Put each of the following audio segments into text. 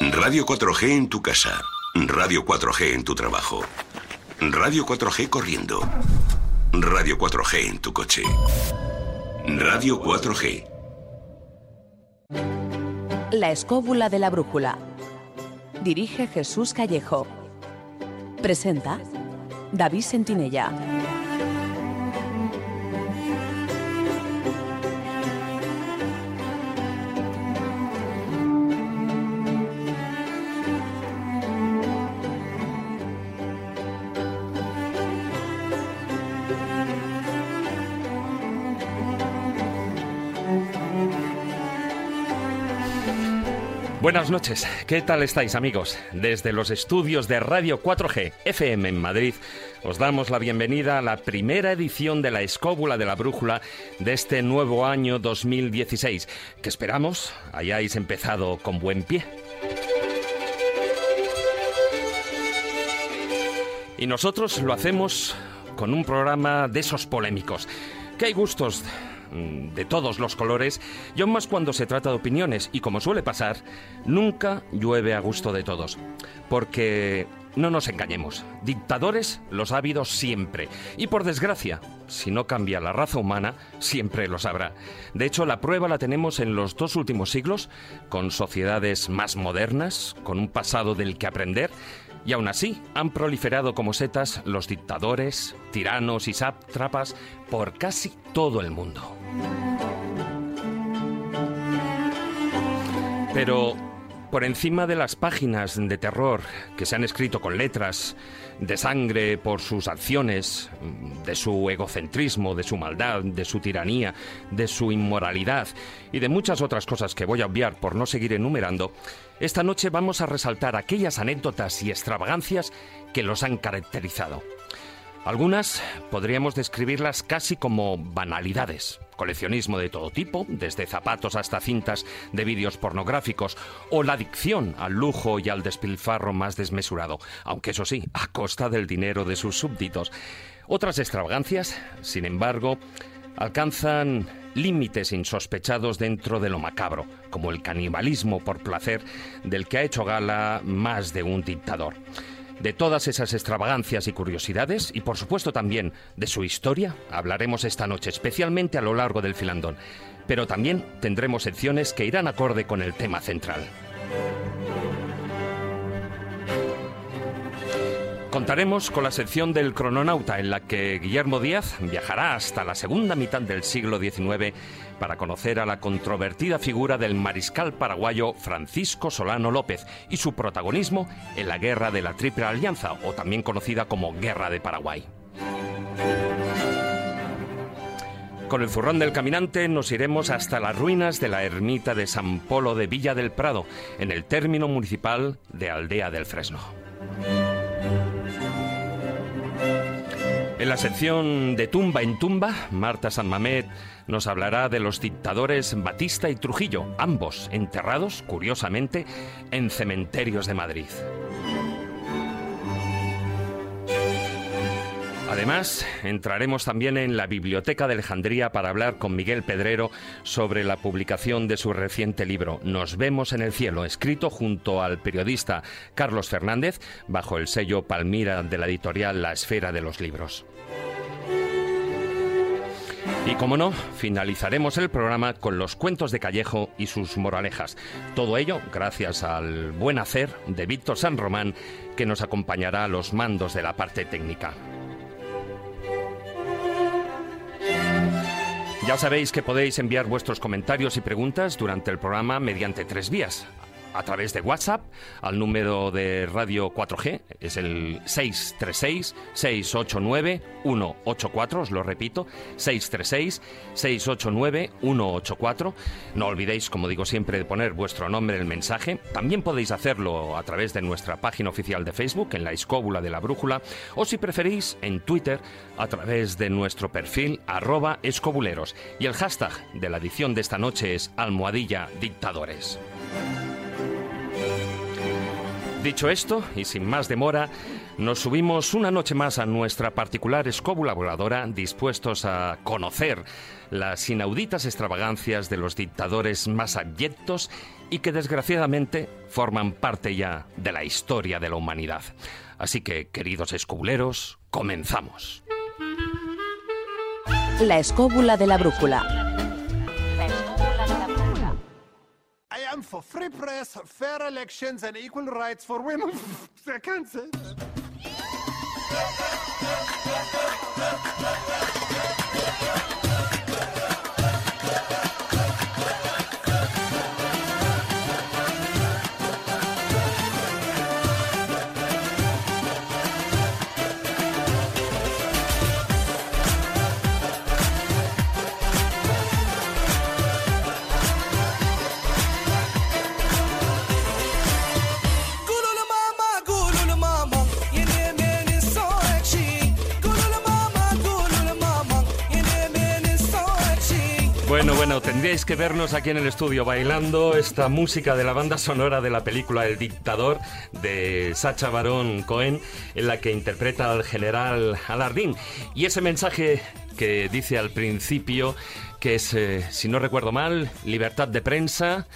Radio 4G en tu casa. Radio 4G en tu trabajo. Radio 4G corriendo. Radio 4G en tu coche. Radio 4G. La escóbula de la brújula. Dirige Jesús Callejo. Presenta David Sentinella. Buenas noches, ¿qué tal estáis amigos? Desde los estudios de Radio 4G FM en Madrid os damos la bienvenida a la primera edición de la Escóbula de la Brújula de este nuevo año 2016, que esperamos hayáis empezado con buen pie. Y nosotros lo hacemos con un programa de esos polémicos, que hay gustos de todos los colores, y aún más cuando se trata de opiniones, y como suele pasar, nunca llueve a gusto de todos. Porque no nos engañemos, dictadores los ha habido siempre. Y por desgracia, si no cambia la raza humana, siempre los habrá. De hecho, la prueba la tenemos en los dos últimos siglos, con sociedades más modernas, con un pasado del que aprender, y aún así han proliferado como setas los dictadores, tiranos y sátrapas por casi todo el mundo. Pero por encima de las páginas de terror que se han escrito con letras de sangre por sus acciones, de su egocentrismo, de su maldad, de su tiranía, de su inmoralidad y de muchas otras cosas que voy a obviar por no seguir enumerando, esta noche vamos a resaltar aquellas anécdotas y extravagancias que los han caracterizado. Algunas podríamos describirlas casi como banalidades, coleccionismo de todo tipo, desde zapatos hasta cintas de vídeos pornográficos, o la adicción al lujo y al despilfarro más desmesurado, aunque eso sí, a costa del dinero de sus súbditos. Otras extravagancias, sin embargo, alcanzan límites insospechados dentro de lo macabro, como el canibalismo por placer del que ha hecho gala más de un dictador. De todas esas extravagancias y curiosidades, y por supuesto también de su historia, hablaremos esta noche, especialmente a lo largo del filandón. Pero también tendremos secciones que irán acorde con el tema central. Contaremos con la sección del crononauta en la que Guillermo Díaz viajará hasta la segunda mitad del siglo XIX para conocer a la controvertida figura del mariscal paraguayo Francisco Solano López y su protagonismo en la Guerra de la Triple Alianza, o también conocida como Guerra de Paraguay. Con el zurrón del caminante nos iremos hasta las ruinas de la ermita de San Polo de Villa del Prado, en el término municipal de Aldea del Fresno. En la sección de Tumba en Tumba, Marta San Mamet nos hablará de los dictadores Batista y Trujillo, ambos enterrados, curiosamente, en cementerios de Madrid. Además, entraremos también en la Biblioteca de Alejandría para hablar con Miguel Pedrero sobre la publicación de su reciente libro Nos vemos en el cielo, escrito junto al periodista Carlos Fernández bajo el sello Palmira de la editorial La Esfera de los Libros. Y como no, finalizaremos el programa con los cuentos de Callejo y sus moralejas. Todo ello gracias al buen hacer de Víctor San Román, que nos acompañará a los mandos de la parte técnica. Ya sabéis que podéis enviar vuestros comentarios y preguntas durante el programa mediante tres vías a través de WhatsApp al número de Radio 4G, es el 636-689-184, os lo repito, 636-689-184. No olvidéis, como digo siempre, de poner vuestro nombre en el mensaje. También podéis hacerlo a través de nuestra página oficial de Facebook, en la escóbula de la brújula, o si preferís, en Twitter, a través de nuestro perfil arroba escobuleros. Y el hashtag de la edición de esta noche es almohadilla dictadores. Dicho esto, y sin más demora, nos subimos una noche más a nuestra particular escóbula voladora, dispuestos a conocer las inauditas extravagancias de los dictadores más abyectos y que desgraciadamente forman parte ya de la historia de la humanidad. Así que, queridos escobuleros, comenzamos. La escóbula de la brújula. Am for free press, fair elections, and equal rights for women. I can't say that. Bueno, bueno, tendríais que vernos aquí en el estudio bailando esta música de la banda sonora de la película El Dictador de Sacha Baron Cohen, en la que interpreta al general Alardín. Y ese mensaje que dice al principio, que es, eh, si no recuerdo mal, libertad de prensa.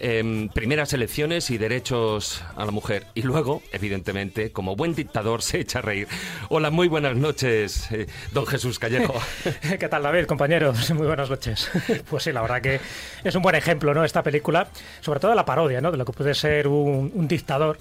Em, primeras elecciones y derechos a la mujer. Y luego, evidentemente, como buen dictador, se echa a reír. Hola, muy buenas noches, eh, don Jesús Callejo. ¿Qué tal, David, compañeros? Muy buenas noches. Pues sí, la verdad que es un buen ejemplo, ¿no? Esta película, sobre todo la parodia, ¿no? De lo que puede ser un, un dictador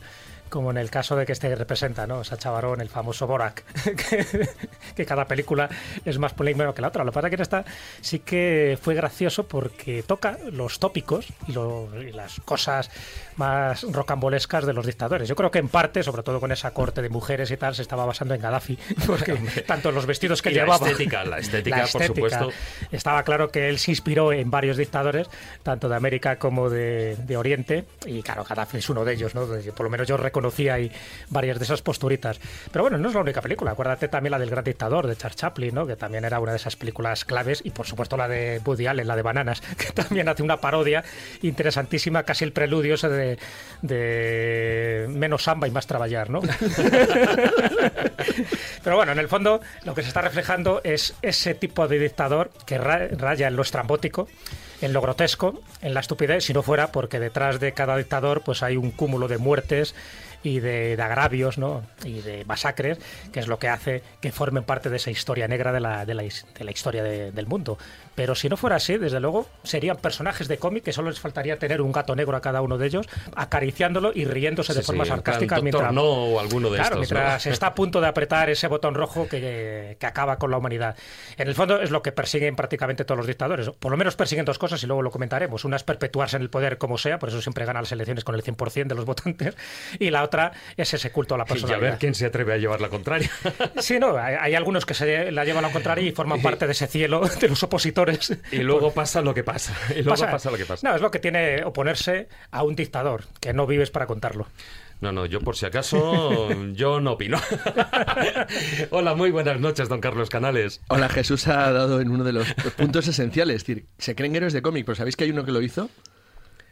como en el caso de que este representa, ¿no? Sacha Baron, el famoso Borak, que, que cada película es más polémica que la otra. Lo que pasa es que en esta sí que fue gracioso porque toca los tópicos y, lo- y las cosas más rocambolescas de los dictadores. Yo creo que en parte, sobre todo con esa corte de mujeres y tal, se estaba basando en Gaddafi, porque tanto los vestidos que Y la llevaba... estética, la estética, por supuesto. Estaba claro que él se inspiró en varios dictadores, tanto de América como de, de Oriente, y claro, Gaddafi es uno de ellos, ¿no? Por lo menos yo reconocía ahí varias de esas posturitas. Pero bueno, no es la única película. Acuérdate también la del Gran Dictador, de Charles Chaplin, ¿no? Que también era una de esas películas claves, y por supuesto la de Woody Allen, la de Bananas, que también hace una parodia interesantísima, casi el preludio ese de, de menos samba y más trabajar, ¿no? Pero bueno, en el fondo lo que se está reflejando es ese tipo de dictador que ra- raya en lo estrambótico, en lo grotesco, en la estupidez, si no fuera porque detrás de cada dictador pues hay un cúmulo de muertes y de, de agravios ¿no? y de masacres, que es lo que hace que formen parte de esa historia negra de la, de la, de la historia de- del mundo. Pero si no fuera así, desde luego, serían personajes de cómic que solo les faltaría tener un gato negro a cada uno de ellos, acariciándolo y riéndose de Sí, forma sí, sarcástica mientras... No o alguno de Claro, estos, ¿no? mientras está a punto de apretar ese botón rojo que, que acaba con la humanidad. En el fondo es lo que persiguen prácticamente todos los dictadores. Por lo menos persiguen dos cosas y luego lo comentaremos. Una es perpetuarse en el poder como sea, por eso siempre ganan las elecciones con el 100% de los votantes. Y la otra es ese culto a la Y a personalidad. ver quién se atreve a llevar la contraria. Sí, no, hay, hay algunos que se la llevan a la contraria y forman parte de ese cielo de los opositores. Y luego pasa lo que pasa. Y luego pasa, lo que pasa. No, es lo que tiene oponerse a un dictador, que no vives para contarlo. No, no, yo por si acaso, yo no opino. Hola, muy buenas noches, don Carlos Canales. Hola, Jesús ha dado en uno de los puntos esenciales. Es decir, se creen héroes de cómic, pero ¿sabéis que hay uno que lo hizo?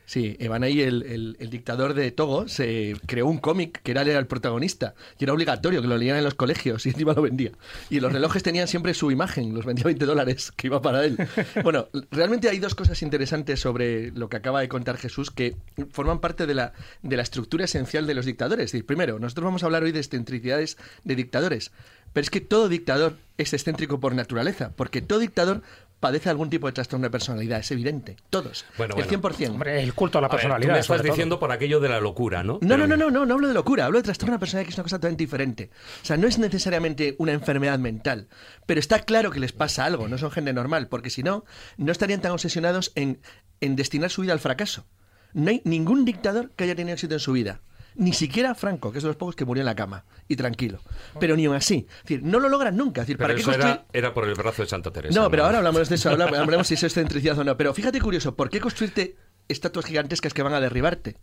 Sí, Evan ahí, el, el- el dictador de Togo, se creó un cómic que era, el protagonista. Y era obligatorio que lo leían en los colegios y encima lo vendía. Y los relojes tenían siempre su imagen, los vendía 20 dólares, que iba para él. Bueno, realmente hay dos cosas interesantes sobre lo que acaba de contar Jesús que forman parte de la, de la estructura esencial de los dictadores. Es decir, primero, nosotros vamos a hablar hoy de excentricidades de dictadores. Pero es que todo dictador es excéntrico por naturaleza, porque todo dictador padece algún tipo de trastorno de personalidad, es evidente. Todos. Bueno, el bueno. 100%. Hombre, el culto a la A ver, tú personalidad. me estás todo. diciendo por aquello de la locura, ¿no? No, Pero- no, no, no, no, no hablo de locura, hablo de trastorno de personalidad, que es una cosa totalmente diferente. O sea, no es necesariamente una enfermedad mental, pero está claro que les pasa algo, no son gente normal, porque si no, no estarían tan obsesionados en, en destinar su vida al fracaso. No hay ningún dictador que haya tenido éxito en su vida. Ni siquiera Franco, que es de los pocos que murió en la cama y tranquilo. Pero ni aun así. Es decir, no lo logran nunca. Es decir, Pero ¿para qué eso construir? era, era por el brazo de Santa Teresa. No, pero ahora hablamos de eso, habla- hablaremos si es excentricidad o no. Pero fíjate curioso, ¿por qué construirte estatuas gigantescas que van a derribarte?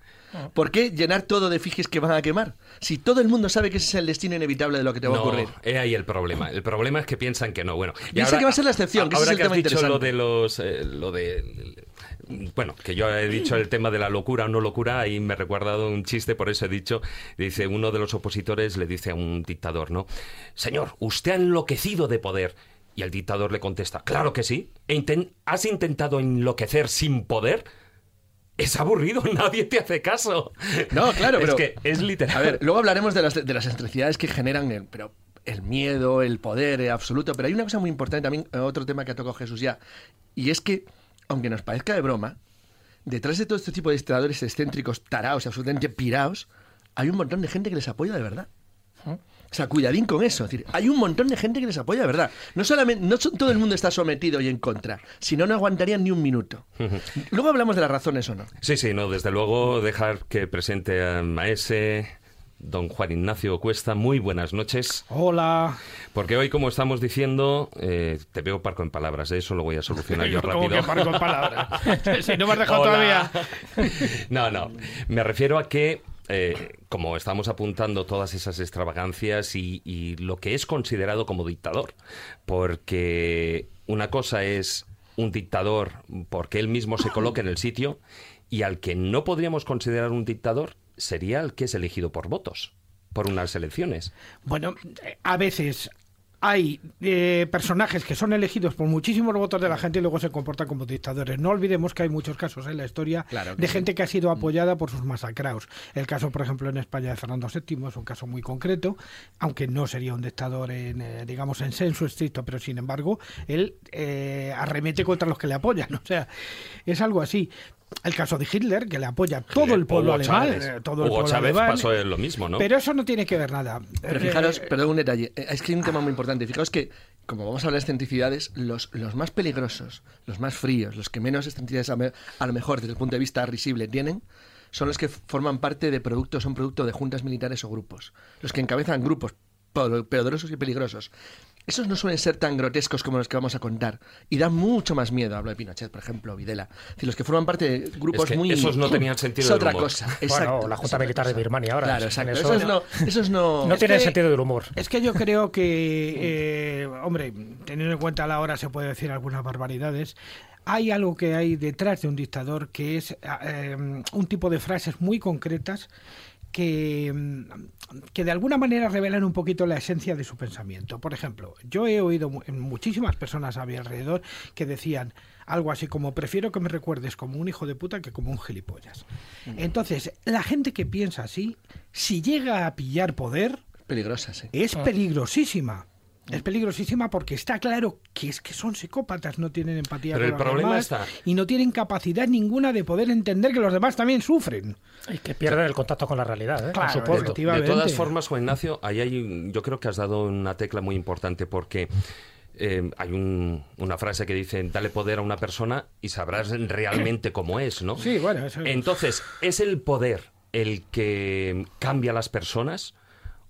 ¿Por qué llenar todo de efigies que van a quemar? Si todo el mundo sabe que ese es el destino inevitable de lo que te va a No, ocurrir. he ahí el problema. El problema es que piensan que no. Bueno, y Piensa que va a ser la excepción, que ese ahora es el que has tema dicho lo de los, eh, lo de, bueno, que yo he dicho el tema de la locura o no locura y me he recordado un chiste, por eso he dicho, dice uno de los opositores le dice a un dictador, ¿no? Señor, usted ha enloquecido de poder. Y el dictador le contesta, claro que sí. E ¿Has intentado enloquecer sin poder? Es aburrido, nadie te hace caso. No, claro, es pero- que es literal. A ver, luego hablaremos de las, de las excentricidades que generan el, pero el miedo, el poder eh, absoluto. Pero hay una cosa muy importante también, eh, otro tema que ha tocado Jesús ya. Y es que, aunque nos parezca de broma, detrás de todo este tipo de dictadores excéntricos, taraos, absolutamente piraos, hay un montón de gente que les apoya de verdad. O sea, cuidadín con eso. Es decir, hay un montón de gente que les apoya de verdad. No solamente, no todo el mundo está sometido y en contra. Si no, no aguantarían ni un minuto. Luego hablamos de las razones o no. Sí, sí, no, desde luego dejar que presente a Maese, don Juan Ignacio Cuesta. Muy buenas noches. Hola. Porque hoy, como estamos diciendo, eh, te veo parco en palabras, ¿eh? eso lo voy a solucionar yo rápido. que parco en palabras. si no me has dejado Hola. todavía. No, no. Me refiero a que, eh, como estamos apuntando todas esas extravagancias y, y lo que es considerado como dictador, porque una cosa es un dictador porque él mismo se coloca en el sitio y al que no podríamos considerar un dictador sería el que es elegido por votos, por unas elecciones. Bueno, eh, a veces hay eh, personajes que son elegidos por muchísimos votos de la gente y luego se comportan como dictadores. No olvidemos que hay muchos casos en la historia Claro de sí. gente que ha sido apoyada por sus masacraos. El caso, por ejemplo, en España de Fernando VII es un caso muy concreto, aunque no sería un dictador en, eh, digamos, en senso estricto, pero sin embargo, él eh, arremete contra los que le apoyan. O sea, es algo así. El caso de Hitler, que le apoya todo el pueblo Hugo alemán. Chávez. eh, todo el Hugo pueblo Chávez alemán. pasó lo mismo, ¿no? Pero eso no tiene que ver nada. Pero Eh, fijaros, perdón, un detalle. Eh, Es que hay un tema muy importante. Fijaos que, como vamos a hablar de excentricidades, los, los más peligrosos, los más fríos, los que menos excentricidades a, me- a lo mejor desde el punto de vista risible tienen, son los que forman parte de productos, son producto de juntas militares o grupos. Los que encabezan grupos po- poderosos y peligrosos. Esos no suelen ser tan grotescos como los que vamos a contar. Y dan mucho más miedo. Hablo de Pinochet, por ejemplo, Videla. Es decir, los que forman parte de grupos Es que muy... esos no tenían sentido Es del otra humor. cosa. Bueno, Exacto, la Junta Militar de. Birmania ahora. Claro, exacto. eso- Esos no... Esos no... No Es tiene que- sentido del humor. Es que yo creo que, eh, hombre, teniendo en cuenta la hora se puede decir algunas barbaridades. Hay algo que hay detrás de un dictador que es eh, un tipo de frases muy concretas que, mm, que de alguna manera revelan un poquito la esencia de su pensamiento. Por ejemplo, yo he oído muchísimas personas a mi alrededor que decían algo así como prefiero que me recuerdes como un hijo de puta que como un gilipollas. Entonces, la gente que piensa así, si llega a pillar poder, Peligrosas, sí. es peligrosísima. Es peligrosísima porque está claro que es que son psicópatas, no tienen empatía Pero con el los problema demás está- y no tienen capacidad ninguna de poder entender que los demás también sufren. Y que pierden el contacto con la realidad, ¿eh? Claro. De, todas formas, Juan Ignacio, ahí hay, yo creo que has dado una tecla muy importante porque eh, hay un- una frase que dice, dale poder a una persona y sabrás realmente cómo es, ¿no? Sí, bueno, eso es- Entonces, ¿es el poder el que cambia a las personas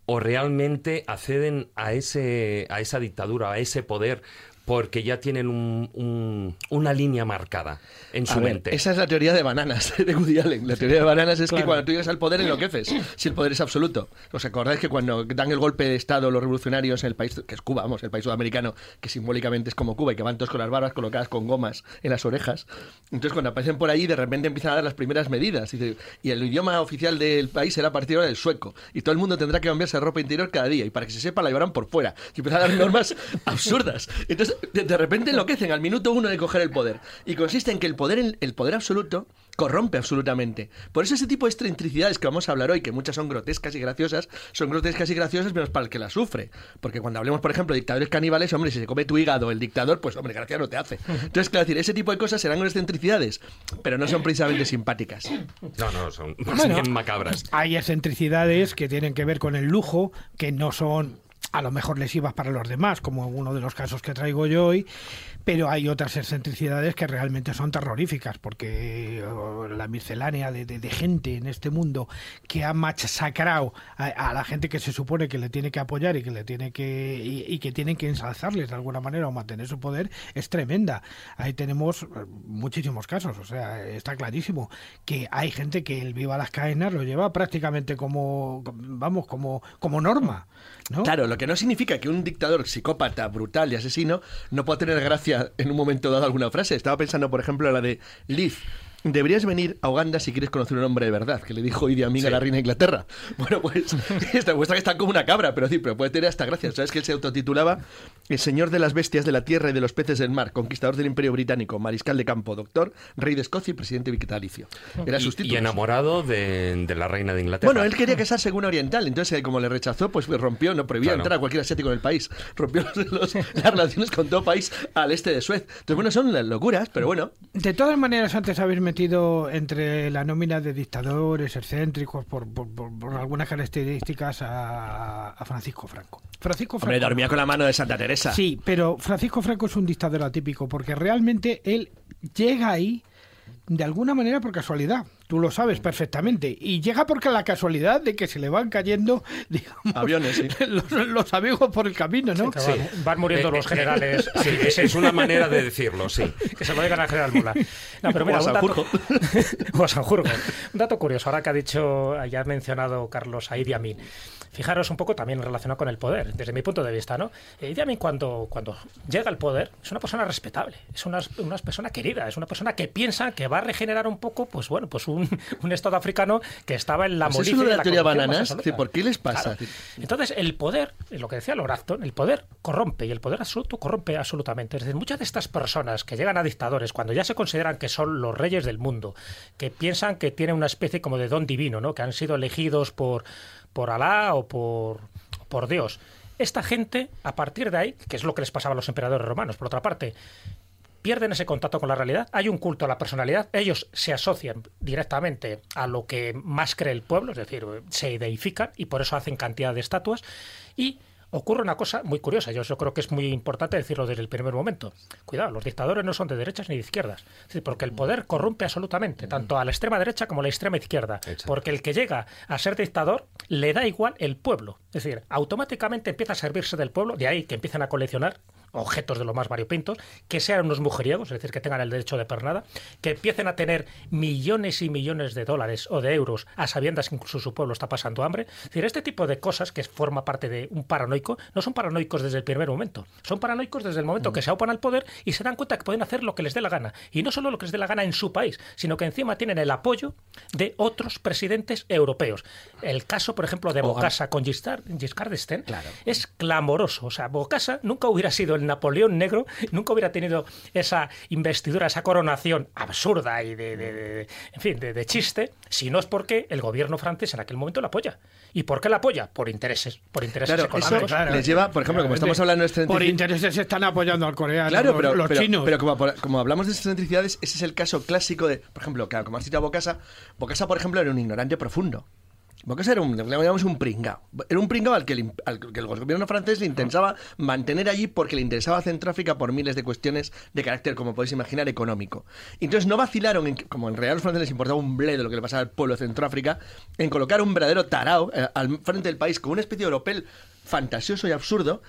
o realmente acceden a, ese, a esa dictadura, a ese poder? Porque ya tienen un- un- una línea marcada en su A ver, mente. esa es la teoría de bananas de Woody Allen. La teoría de bananas es que Claro. cuando tú llegas al poder enloqueces, si el poder es absoluto. ¿Os acordáis que cuando dan el golpe de Estado los revolucionarios en el país, que es Cuba, vamos, el país sudamericano, que simbólicamente es como Cuba y que van todos con las barbas colocadas con gomas en las orejas? Entonces cuando aparecen por ahí, de repente empiezan a dar las primeras medidas. Y, y el idioma oficial del país será a partir ahora el sueco. Y todo el mundo tendrá que cambiarse de ropa interior cada día. Y para que se sepa, la llevarán por fuera. Y empiezan a dar normas absurdas. Entonces, de, de repente enloquecen al minuto uno de coger el poder. Y consiste en que el poder, el poder absoluto corrompe absolutamente. Por eso ese tipo de excentricidades que vamos a hablar hoy, que muchas son grotescas y graciosas, son grotescas y graciosas menos para el que las sufre. Porque cuando hablemos, por ejemplo, de dictadores caníbales, hombre, si se come tu hígado el dictador, pues hombre, gracia no te hace. Entonces, claro, decir, ese tipo de cosas serán excentricidades, pero no son precisamente simpáticas. No, no, son más Bueno, bien macabras. Hay excentricidades que tienen que ver con el lujo, que no son a lo mejor lesivas para los demás, como uno de los casos que traigo yo hoy, pero hay otras excentricidades que realmente son terroríficas, porque oh, la miscelánea de, gente en este mundo que ha machacrado a, la gente que se supone que le tiene que apoyar y que le tiene que y, que tienen que ensalzarles de alguna manera o mantener su poder es tremenda. Ahí tenemos eh, muchísimos casos, o sea, está clarísimo que hay gente que el viva las cadenas lo lleva prácticamente como vamos, como como norma, ¿no? Claro, lo que no significa que un dictador psicópata, brutal y asesino no pueda tener gracia en un momento dado alguna frase. Estaba pensando, por ejemplo, en la de Liz. Deberías venir a Uganda si quieres conocer un hombre de verdad, que le dijo Idi Amin a la reina de Inglaterra. Bueno, pues esta demuestra que está como una cabra, pero sí, pero puede tener hasta gracia. ¿Sabes que él se autotitulaba El señor de las bestias de la tierra y de los peces del mar, conquistador del imperio británico, mariscal de campo, doctor, rey de Escocia y presidente vitalicio? Era sus Y, enamorado de, de la reina de Inglaterra. Bueno, él quería casarse con una oriental, entonces eh, como le rechazó, pues rompió, no prohibía Claro. entrar a cualquier asiático en el país. Rompió los- los- las relaciones con todo país al este de Suez. Entonces, bueno, son las locuras, pero bueno. De todas maneras, antes habéis metido entre la nómina de dictadores excéntricos por, por- por- por algunas características a, a Francisco Franco. Francisco Hombre, Franco- dormía con la mano de Santa Teresa. Sí, pero Francisco Franco es un dictador atípico porque realmente él llega ahí de alguna manera por casualidad. Tú lo sabes perfectamente. Y llega porque la casualidad de que se le van cayendo, digamos, Aviones, sí. los, los amigos por el camino, ¿no? Van, van muriendo Eh, los eh, generales. Sí, esa es una manera de decirlo, sí. que se lo digan al general Mola. No, pero mira, O a un dato- Sanjurjo. o a Sanjurjo. Un dato curioso, ahora que ha dicho, ya ha mencionado Carlos a Idi Amin. Fijaros un poco también relacionado con el poder, desde mi punto de vista, ¿no? Eh, Idi Amin cuando, cuando llega al poder es una persona respetable, es una, una persona querida, es una persona que piensa que va a regenerar un poco, pues bueno, pues un, un Estado africano que estaba en la Pues eso de la teoría bananas, ¿por qué les pasa? Claro. Entonces, el poder, lo que decía Lord Acton, el poder corrompe y el poder absoluto corrompe absolutamente. Es decir, muchas de estas personas que llegan a dictadores, cuando ya se consideran que son los reyes del mundo, que piensan que tienen una especie como de don divino, ¿no? que han sido elegidos por, por Alá o por, por Dios. Esta gente, a partir de ahí, que es lo que les pasaba a los emperadores romanos, por otra parte, pierden ese contacto con la realidad, hay un culto a la personalidad, ellos se asocian directamente a lo que más cree el pueblo, es decir, se deifican y por eso hacen cantidad de estatuas y ocurre una cosa muy curiosa, yo eso creo que es muy importante decirlo desde el primer momento. Cuidado, los dictadores no son de derechas ni de izquierdas, porque el poder corrompe absolutamente, tanto a la extrema derecha como a la extrema izquierda, porque el que llega a ser dictador le da igual el pueblo, es decir, automáticamente empieza a servirse del pueblo, de ahí que empiecen a coleccionar objetos de lo más variopintos, que sean unos mujeriegos, es decir, que tengan el derecho de pernada, que empiecen a tener millones y millones de dólares o de euros a sabiendas que incluso su pueblo está pasando hambre. Es decir, este tipo de cosas que forma parte de un paranoico, no son paranoicos desde el primer momento, son paranoicos desde el momento que se aupan al poder y se dan cuenta que pueden hacer lo que les dé la gana. Y no solo lo que les dé la gana en su país, sino que encima tienen el apoyo de otros presidentes europeos. El caso, por ejemplo, de Bocasa con Giscard, Giscard d'Estaing es clamoroso. O sea, Bocasa nunca hubiera sido el Napoleón negro, nunca hubiera tenido esa investidura, esa coronación absurda y de, de- de- en fin, de, de chiste, si no es porque el gobierno francés en aquel momento la apoya. ¿Y por qué la apoya? Por intereses, por intereses Claro, eso económicos. les lleva, por ejemplo, como estamos hablando de Por excentricidad- intereses se están apoyando al coreano, Claro, los, pero, los pero, chinos. pero como, como hablamos de excentricidades, ese es el caso clásico de, por ejemplo, claro, como has citado a Bocasa, Bocasa, por ejemplo, era un ignorante profundo. Bocasa era un, llamamos un pringao. Era un pringao al que, el, gobierno francés le intentaba mantener allí porque le interesaba Centroáfrica por miles de cuestiones de carácter, como podéis imaginar, económico. Entonces no vacilaron, en como en realidad a los franceses les importaba un bledo lo que le pasaba al pueblo de Centroáfrica, en colocar un verdadero tarao eh, al frente del país con una especie de europel fantasioso y absurdo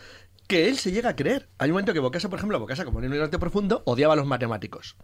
que él se llega a creer. Hay un momento que Bocasa, por ejemplo, Bocasa, como era un ignorante profundo, odiaba a los matemáticos.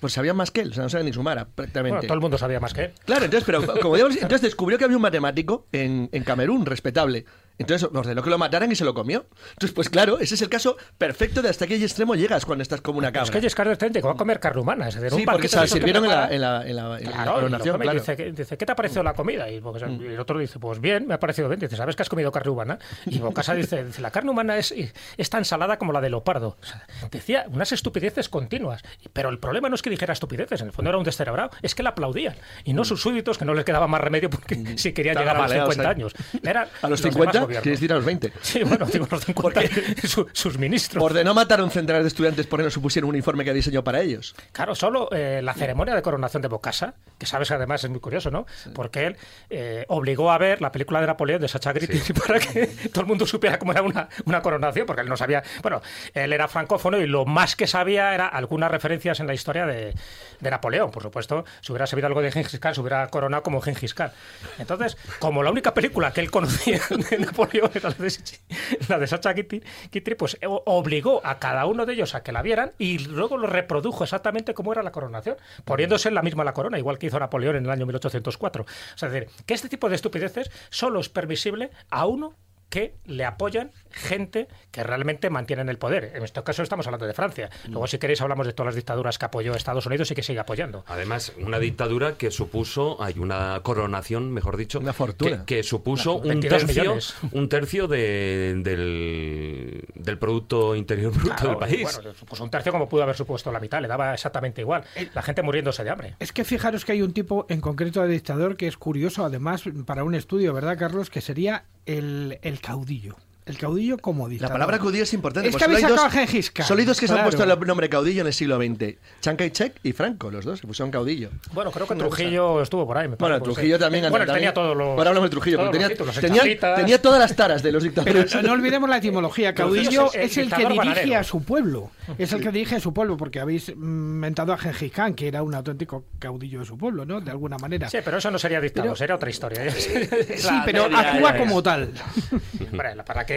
Pues sabían más que él, o sea, no sabían ni sumar Bueno, prácticamente. todo el mundo sabía más que él. Claro, entonces, pero como digamos, entonces descubrió que había un matemático en, en Camerún respetable. Entonces ordenó que lo mataran y se lo comió. Entonces, pues claro, ese es el caso perfecto de hasta qué extremo llegas cuando estás como una Es cabra. que Giscard d'Estaing llegó a comer carne humana. Es decir, Sí, un porque se la sirvieron en la, en la, en la- en la Claro, lo coronación, claro. dice, dice, ¿qué te ha parecido la comida? Y, Bocasa- y el otro dice, pues bien, me ha parecido bien. Dice, ¿sabes que has comido carne humana? Y Bocasa dice, dice, la carne humana es, es tan salada como la de leopardo. O sea, decía unas estupideces continuas. Pero el problema no es que dijera estupideces, en el fondo era un descerebrado, es que la aplaudían. Y no sus súbditos, que no les quedaba más remedio porque si querían Estaban llegar a los maleados 50 ahí. años. Era ¿A los demás 50? Gobierno. ¿Quieres decir a los 20? Sí, bueno, digo los 50, su- sus ministros. Ordenó matar a un centenar de estudiantes porque no supusieron un uniforme que diseñó para ellos. Claro, solo eh, la ceremonia de coronación de Bocasa, que sabes además es muy curioso, ¿no? Porque él eh, obligó a ver la película de Napoleón de Sacha Gritti para que todo el mundo supiera cómo era una, una coronación, porque él no sabía. Bueno, él era francófono y lo más que sabía era algunas referencias en la historia de, de Napoleón. Por supuesto, si hubiera sabido algo de Gengis Khan, se hubiera coronado como Gengis Khan. Entonces, como la única película que él conocía de Napoleón la de, Sacha Guitry, pues o- obligó a cada uno de ellos a que la vieran y luego lo reprodujo exactamente como era la coronación, poniéndose en la misma la corona, igual que hizo Napoleón en el año 1804. O sea, es decir, que este tipo de estupideces solo es permisible a uno que le apoyan gente que realmente mantienen el poder. En este caso estamos hablando de Francia. Luego, si queréis, hablamos de todas las dictaduras que apoyó Estados Unidos y que sigue apoyando. Además, una dictadura que supuso, hay una coronación, mejor dicho, Una fortuna. que, que supuso un 22 tercio, millones. un tercio de- del, del Producto Interior Bruto Claro, del país. Bueno, pues un tercio como pudo haber supuesto la mitad, le daba exactamente igual. La gente muriéndose de hambre. Es que fijaros que hay un tipo en concreto de dictador que es curioso, además, para un estudio, ¿verdad, Carlos? Que sería el, el caudillo. El caudillo como La dictador. palabra caudillo es importante. Es que habéis sacado a Gengis Khan. Solo hay dos que se han puesto el nombre caudillo en el siglo XX. Chiang Kai-shek y Franco, los dos se pusieron caudillo. Bueno, creo que Trujillo estuvo por ahí. me Bueno, Trujillo también. Bueno, también- tenía todos los. Ahora hablamos de Trujillo, los tenía, títulos, tenía, todas las taras de los Pero dictadores. no olvidemos la etimología. Caudillo es el- el es el que dirige bananero. a su pueblo. Es el que dirige a su pueblo, porque habéis mentado a Gengis Khan, que era un auténtico caudillo de su pueblo, ¿no? De alguna manera. Sí, pero eso no sería dictador, Pero- sería otra historia. Sí, pero actúa como tal. Para que.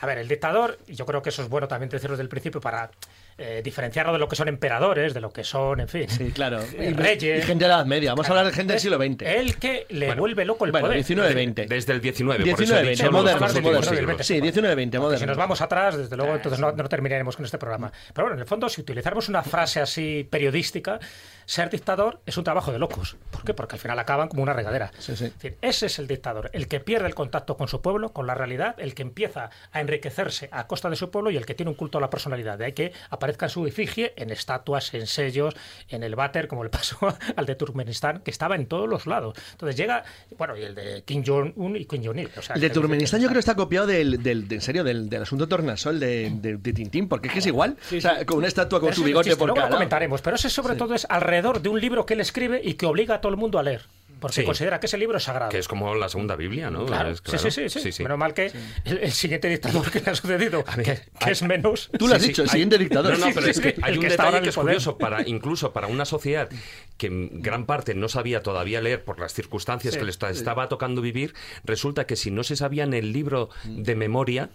A ver, el dictador, y yo creo que eso es bueno también decirlo desde el principio para eh, diferenciarlo de lo que son emperadores, de lo que son, en fin. Sí, claro. eh, Y, reyes. y gente de la Edad Media. Vamos a hablar de gente del siglo XX. El que le vuelve loco el bueno, poder. 19-20. Desde el 19, por eso 19, he 20, dicho los moderno, sí, últimos moderno. siglos. Sí, 19-20, Porque si nos moderno. vamos atrás, desde luego, entonces no, no terminaremos con este programa. Pero bueno, en el fondo, si utilizáramos una frase así periodística, ser dictador es un trabajo de locos. ¿Por qué? Porque al final acaban como una regadera. Sí, sí. Es decir, ese es el dictador, el que pierde el contacto con su pueblo, con la realidad, el que empieza a enriquecerse a costa de su pueblo y el que tiene un culto a la personalidad. De ahí que aparezca en su efigie, en estatuas, en sellos, en el váter, como le pasó al de Turkmenistán, que estaba en todos los lados. Entonces llega, bueno, y el de Kim Jong-un y Kim Jong-il. o sea, El de Turkmenistán yo creo que está copiado del, del, de- en serio, del, del asunto Tornasol de, de, de Tintín, porque es que es igual. O sea, con una estatua con su bigote por luego cada lo comentaremos, pero ese sobre todo es alrededor de un libro que él escribe y que obliga a todo el mundo a leer, porque Sí. considera que ese libro es sagrado. Que es como la segunda Biblia, ¿no? Claro, Es sí, claro. sí, sí, sí, sí. Menos mal que el, el siguiente dictador que le ha sucedido, que, que es menos. Tú lo has Sí, dicho, sí, el siguiente dictador. No, no, Sí, pero sí, es sí, que hay el un que detalle en que es poder. curioso, para, incluso para una sociedad que en gran parte no sabía todavía leer por las circunstancias Sí. que les ta- estaba tocando vivir, resulta que si no se sabían el libro de memoria,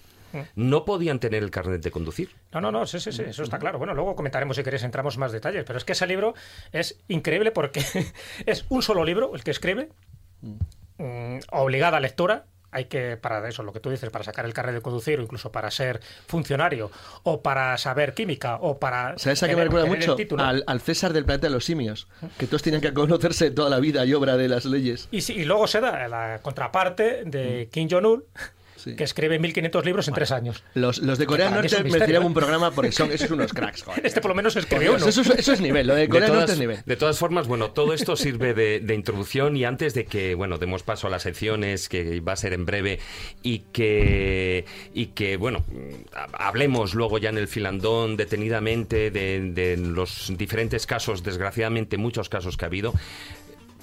no podían tener el carnet de conducir. No, no, no, sí, sí, sí, eso está claro. Bueno, luego comentaremos si queréis, entramos más detalles, pero es que ese libro es increíble porque es un solo libro el que escribe, mm, obligada a lectura. Hay que, para eso, lo que tú dices, para sacar el carnet de conducir o incluso para ser funcionario o para saber química o para. ¿Sabes a qué me recuerda mucho? Al, al César del planeta de los simios, que todos tenían que conocerse toda la vida y obra de las leyes. Y, sí, y luego se da la contraparte de Kim Jong-un, Sí. que escribe 1500 libros en tres años. Los, los de Corea Norte merecerían un programa porque son esos unos cracks. joder. Este por lo menos escribió uno. eso, es- eso es nivel, lo de De Corea del Norte todas, es nivel. de todas formas, bueno, todo esto sirve de, de introducción y antes de que, bueno, demos paso a las secciones, que va a ser en breve, y que, y que bueno, ha- hablemos luego ya en el filandón detenidamente de, de los diferentes casos, desgraciadamente muchos casos que ha habido.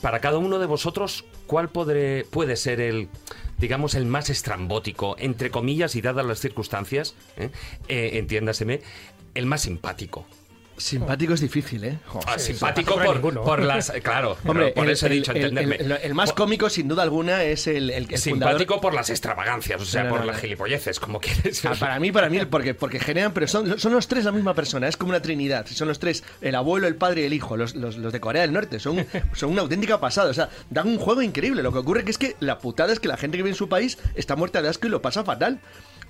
Para cada uno de vosotros, ¿cuál podré- puede ser el, digamos, el más estrambótico, entre comillas y dadas las circunstancias, eh, eh, entiéndaseme, el más simpático? Simpático es difícil, ¿eh? Ah, simpático por, ninguno. por las. Claro, Hombre, por el, eso he dicho, el- entenderme. el- el más cómico, sin duda alguna, es el, Simpático fundador- por las extravagancias, o sea, No, no, por no, las gilipolleces, como quieres. Ah, para mí, para mí, porque, porque generan, pero son, son los tres la misma persona, es como una trinidad. Son los tres, el abuelo, el padre y el hijo, los, los, los de Corea del Norte. Son, son una auténtica pasada. O sea, dan un juego increíble. Lo que ocurre que es que la putada es que la gente que vive en su país está muerta de asco y lo pasa fatal.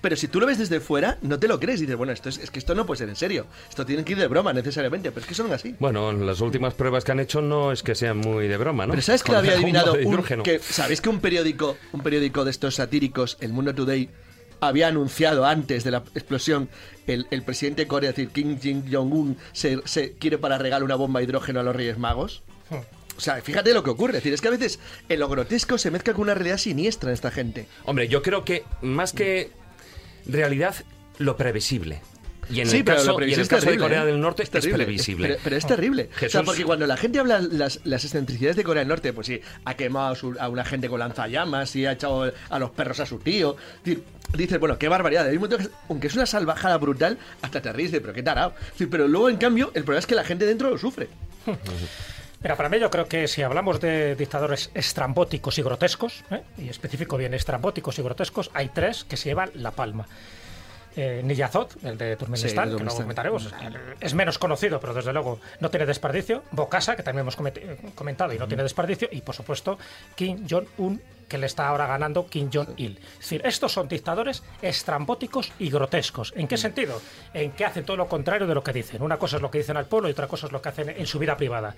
Pero si tú lo ves desde fuera, no te lo crees. Y dices, bueno, esto es, es que esto no puede ser en serio. Esto tiene que ir de broma necesariamente, pero es que son así. Bueno, las últimas pruebas que han hecho no es que sean muy de broma, ¿no? Pero ¿sabes que Con había adivinado? un- que, ¿Sabéis que un periódico, un periódico de estos satíricos, el Mundo Today, había anunciado antes de la explosión el, el presidente de Corea, es decir, Kim Jong- Jong-un, se, se quiere para regalo una bomba de hidrógeno a los Reyes Magos? O sea, fíjate lo que ocurre. Es decir, es que a veces en lo grotesco se mezcla con una realidad siniestra en esta gente. Hombre, yo creo que más que realidad, lo previsible. Y en Sí, el pero caso, lo y en el es caso de terrible, Corea ¿eh? del Norte es, terrible, previsible. Pero, pero es terrible. O sea, Jesús- porque cuando la gente habla las, las excentricidades de Corea del Norte, pues sí, ha quemado a, su- a una gente con lanzallamas y ha echado a los perros a su tío. Es Dices, bueno, qué barbaridad. Hay un momento que, aunque es una salvajada brutal, hasta te ríes de, pero qué tarado. Es pero luego, en cambio, el problema es que la gente dentro lo sufre. Mira, para mí yo creo que si hablamos de dictadores estrambóticos y grotescos, ¿eh? y específico bien estrambóticos y grotescos, hay tres que se llevan la palma. Eh, Niyazot, el de Turkmenistán, Sí, que Turkmenistán. comentaremos, es menos conocido, pero desde luego no tiene desperdicio. Bokassa, que también hemos eh, comentado y no tiene desperdicio. Y por supuesto, Kim Jong-un, que le está ahora ganando Kim Jong-il. Es decir, estos son dictadores estrambóticos y grotescos. ¿En qué sentido? En que hacen todo lo contrario de lo que dicen. Una cosa es lo que dicen al pueblo y otra cosa es lo que hacen en su vida privada.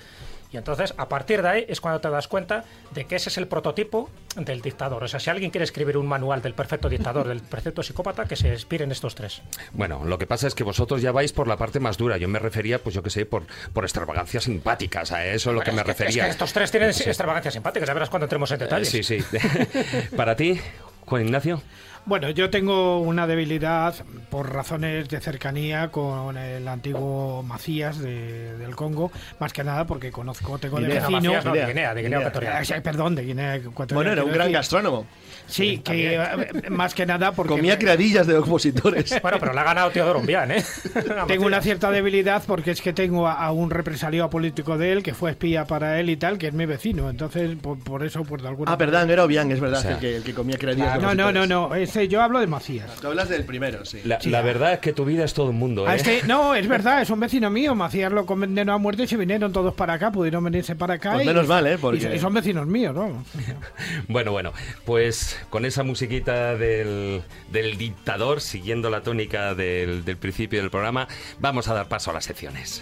Y entonces, a partir de ahí, es cuando te das cuenta de que ese es el prototipo del dictador. O sea, si alguien quiere escribir un manual del perfecto dictador, del perfecto psicópata, que se inspire en estos tres. Bueno, lo que pasa es que vosotros ya vais por la parte más dura. Yo me refería, pues yo qué sé, por, por extravagancias simpáticas. A eso es lo que me Es que- refería. Es que estos tres tienen extravagancias simpáticas, ya verás cuando entremos en Eh, detalles. Sí, sí. Para ti, Juan Ignacio. Bueno, yo tengo una debilidad por razones de cercanía con el antiguo Macías de- del Congo, más que nada porque conozco, tengo de vecino. Macías, no, de Guinea, de Guinea. Ecuatorial. Eh, perdón, de Guinea Ecuatorial. Bueno, era un gran decir. gastrónomo. Sí, que eh, más que nada porque Comía criadillas de opositores. Bueno, pero le ha ganado Teodoro Umbián, ¿eh? tengo una cierta debilidad porque es que tengo a, a un represaliado político de él que fue espía para él y tal, que es mi vecino. Entonces, por, por eso, pues de alguna Ah, perdón, era Obiang, es verdad, O sea, el, que, el que comía criadillas de No, no, no, opositores. no. Ese, yo hablo de Macías. Tú hablas del primero, sí. La, Sí. la verdad es que tu vida es todo un mundo, ¿eh? es que- no, es verdad, es un vecino mío. Macías lo condenó a muerte y se vinieron todos para acá, pudieron venirse para acá. Pues y- menos mal, ¿eh? y- Porque- y son vecinos míos, ¿no? Bueno, bueno, pues con esa musiquita del, del dictador, siguiendo la tónica del, del principio del programa, vamos a dar paso a las secciones.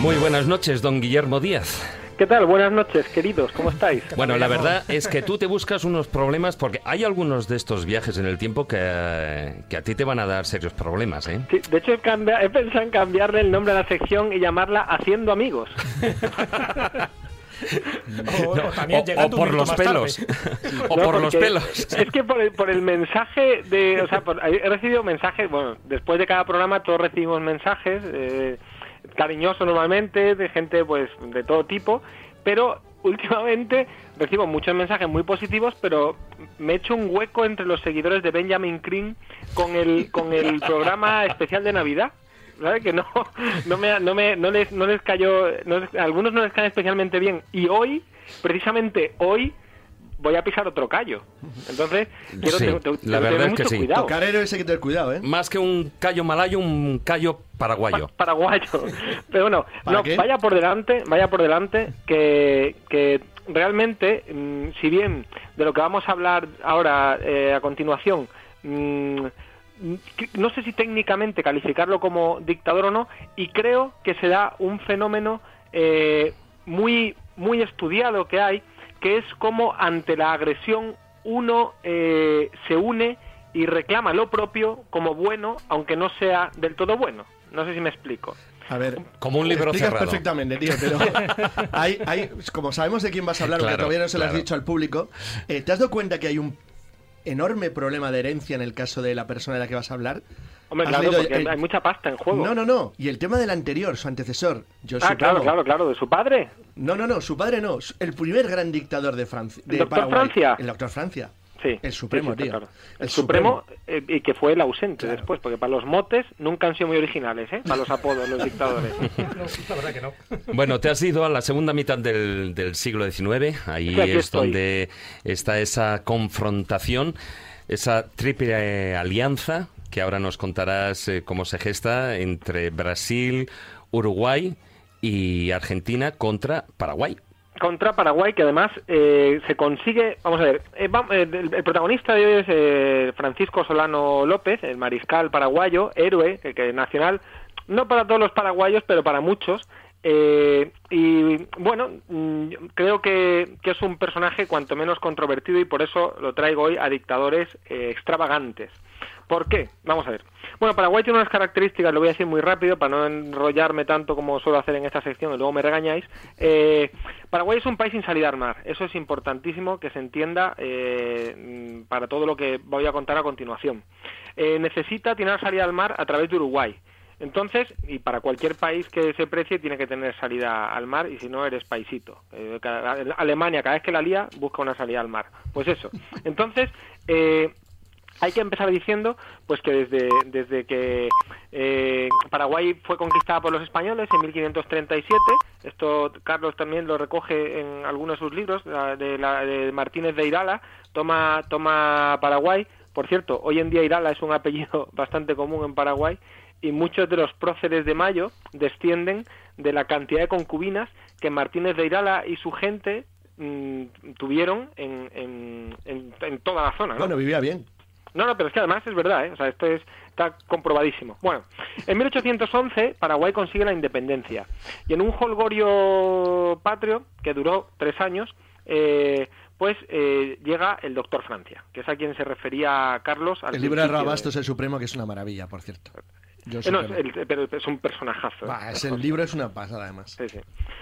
Muy buenas noches, don Guillermo Díaz. ¿Qué tal? Buenas noches, queridos. ¿Cómo estáis? Bueno, la verdad es que tú te buscas unos problemas porque hay algunos de estos viajes en el tiempo que, que a ti te van a dar serios problemas, ¿eh? Sí, de hecho, he, cambia- he pensado en cambiarle el nombre a la sección y llamarla Haciendo Amigos. O, No, o también o- llegando o un por los pelos. o No, por los pelos. Es que por el, por el mensaje de... O sea, por- he recibido mensajes... Bueno, después de cada programa todos recibimos mensajes, eh, cariñosos normalmente, de gente pues de todo tipo, pero últimamente recibo muchos mensajes muy positivos, pero me he hecho un hueco entre los seguidores de Benjamin Green con el, con el programa especial de Navidad. ¿Sabes? Que no, no, me, no, me, no, les, no les cayó, no les- a algunos no les cae especialmente bien. Y hoy, precisamente hoy, voy a pisar otro callo. Entonces, quiero Sí, te- te- la tengo verdad es mucho que sí. cuidado. Tocar héroes hay que tener cuidado, ¿eh? Más que un callo malayo, un callo paraguayo. Pa- paraguayo. Pero bueno, ¿Para no, qué? vaya por delante, vaya por delante, que, que realmente, mm, si bien de lo que vamos a hablar ahora eh, a continuación, mm, no sé si técnicamente calificarlo como dictador o no, y creo que se da un fenómeno eh, muy, muy estudiado que hay, que es como ante la agresión uno eh, se une y reclama lo propio como bueno, aunque no sea del todo bueno. No sé si me explico. A ver. Como un libro explicas cerrado. perfectamente, tío, pero hay, hay, como sabemos de quién vas a hablar, Claro, porque todavía no se lo has dicho al público, eh, ¿te has dado cuenta que hay un enorme problema de herencia en el caso de la persona de la que vas a hablar? Hombre, ¿Has claro, leído porque el- hay mucha pasta en juego. No, no, no. Y el tema del anterior, su antecesor, yo ah, claro, claro, claro, de su padre. No, no, no, su padre no. El primer gran dictador de Francia. De ¿El doctor Paraguay. Francia? El doctor Francia. Sí, El Supremo, sí, sí, está tío. claro. El, El Supremo, eh, y que fue el ausente después, porque para los motes nunca han sido muy originales, ¿eh? Para los apodos, los dictadores. la verdad que no. Bueno, te has ido a la segunda mitad del, del siglo XIX. Ahí es estoy. donde está esa confrontación, esa triple alianza que ahora nos contarás eh, cómo se gesta entre Brasil, Uruguay y Argentina contra Paraguay. Contra Paraguay, que además eh, se consigue, vamos a ver, eh, eh, el, protagonista de hoy es Francisco Solano López, el mariscal paraguayo, héroe, nacional, no para todos los paraguayos, pero para muchos. Y bueno, mm, creo que, que es un personaje cuanto menos controvertido y por eso lo traigo hoy a dictadores extravagantes. ¿Por qué? Vamos a ver. Bueno, Paraguay tiene unas características, lo voy a decir muy rápido para no enrollarme tanto como suelo hacer en esta sección y luego me regañáis. Eh, Paraguay es un país sin salida al mar. Eso es importantísimo que se entienda eh, para todo lo que voy a contar a continuación. Eh, necesita tener salida al mar a través de Uruguay. Entonces, y para cualquier país que se precie, tiene que tener salida al mar, y si no, eres paisito. Eh, Alemania, cada vez que la lía, busca una salida al mar. Pues eso. Entonces, eh, hay que empezar diciendo pues que desde, desde que eh, Paraguay fue conquistada por los españoles en 1537, esto Carlos también lo recoge en algunos de sus libros, de, la, de Martínez de Irala, toma, toma Paraguay. Por cierto, hoy en día Irala es un apellido bastante común en Paraguay y muchos de los próceres de Mayo descienden de la cantidad de concubinas que Martínez de Irala y su gente mm, tuvieron en, en, en- toda la zona. ¿no? Bueno, vivía bien. No, no, pero es que además es verdad, ¿eh? O sea, esto es, está comprobadísimo. Bueno, en 1811 Paraguay consigue la independencia y en un holgorio patrio que duró tres años, eh, pues eh, llega el doctor Francia, que es a quien se refería Carlos. Al El libro de Rabastos, El Supremo, que es una maravilla, por cierto. Yo Eh, no, es, el- pero es un personajazo. ¿eh? Es el libro es una pasada, además. Sí, sí.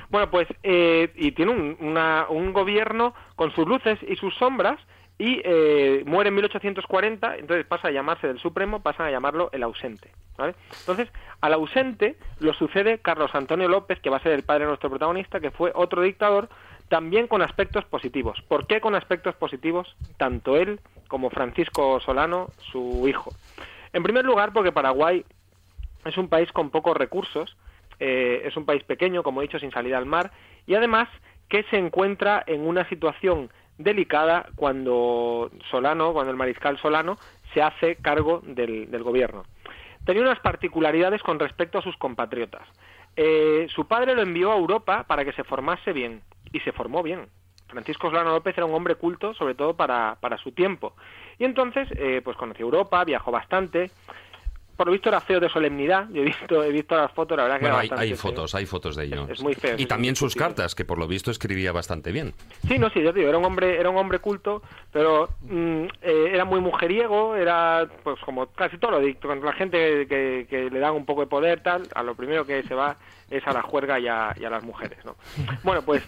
Bueno, pues, eh, y tiene un, una- un gobierno con sus luces y sus sombras, y eh, muere en 1840, entonces pasa a llamarse del Supremo, pasan a llamarlo el ausente. ¿vale? Entonces, al ausente lo sucede Carlos Antonio López, que va a ser el padre de nuestro protagonista, que fue otro dictador, también con aspectos positivos. ¿Por qué con aspectos positivos? Tanto él como Francisco Solano, su hijo. En primer lugar, porque Paraguay es un país con pocos recursos, eh, es un país pequeño, como he dicho, sin salida al mar, y además que se encuentra en una situación delicada cuando Solano, cuando el mariscal Solano se hace cargo del, del gobierno. Tenía unas particularidades con respecto a sus compatriotas. Eh, su padre lo envió a Europa para que se formase bien, y se formó bien. Francisco Solano López era un hombre culto, sobre todo para, para su tiempo. Y entonces, eh, pues conoció Europa, viajó bastante. Por lo visto era feo de solemnidad. Yo he visto, he visto las fotos, la verdad que Bueno, era hay, bastante hay feo. fotos, hay fotos de ello. Es muy feo, Y sí, también sí, sus sí. cartas, que por lo visto escribía bastante bien. Sí, no, sí, yo te digo, era un hombre, era un hombre culto, pero mm, eh, era muy mujeriego, era pues como casi todo lo dicto, con la gente que, que le dan un poco de poder, tal, a lo primero que se va es a la juerga y a, y a las mujeres, ¿no? Bueno, pues,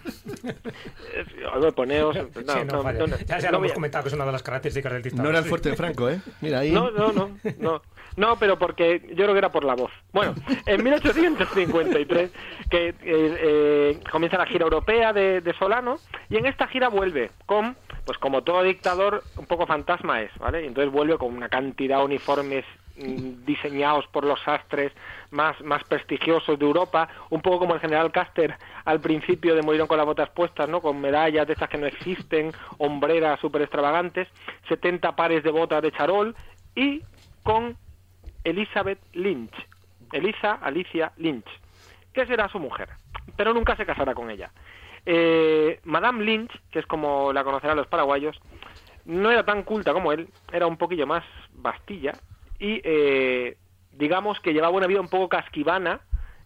eh, poneos, no, Sí, no, no, vaya. no, no, ya ya no lo hemos comentado que es una de las características del dictador. No era el fuerte de Franco, ¿eh? Mira ahí. No, no, no, no. No, pero porque yo creo que era por la voz. Bueno, en 1853 que eh, eh, comienza la gira europea de, de Solano y en esta gira vuelve con, pues como todo dictador, un poco fantasma es, ¿vale? Y entonces vuelve con una cantidad de uniformes mm, diseñados por los sastres más, más prestigiosos de Europa, un poco como el general Caster al principio de Murieron con las botas puestas, ¿no? Con medallas de estas que no existen, hombreras súper extravagantes, 70 pares de botas de charol y con Elizabeth Lynch, Elisa Alicia Lynch, que será su mujer, pero nunca se casará con ella. Eh, Madame Lynch, que es como la conocerán los paraguayos, no era tan culta como él, era un poquillo más bastilla y eh, digamos que llevaba una vida un poco casquivana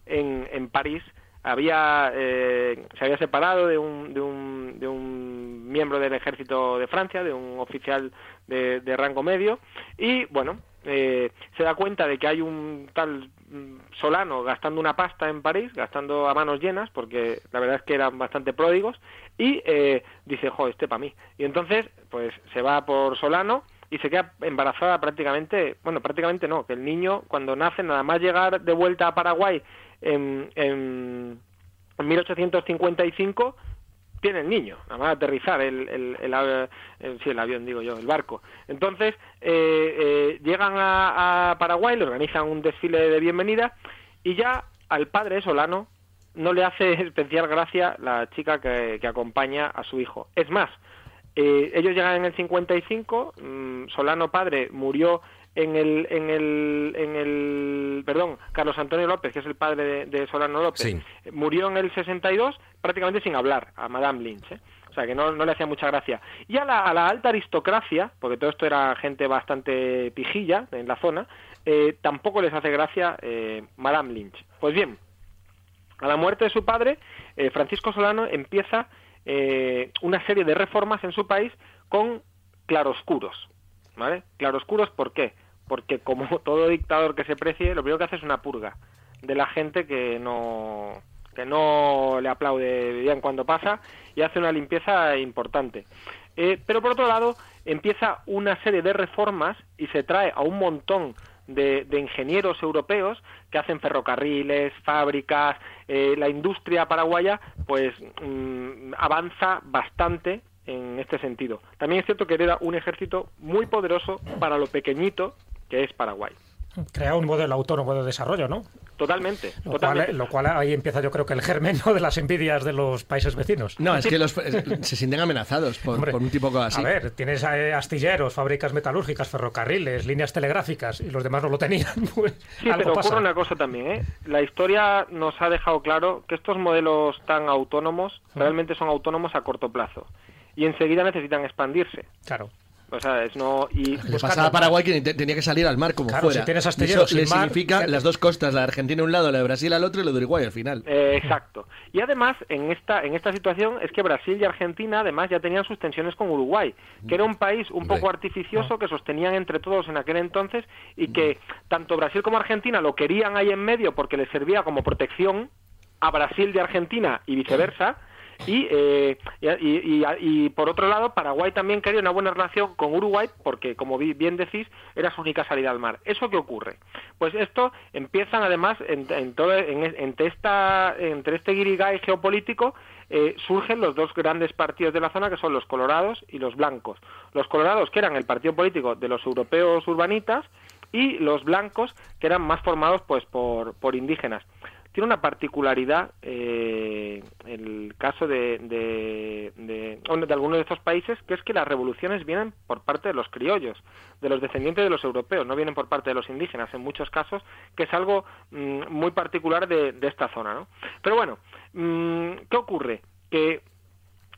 en París. Había, eh, se había separado de un, de, un, de un miembro del ejército de Francia, de un oficial de, de rango medio, y bueno, eh, se da cuenta de que hay un tal mm, Solano gastando una pasta en París, gastando a manos llenas, porque la verdad es que eran bastante pródigos, y eh, dice, jo, este para mí. Y entonces, pues se va por Solano y se queda embarazada prácticamente, bueno, prácticamente no, que el niño cuando nace, nada más llegar de vuelta a Paraguay en, en, en 1855, tiene el niño, nada más aterrizar el, el, el, el- el avión, digo yo, el barco. Entonces, eh, eh, llegan a, a Paraguay, le organizan un desfile de bienvenida y ya al padre Solano no le hace especial gracia la chica que, que acompaña a su hijo. Es más, eh, ellos llegan en el 55, mm, Solano padre murió en el, en el, en el, perdón, Carlos Antonio López, que es el padre de, de Solano López, Sí. murió en el 62 prácticamente sin hablar a Madame Lynch, ¿eh? o sea que no, no le hacía mucha gracia. Y a la, a la alta aristocracia, porque todo esto era gente bastante pijilla en la zona, eh, tampoco les hace gracia eh, Madame Lynch. Pues bien, a la muerte de su padre, eh, Francisco Solano empieza eh, una serie de reformas en su país con claroscuros. ¿Vale? Claroscuros, ¿por qué? Porque como todo dictador que se precie, lo primero que hace es una purga de la gente que no que no le aplaude bien cuando pasa y hace una limpieza importante. Eh, pero por otro lado, empieza una serie de reformas y se trae a un montón de, de ingenieros europeos que hacen ferrocarriles, fábricas, eh, la industria paraguaya pues mm, avanza bastante en este sentido. También es cierto que hereda un ejército muy poderoso para lo pequeñito que es Paraguay. Crea un modelo autónomo de desarrollo, ¿no? Totalmente, Lo totalmente. cual, lo cual ahí empieza yo creo que el germen ¿no? de las envidias de los países vecinos. No, es que los, eh, se sienten amenazados por, Hombre, por un tipo así. A ver, tienes eh, astilleros, fábricas metalúrgicas, ferrocarriles, líneas telegráficas y los demás no lo tenían. Pues, Sí, algo pero pasa. ocurre una cosa también, ¿eh? La historia nos ha dejado claro que estos modelos tan autónomos realmente son autónomos a corto plazo y enseguida necesitan expandirse. Claro. O sea, es no y Le pasaba a Paraguay que te- tenía que salir al mar como Claro, fuera. si tienes Y astilleros eso le mar, significa ¿qué- las dos costas, la de Argentina a un lado, la de Brasil al otro y lo de Uruguay al final. Eh, exacto. Y además, en esta, en esta situación es que Brasil y Argentina además ya tenían sus tensiones con Uruguay, que era un país un poco artificioso que sostenían entre todos en aquel entonces y que tanto Brasil como Argentina lo querían ahí en medio porque les servía como protección a Brasil de Argentina y viceversa. Y, eh, y, y- y- por otro lado, Paraguay también quería una buena relación con Uruguay porque, como bien decís, era su única salida al mar. ¿Eso qué ocurre? Pues esto empiezan además, en, todo, en, entre, esta, entre este guirigay geopolítico, eh, surgen los dos grandes partidos de la zona que son los colorados y los blancos. Los colorados, que eran el partido político de los europeos urbanitas, y los blancos, que eran más formados pues por indígenas tiene una particularidad eh, el caso de, de, de, algunos de estos países, que es que las revoluciones vienen por parte de los criollos, de los descendientes de los europeos, no vienen por parte de los indígenas en muchos casos, que es algo mm, muy particular de, de esta zona. ¿no? Pero bueno, mm, ¿qué ocurre? Que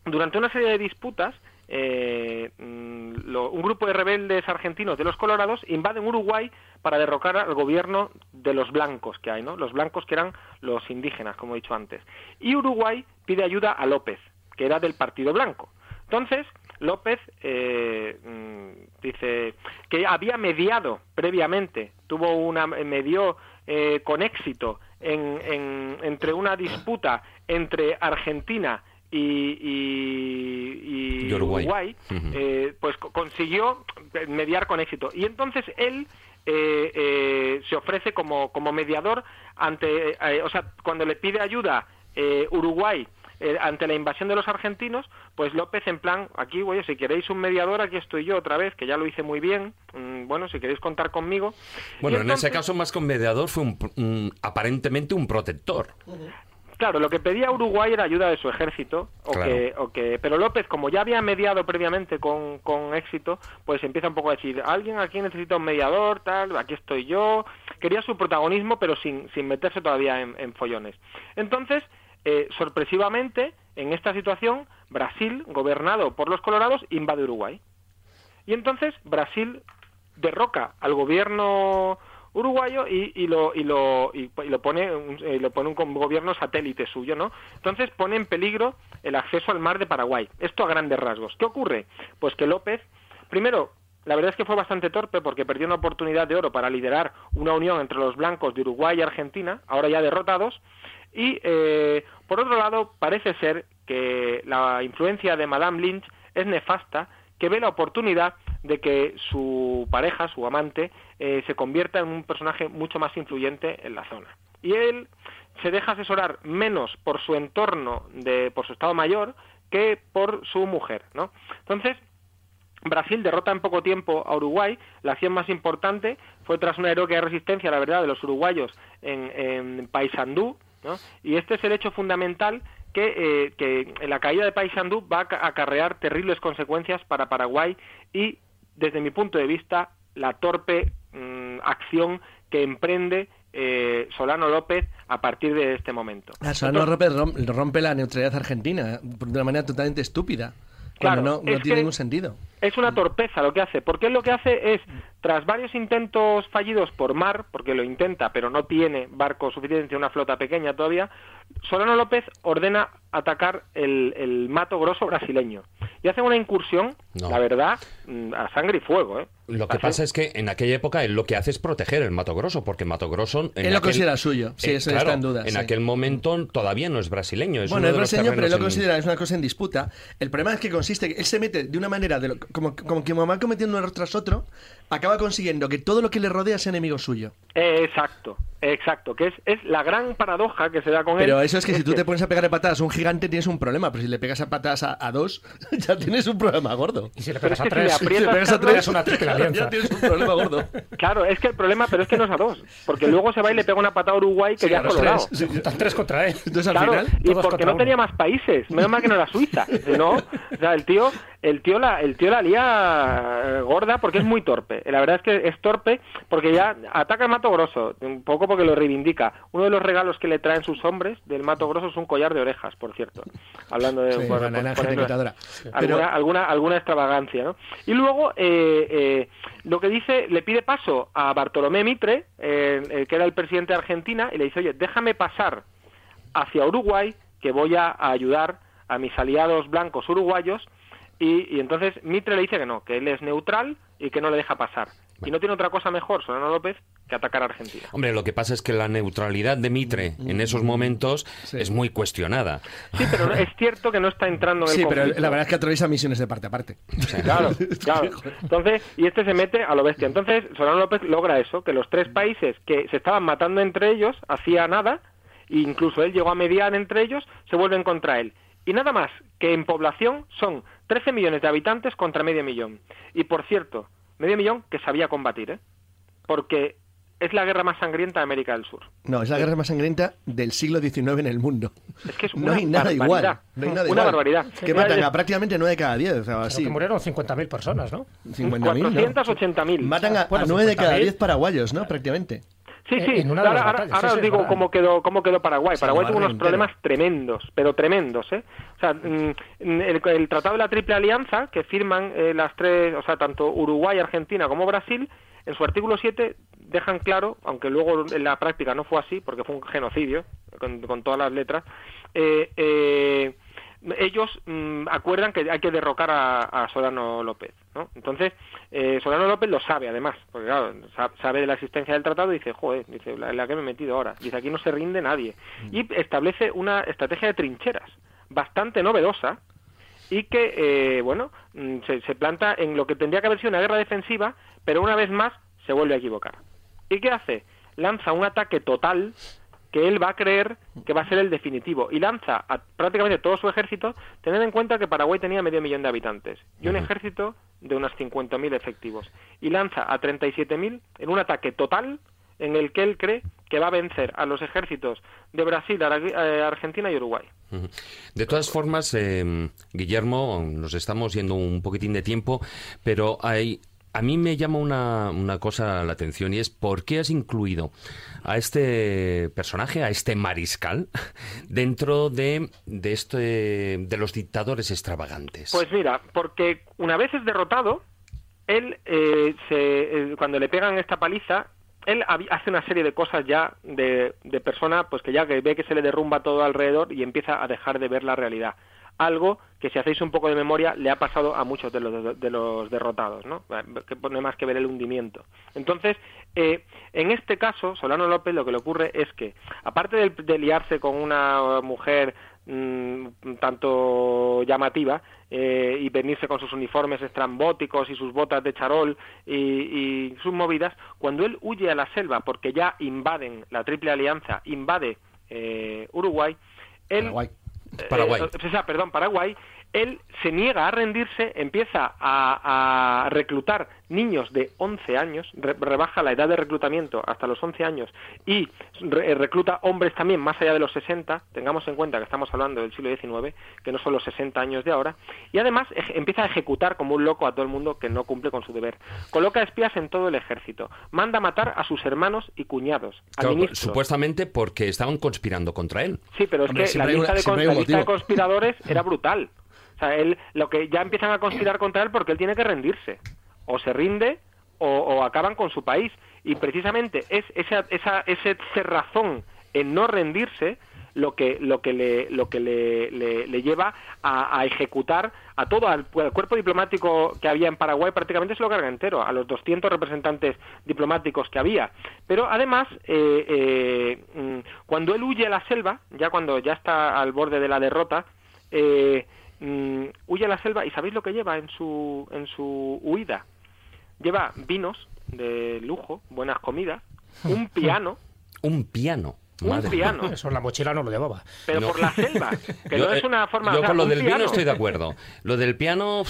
durante una serie de disputas, eh, mm, lo- un grupo de rebeldes argentinos de los Colorados invaden Uruguay para derrocar al gobierno de los blancos que hay, ¿no? Los blancos que eran los indígenas, como he dicho antes. Y Uruguay pide ayuda a López, que era del Partido Blanco. Entonces, López eh, mm, dice que había mediado previamente, tuvo una medió eh, con éxito en, en- entre una disputa entre Argentina y, y- y Y Uruguay. Eh, pues co- consiguió mediar con éxito. Y entonces él eh, eh, se ofrece como, como mediador ante, eh, o sea, cuando le pide ayuda eh, Uruguay ante la invasión de los argentinos, pues López en plan, aquí, oye, si queréis un mediador, aquí estoy yo otra vez, que ya lo hice muy bien, mm, bueno, si queréis contar conmigo. Bueno, en ese caso más que un mediador fue un, un- aparentemente un protector. Claro, lo que pedía Uruguay era ayuda de su ejército, o Claro. que, o que, pero López, como ya había mediado previamente con, con éxito, pues empieza un poco a decir, alguien aquí necesita un mediador, tal, aquí estoy yo. Quería su protagonismo, pero sin, sin meterse todavía en, en follones. Entonces, eh, sorpresivamente, en esta situación, Brasil, gobernado por los colorados, invade Uruguay. Y entonces Brasil derroca al gobierno uruguayo y, y lo y lo y, y lo pone un, eh, lo pone un gobierno satélite suyo no entonces pone en peligro el acceso al mar de Paraguay. Esto a grandes rasgos. Qué ocurre pues que López primero la verdad es que fue bastante torpe porque perdió una oportunidad de oro para liderar una unión entre los blancos de Uruguay y Argentina ahora ya derrotados y eh, por otro lado parece ser que la influencia de Madame Lynch es nefasta que ve la oportunidad de que su pareja, su amante, eh, se convierta en un personaje mucho más influyente en la zona. Y él se deja asesorar menos por su entorno, de, por su estado mayor, que por su mujer, ¿no? Entonces, Brasil derrota en poco tiempo a Uruguay. La acción más importante fue tras una heroica resistencia, la verdad, de los uruguayos en, en Paysandú, ¿no? Y este es el hecho fundamental que, eh, que la caída de Paysandú va a ca- acarrear terribles consecuencias para Paraguay y, desde mi punto de vista, la torpe mm, acción que emprende eh, Solano López a partir de este momento. Ah, Solano López rom- rompe la neutralidad argentina de una manera totalmente estúpida. Claro, Cuando no, tiene que- ningún sentido. Es una torpeza lo que hace, porque él lo que hace es, tras varios intentos fallidos por mar, porque lo intenta, pero no tiene barco suficiente, una flota pequeña todavía, Solano López ordena atacar el, el Mato Grosso brasileño. Y hacen una incursión, No. la verdad, mm, a sangre y fuego. ¿eh? Lo que pasa es que en aquella época él lo que hace es proteger el Mato Grosso, porque Mato Grosso... en Él lo aquel- considera suyo, sí, eso está en duda, En sí. aquel momento todavía no es brasileño. Es bueno, uno es de los brasileño, pero él lo en- considera, es una cosa en disputa. El problema es que consiste, que él se mete de una manera, de lo- como, como que mamá cometiendo un error tras otro, acaba consiguiendo que todo lo que le rodea sea enemigo suyo. Eh, exacto, exacto, que es, es la gran paradoja que se da con él. Pero eso es que si tú te pones a pegar de patadas a un gigante tienes un problema, pero si le pegas a patadas a, a dos, ya tienes un problema gordo. Y si le pegas a que si le tres, Si le pegas a tres, es una triple alianza. ya tienes un problema gordo. Claro, es que el problema, pero es que no es a dos, porque luego se va y le pega una patada a Uruguay que Sí, ya a es los colorado. tres. Están tres contra él. Entonces al final... y porque no uno. tenía más países, menos mal que no era Suiza, no, o sea, el tío, el tío la, el tío la lía eh, gorda porque es muy torpe, la verdad es que es torpe porque ya ataca el Mato Grosso, un poco porque lo reivindica, uno de los regalos que le traen sus hombres del Mato Grosso es un collar de orejas, por cierto, hablando de Sí, por alguna, Pero- alguna, alguna extravagancia, ¿no? Y luego, eh, eh, lo que dice, le pide paso a Bartolomé Mitre, eh, eh, que era el presidente de Argentina, y le dice, oye, déjame pasar hacia Uruguay, que voy a ayudar a mis aliados blancos uruguayos, y, y entonces Mitre le dice que no, que él es neutral y que no le deja pasar. Y no tiene otra cosa mejor, Solano López, que atacar a Argentina. Hombre, lo que pasa es que la neutralidad de Mitre en esos momentos es muy cuestionada. Sí, pero no- es cierto que no está entrando en el Sí, pero la verdad es que atraviesa misiones de parte a parte. Claro, claro. Entonces, y este se mete a lo bestia. Entonces, Solano López logra eso, que los tres países que se estaban matando entre ellos hacía nada, e incluso él llegó a mediar entre ellos, se vuelven contra él. Y nada más que en población son 13 millones de habitantes contra medio millón. Y por cierto, medio millón que sabía combatir, ¿eh? Porque es la guerra más sangrienta de América del Sur. No, es la guerra más sangrienta del siglo XIX en el mundo. Es que es no una hay nada barbaridad. igual. No hay nada Una igual. barbaridad. Que matan a prácticamente 9 de cada 10. O sea, así. que murieron 50.000 personas, ¿no? 50.000, ¿no? 480.000. Matan a, Bueno, 9 de cada 50.000. 10 paraguayos, ¿no? Prácticamente. Sí, Eh, sí. en una de ahora ahora- batallas, ahora sí, os digo verdad. cómo quedó, cómo quedó Paraguay. Paraguay tuvo unos problemas entero. tremendos, pero tremendos, ¿eh? O sea, mm, el, el Tratado de la Triple Alianza, que firman eh, las tres, o sea, tanto Uruguay, Argentina como Brasil, en su artículo 7 dejan claro, aunque luego en la práctica no fue así, porque fue un genocidio, con, con todas las letras, eh, eh, ellos mm, acuerdan que hay que derrocar a, a Solano López, ¿no? Entonces, eh, Solano López lo sabe además, porque claro, sa- sabe de la existencia del tratado y dice, joder, dice, la, la que me he metido ahora. Dice, aquí no se rinde nadie. Y establece una estrategia de trincheras bastante novedosa y que, eh, bueno, mm, se, se planta en lo que tendría que haber sido una guerra defensiva, pero una vez más se vuelve a equivocar. ¿Y qué hace? Lanza un ataque total que él va a creer que va a ser el definitivo. Y lanza a prácticamente todo su ejército, teniendo en cuenta que Paraguay tenía medio millón de habitantes y un ejército de unos 50.000 efectivos. Y lanza a 37.000 en un ataque total en el que él cree que va a vencer a los ejércitos de Brasil, eh, Argentina y Uruguay. De todas formas, eh, Guillermo, nos estamos yendo un poquitín de tiempo, pero hay, a mí me llama una, una cosa la atención y es por qué has incluido a este personaje, a este mariscal, dentro de, de, este, de los dictadores extravagantes. Pues mira, porque una vez es derrotado, él, eh, se, eh, cuando le pegan esta paliza, él hace una serie de cosas ya de, de persona, pues que ya que ve que se le derrumba todo alrededor y empieza a dejar de ver la realidad. Algo que si hacéis un poco de memoria le ha pasado a muchos de los, de los derrotados, ¿no? Que pone más que ver el hundimiento. Entonces, eh, en este caso, Solano López lo que le ocurre es que, aparte de, liarse con una mujer mm, tanto llamativa eh, y venirse con sus uniformes estrambóticos y sus botas de charol y, sus movidas, cuando él huye a la selva porque ya invaden la Triple Alianza, invade eh, Uruguay, él Paraguay. Paraguay. eh, perdón, Paraguay, él se niega a rendirse, empieza a, a reclutar niños de 11 años, re- rebaja la edad de reclutamiento hasta los 11 años y re- recluta hombres también más allá de los 60, tengamos en cuenta que estamos hablando del siglo XIX, que no son los 60 años de ahora, y además eje- empieza a ejecutar como un loco a todo el mundo que no cumple con su deber. Coloca espías en todo el ejército, manda matar a sus hermanos y cuñados, a Claro, ministros. supuestamente porque estaban conspirando contra él. Sí, pero es Hombre, que la lista, una- de, la lista conspiradores era brutal. O sea, él, lo que ya empiezan a conspirar contra él porque él tiene que rendirse. O se rinde o, o acaban con su país. Y precisamente es esa, esa, ese cerrazón en no rendirse lo que lo que le lo que le, le- le lleva a, a ejecutar a todo al, al cuerpo diplomático que había en Paraguay prácticamente se lo carga entero a los 200 representantes diplomáticos que había pero además eh, eh, mm, cuando él huye a la selva ya cuando ya está al borde de la derrota eh, mm, huye a la selva y sabéis lo que lleva en su en su huida lleva vinos de lujo buenas comidas un piano Un piano. Un Madre piano. Eso en la mochila no lo llevaba. pero No. por la selva que Yo, no es eh, una forma Yo o sea, con lo del vino piano. estoy de acuerdo. Lo del piano.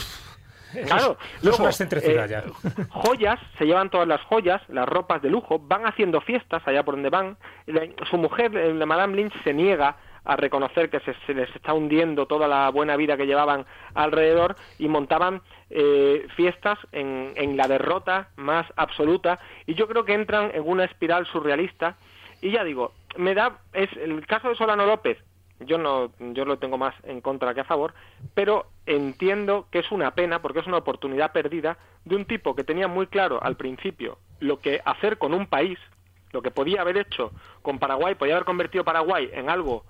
Claro, es luego, eh, ya. joyas, se llevan todas las joyas, las ropas de lujo, van haciendo fiestas allá por donde van. Su mujer, eh, la Madame Lynch, se niega a reconocer que se, les está hundiendo toda la buena vida que llevaban alrededor y montaban eh, fiestas en, en la derrota más absoluta. Y yo creo que entran en una espiral surrealista. Y ya digo, me da es el caso de Solano López yo no yo lo tengo más en contra que a favor, pero entiendo que es una pena porque es una oportunidad perdida de un tipo que tenía muy claro al principio lo que hacer con un país, lo que podía haber hecho con Paraguay, podía haber convertido Paraguay en algo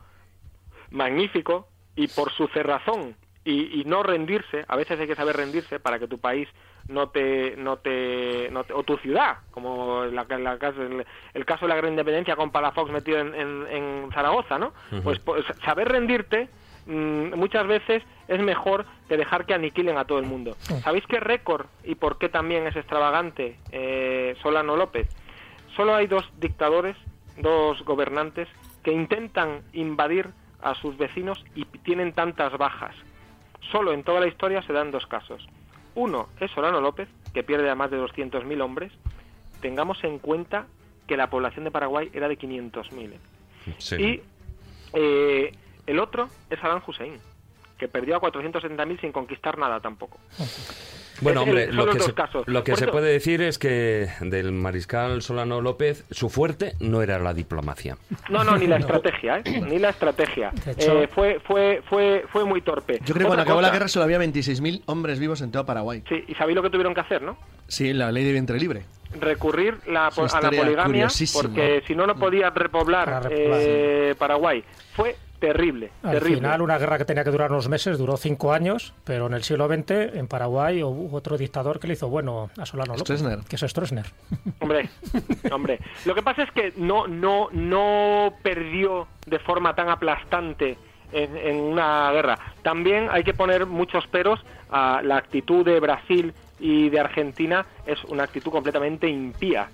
magnífico y por su cerrazón y, y no rendirse, a veces hay que saber rendirse para que tu país no te, no te, no te- o tu ciudad, como la, la caso- el, el caso de la gran independencia con Palafox metido en, en- en Zaragoza, ¿no? Pues, pues saber rendirte mm, muchas veces es mejor que dejar que aniquilen a todo el mundo. ¿Sabéis qué récord y por qué también es extravagante eh, Solano López? Solo hay dos dictadores, dos gobernantes que intentan invadir a sus vecinos y tienen tantas bajas. Solo en toda la historia se dan dos casos. Uno es Solano López, que pierde a más de 200.000 hombres. Tengamos en cuenta que la población de Paraguay era de 500.000. ¿eh? Sí. Y eh, el otro es Saddam Hussein, que perdió a 470.000 sin conquistar nada tampoco. Bueno, Es- hombre, lo que, se, casos. lo que Por se eso- puede decir es que del mariscal Solano López, su fuerte no era la diplomacia. No, no, ni la estrategia, ¿eh? Ni la estrategia. Hecho- Eh, fue, fue, fue, fue muy torpe. Yo creo que cuando acabó la guerra solo había 26.000 hombres vivos en todo Paraguay. Sí, y sabéis lo que tuvieron que hacer, ¿no? Sí, la ley de vientre libre. recurrir la, a la poligamia porque si no no podía repoblar, eh, Paraguay. Fue terrible, Al terrible. final, una guerra que tenía que durar unos meses duró cinco años, pero en el siglo XX, en Paraguay, hubo otro dictador que le hizo bueno a Solano López, que es Stroessner. Hombre, hombre. Lo que pasa es que no, no, no perdió de forma tan aplastante en, en una guerra. También hay que poner muchos peros a la actitud de Brasil y de Argentina es una actitud completamente impía.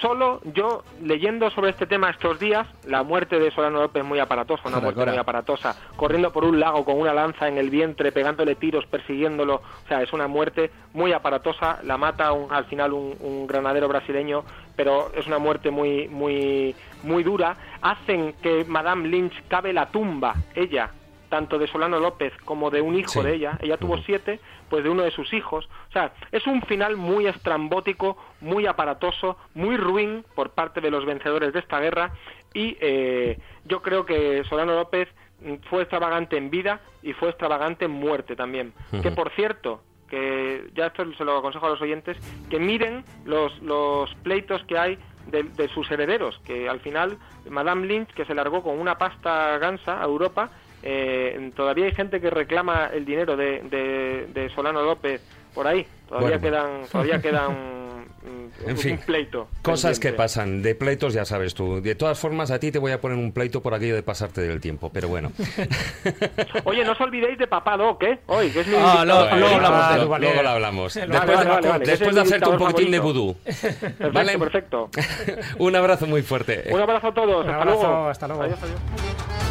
Solo yo, leyendo sobre este tema estos días, la muerte de Solano López muy aparatosa, una muerte muy aparatosa, corriendo por un lago con una lanza en el vientre, pegándole tiros, persiguiéndolo, o sea, es una muerte muy aparatosa, la mata un- al final un, un granadero brasileño, pero es una muerte muy, muy, muy dura, hacen que Madame Lynch cabe la tumba, ella, tanto de Solano López como de un hijo Sí. de ella, ella tuvo siete, pues de uno de sus hijos. O sea, es un final muy estrambótico, muy aparatoso, muy ruin por parte de los vencedores de esta guerra y eh, yo creo que Solano López mm, fue extravagante en vida y fue extravagante en muerte también. Que por cierto, que ya esto se lo aconsejo a los oyentes, que miren los, los pleitos que hay de, de sus herederos, que al final Madame Lynch, que se largó con una pasta gansa a Europa, eh, todavía hay gente que reclama el dinero de, de, de Solano López por ahí, todavía Bueno, quedan, todavía quedan mm, En un fin, pleito. Cosas que pendiente. pasan, de pleitos ya sabes tú. De todas formas, a ti te voy a poner un pleito por aquello de pasarte del tiempo, pero bueno. Oye, no os olvidéis de Papá Doc, ¿eh? Hoy, que es mi Ah, invitado luego- luego hablamos de él. Luego- vale. Luego lo hablamos. Vale, Después, vale, vale, vale, que después es de hacerte un poquitín de favorito. vudú. Perfecto, ¿Vale? perfecto. un abrazo muy fuerte. Un abrazo a todos. Un hasta abrazo, luego. hasta luego. Adiós, adiós.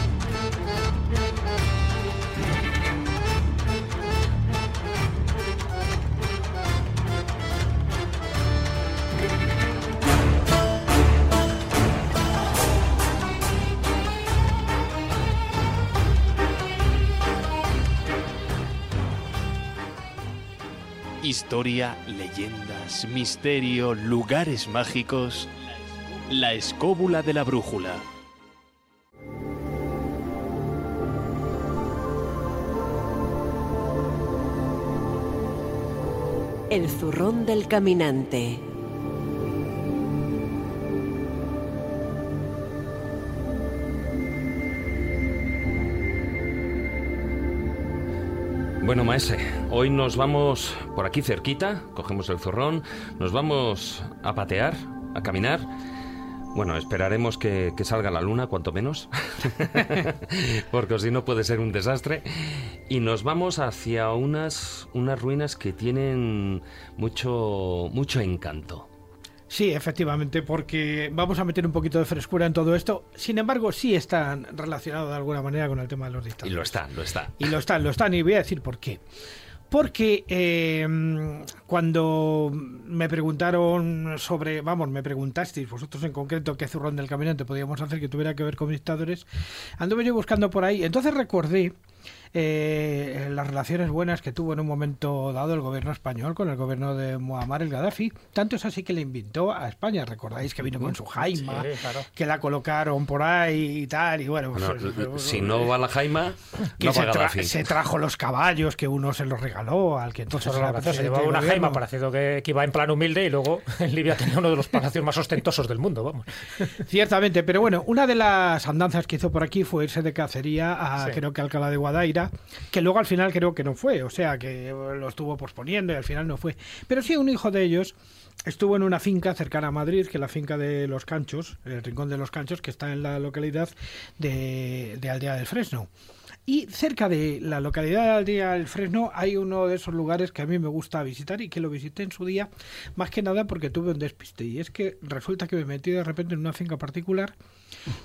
Historia, leyendas, misterio, lugares mágicos. La escóbula de la brújula. El zurrón del caminante. Bueno, maese, hoy nos vamos por aquí cerquita, cogemos el zurrón, nos vamos a patear, a caminar. Bueno, esperaremos que, que salga la luna, cuanto menos, porque si no puede ser un desastre. Y nos vamos hacia unas, unas ruinas que tienen mucho, mucho encanto. Sí, efectivamente, porque vamos a meter un poquito de frescura en todo esto. Sin embargo, sí están relacionados de alguna manera con el tema de los Y dictadores. lo está, lo está. Y lo están, lo están, y voy a decir por qué. Porque eh, cuando me preguntaron sobre, vamos, me preguntasteis vosotros en concreto qué zurrón del caminante podíamos hacer que tuviera que ver con dictadores, anduve yo buscando por ahí. Entonces recordé eh, las relaciones buenas que tuvo en un momento dado el gobierno español con el gobierno de Muammar el Gaddafi. Tanto es así que le invitó a España. Recordáis que vino con su jaima, Sí, claro. que la colocaron por ahí y tal. Y bueno, Bueno, pues, si no va la Jaima, que no se, va tra- Gaddafi. se trajo los caballos que uno se los regaló al que entonces Entonces, era se llevaba una jaima parecido que, que iba en plan humilde y luego en Libia tenía uno de los palacios más ostentosos del mundo, vamos. Ciertamente, pero bueno, una de las andanzas que hizo por aquí fue irse de cacería a Sí. creo que Alcalá de Guadaira, que luego al final creo que no fue, o sea que lo estuvo posponiendo y al final no fue. Pero sí, un hijo de ellos estuvo en una finca cercana a Madrid, que es la finca de Los Canchos, el Rincón de los Canchos, que está en la localidad de, de Aldea del Fresno. Y cerca de la localidad de Aldea del Fresno hay uno de esos lugares que a mí me gusta visitar y que lo visité en su día, más que nada porque tuve un despiste. Y es que resulta que me metí de repente en una finca particular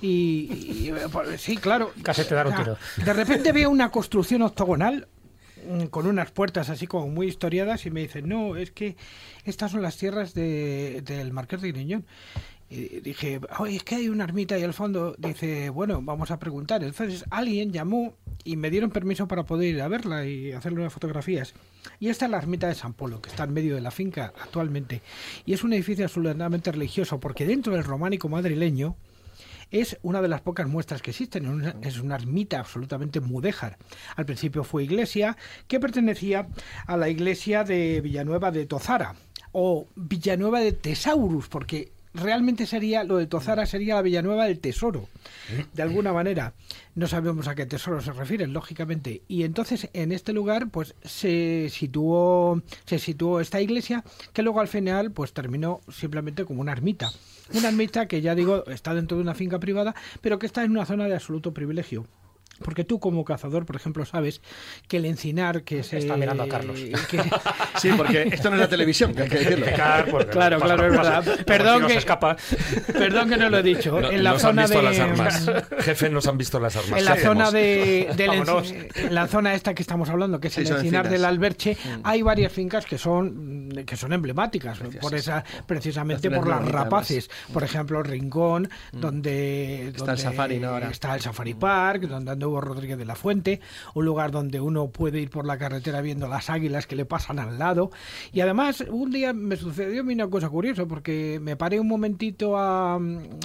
y, y, pues, sí, claro. Casi te sea, tiro. De repente veo una construcción octogonal mm, con unas puertas así como muy historiadas y me dicen, no, es que estas son las tierras de- del Marqués de Griñón. Y dije, oye, es que hay una ermita ahí al fondo. Dice, bueno, vamos a preguntar. Entonces alguien llamó y me dieron permiso para poder ir a verla y hacerle unas fotografías. Y esta es la ermita de San Polo, que está en medio de la finca actualmente. Y es un edificio absolutamente religioso, porque dentro del románico madrileño, es una de las pocas muestras que existen. Es una ermita absolutamente mudéjar. Al principio fue iglesia que pertenecía a la iglesia de Villanueva de Tozara o Villanueva de Tesaurus, porque realmente sería lo de Tozara sería la Villanueva del Tesoro, de alguna manera. No sabemos a qué tesoro se refieren, lógicamente. Y entonces en este lugar pues se situó se situó esta iglesia que luego al final pues terminó simplemente como una ermita. Una ermita que ya digo está dentro de una finca privada, pero que está en una zona de absoluto privilegio. Porque tú como cazador, por ejemplo, sabes que el encinar que se... Está mirando a Carlos. que- Sí, porque esto no es la televisión, que hay que decirlo. Pecar, Claro, pasa- claro, es verdad. Perdón si que- escapa. Perdón que no lo he dicho. No- en la nos zona han visto de... las armas. Jefe, nos han visto las armas. En la ¿Qué zona de, del Vámonos. enci- en la zona esta que estamos hablando, que es Sí, el encinar del Alberche, Mm. hay varias fincas que son que son emblemáticas por esa precisamente por las rapaces. Por ejemplo, Rincón, donde Está el safari, ¿no? Ahora. está el Safari Park, donde anduvo Rodríguez de la Fuente, un lugar donde uno puede ir por la carretera viendo las águilas que le pasan al lado. Y además, un día me sucedió a mí una cosa curiosa, porque me paré un momentito a,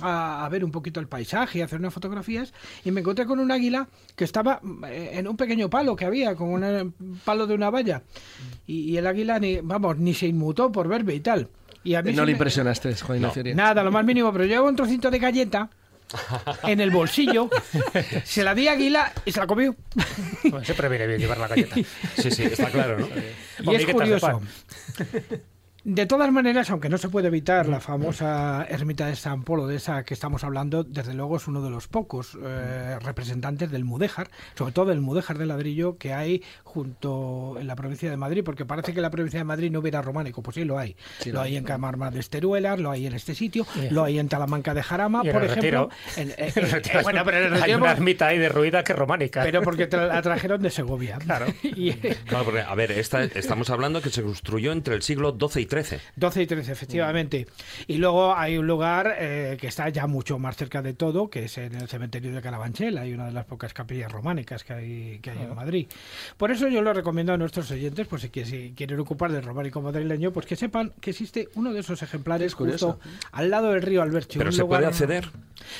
a- a ver un poquito el paisaje, a hacer unas fotografías, y me encontré con un águila que estaba eh, en un pequeño palo que había, con un palo de una valla. Y, y el águila, ni, vamos, ni se inmutó por verme y tal. Y a mí No le me- impresionaste, Juan Arias. Nada, lo más mínimo, pero llevo un trocito de galleta en el bolsillo, se la di a Águila y se la comió. Bueno, siempre viene bien llevar la galleta. Sí, sí, está claro, ¿no? Y es curioso. De todas maneras, aunque no se puede evitar la famosa ermita de San Polo, de esa que estamos hablando, desde luego es uno de los pocos eh, representantes del mudéjar, sobre todo del mudéjar de ladrillo que hay junto en la provincia de Madrid, porque parece que la provincia de Madrid no hubiera románico, pues sí lo hay. Sí, lo lo hay en Camarma de Esteruelas, lo hay en este sitio, lo hay en Talamanca de Jarama, por ejemplo. En- bueno, pero en el hay una ermita ahí derruida que es románica. pero porque tra- la trajeron de Segovia. Claro. Y- Claro, porque, a ver, esta- estamos hablando que se construyó entre el siglo XII y 13. 12 y 13, efectivamente. Y luego hay un lugar eh, que está ya mucho más cerca de todo, que es en el cementerio de Carabanchel. Hay una de las pocas capillas románicas que hay, que hay en Madrid. Por eso yo lo recomiendo a nuestros oyentes, pues si, si quieren ocupar del románico madrileño, pues que sepan que existe uno de esos ejemplares justo al lado del río Alberche. ¿Pero un se puede acceder?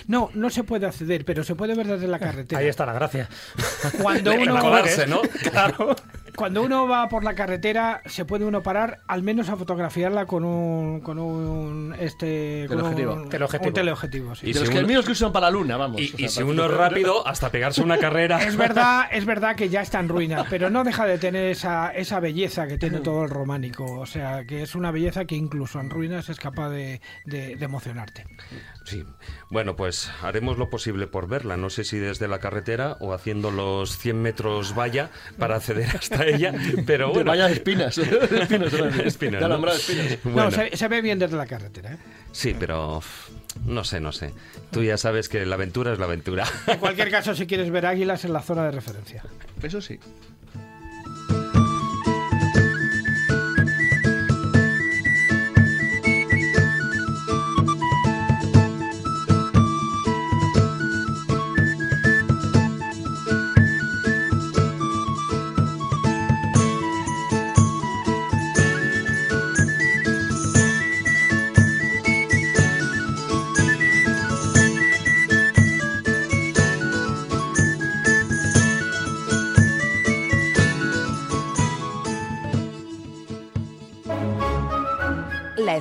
No, no se puede acceder, pero se puede ver desde la carretera. Ahí está la gracia. Cuando uno, colarse, ¿no? Claro. Cuando uno va por la carretera, se puede uno parar al menos a fotografiarla con un, con un este con Teleobjetivo. un, Teleobjetivo. un teleobjetivo, sí. Y de si los que uno- míos que usan para la luna, vamos. Y, o sea, y si uno es rápido, hasta pegarse una carrera. Es verdad, es verdad que ya está en ruina, pero no deja de tener esa, esa belleza que tiene todo el románico. O sea, que es una belleza que incluso en ruinas es capaz de, de- de emocionarte. Sí. Bueno, pues haremos lo posible por verla. No sé si desde la carretera o haciendo los 100 metros valla para acceder hasta ella. Pero De bueno. de espinas. espinas, de Espinas, de ¿no? de espinas. Bueno, No, se, se ve bien desde la carretera. ¿eh? sí, pero no sé, no sé. Tú ya sabes que la aventura es la aventura. En cualquier caso, si quieres ver águilas en la zona de referencia. Eso sí.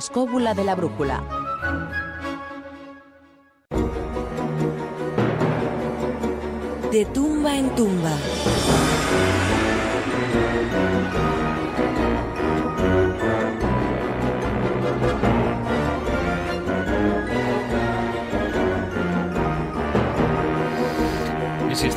Escóbula de la brújula. De tumba en tumba.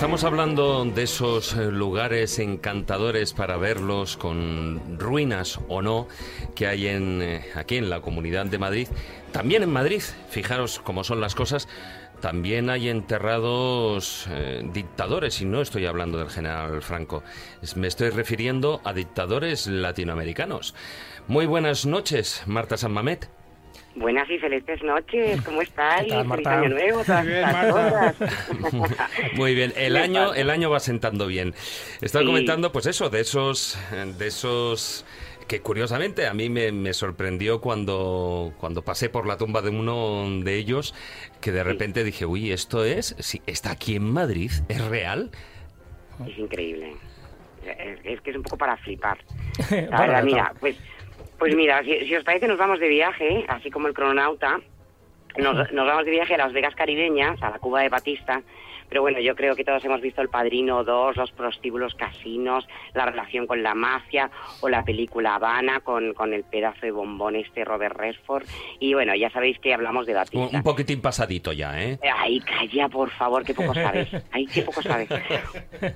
Estamos hablando de esos eh, lugares encantadores para verlos con ruinas o no que hay en, eh, aquí en la Comunidad de Madrid, también en Madrid, fijaros cómo son las cosas, también hay enterrados eh, dictadores, y no estoy hablando del general Franco, me estoy refiriendo a dictadores latinoamericanos. Muy buenas noches, Marta San Mamet. Buenas y felices noches, ¿cómo estáis? ¿Qué tal, Feliz año nuevo, todas Bien, estas Marta. cosas. Muy bien, el año, el año va sentando bien. Estaba Sí. comentando, pues eso, de esos, de esos que curiosamente a mí me, me sorprendió cuando, cuando pasé por la tumba de uno de ellos, que de repente dije, uy, esto es, sí, está aquí en Madrid, es real. Es increíble. Es, es que es un poco para flipar. La Bueno, verdad, de mira, pues, pues mira, si, si os parece nos vamos de viaje, así como el crononauta. Nos, nos vamos de viaje a Las Vegas caribeñas, a la Cuba de Batista. Pero bueno, yo creo que todos hemos visto El Padrino 2, los prostíbulos casinos, la relación con la mafia o la película Habana con, con el pedazo de bombón este Robert Redford. Y bueno, ya sabéis que hablamos de Un, Batista. un poquitín pasadito ya, ¿eh? Ay, calla, por favor, que poco sabes. Ay, qué poco sabes.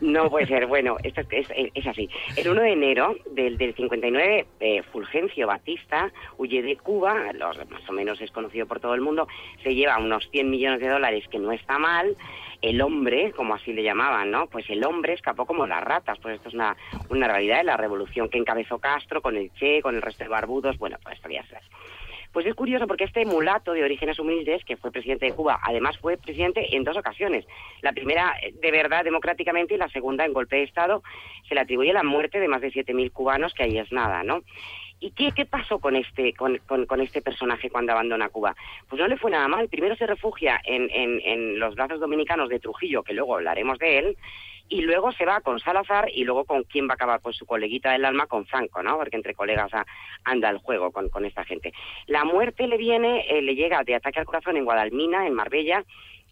No puede ser. Bueno, esto es, es- es así. El 1 de enero del, del 59, eh, Fulgencio Batista huye de Cuba, los, más o menos es conocido por todo el mundo, se lleva unos 100 millones de dólares, que no está mal. El hombre, como así le llamaban, ¿no? Pues el hombre escapó como las ratas. Pues esto es una, una realidad de la revolución que encabezó Castro con el Che, con el resto de barbudos. Bueno, pues sabes. Pues es curioso porque este mulato de orígenes humildes, que fue presidente de Cuba, además fue presidente en dos ocasiones. La primera eh, de verdad democráticamente y la segunda en golpe de Estado. Se le atribuye la muerte de más de 7.000 cubanos, que ahí es nada, ¿no? ¿Y qué, qué pasó con este, con, con- con este personaje cuando abandona Cuba? Pues no le fue nada mal. Primero se refugia en, en- los brazos dominicanos de Trujillo, que luego hablaremos de él, y luego se va con Salazar y luego con quién va a acabar, pues su coleguita del alma, con Franco, ¿no? Porque entre colegas anda el juego con, con esta gente. La muerte le viene, eh, le llega de ataque al corazón en Guadalmina, en Marbella,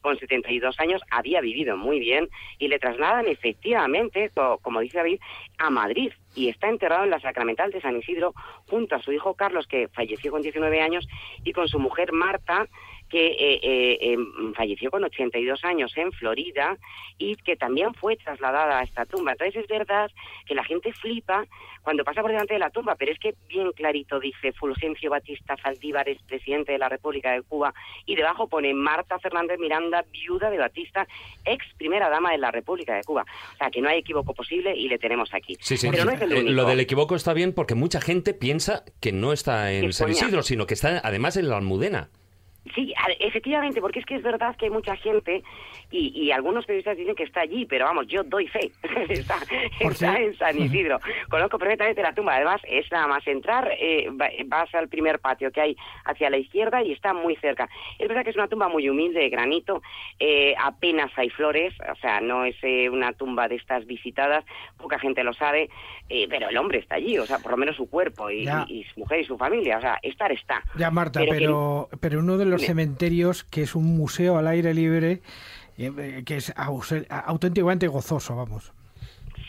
con 72 años, había vivido muy bien y le trasladan efectivamente, co- como dice David, a Madrid y está enterrado en la Sacramental de San Isidro junto a su hijo Carlos, que falleció con 19 años, y con su mujer Marta, que eh, eh, em, falleció con 82 años en Florida y que también fue trasladada a esta tumba. Entonces es verdad que la gente flipa cuando pasa por delante de la tumba, pero es que bien clarito dice Fulgencio Batista Saldívar es presidente de la República de Cuba y debajo pone Marta Fernández Miranda, viuda de Batista, ex primera dama de la República de Cuba. O sea, que no hay equivoco posible y le tenemos aquí. Sí, sí. Pero no es el Eh, único. Lo del equivoco está bien porque mucha gente piensa que no está en San. Isidro, sino que está además en la Almudena. Sí, efectivamente, porque es que es verdad que hay mucha gente y, y algunos periodistas dicen que está allí, pero vamos, yo doy fe. está está en San Isidro. Conozco perfectamente la tumba. Además, es nada más entrar, eh, va- vas al primer patio que hay hacia la izquierda y está muy cerca. Es verdad que es una tumba muy humilde, de granito, eh, apenas hay flores, o sea, no es eh, una tumba de estas visitadas, poca gente lo sabe, eh, pero el hombre está allí, o sea, por lo menos su cuerpo y, Ya. y- y su mujer y su familia, o sea, estar está. Ya, Marta, Pero pero, que- pero, uno de los Dime. cementerios que es un museo al aire libre, que es au- auténticamente gozoso, vamos.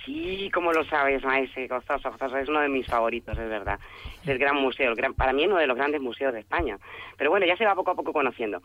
Sí, como lo sabes, maese, gozoso, gozoso, es uno de mis favoritos, es verdad. Es el gran museo, el gran, para mí uno de los grandes museos de España. Pero bueno, ya se va poco a poco conociendo.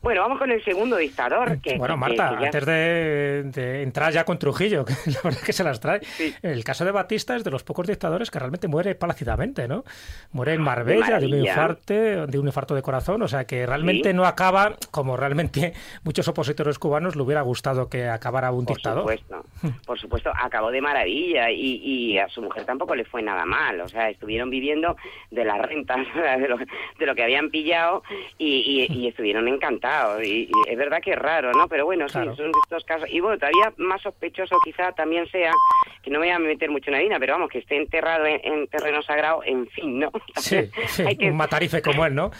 Bueno, vamos con el segundo dictador. Que, Bueno, que- Marta, que ya- antes de, de entrar ya con Trujillo, que la verdad que se las trae, el caso de Batista es de los pocos dictadores que realmente muere plácidamente, ¿no? Muere en Marbella de un infarto, de un infarto de corazón, o sea que realmente Sí. no acaba como realmente muchos opositores cubanos le hubiera gustado que acabara un Por dictador. supuesto, por supuesto, acabó de maravilla y, y a su mujer tampoco le fue nada mal, o sea, estuvieron viviendo de las rentas, de lo, de lo que habían pillado y, y- y estuvieron encantados. Y, y es verdad que es raro, ¿no? Pero bueno, Claro. sí, son estos casos. Y bueno, todavía más sospechoso quizá también sea, que no me voy a meter mucho en harina, pero vamos, que esté enterrado en, en terreno sagrado, en fin, ¿no? Sí, sí, Hay que- un matarife como él, ¿no?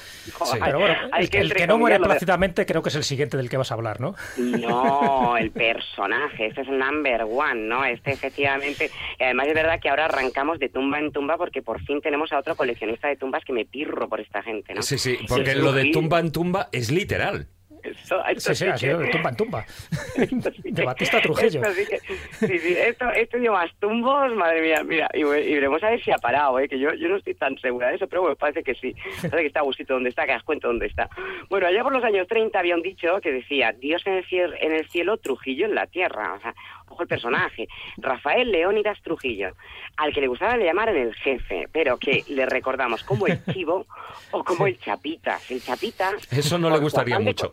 Pero bueno, hay el, que el que no muere plácidamente creo que es el siguiente del que vas a hablar, ¿no? No, el personaje, este es el number one, ¿no? Este efectivamente, además es verdad que ahora arrancamos de tumba en tumba porque por fin tenemos a otro coleccionista de tumbas que me pirro por esta gente, ¿no? Sí, sí, porque Sí, lo de sí. tumba en tumba es literal. Esto- esto Sí, sí, sí que- tumba en tumba. De Batista Trujillo. Esto sí, que- sí, sí, esto, esto dio más tumbos, madre mía, mira, y, y veremos a ver si ha parado, ¿eh? que yo, yo no estoy tan segura de eso, pero bueno, parece que sí, parece que está a gustito donde está, que os cuento dónde está. Bueno, allá por los años 30 había un dicho que decía, Dios en el cielo, en el cielo Trujillo en la tierra, o sea, ojo el personaje, Rafael Leónidas Trujillo, al que le gustaba le llamaran el jefe, pero que le recordamos como el chivo o como el chapitas, el chapitas... Eso no le gustaría mucho.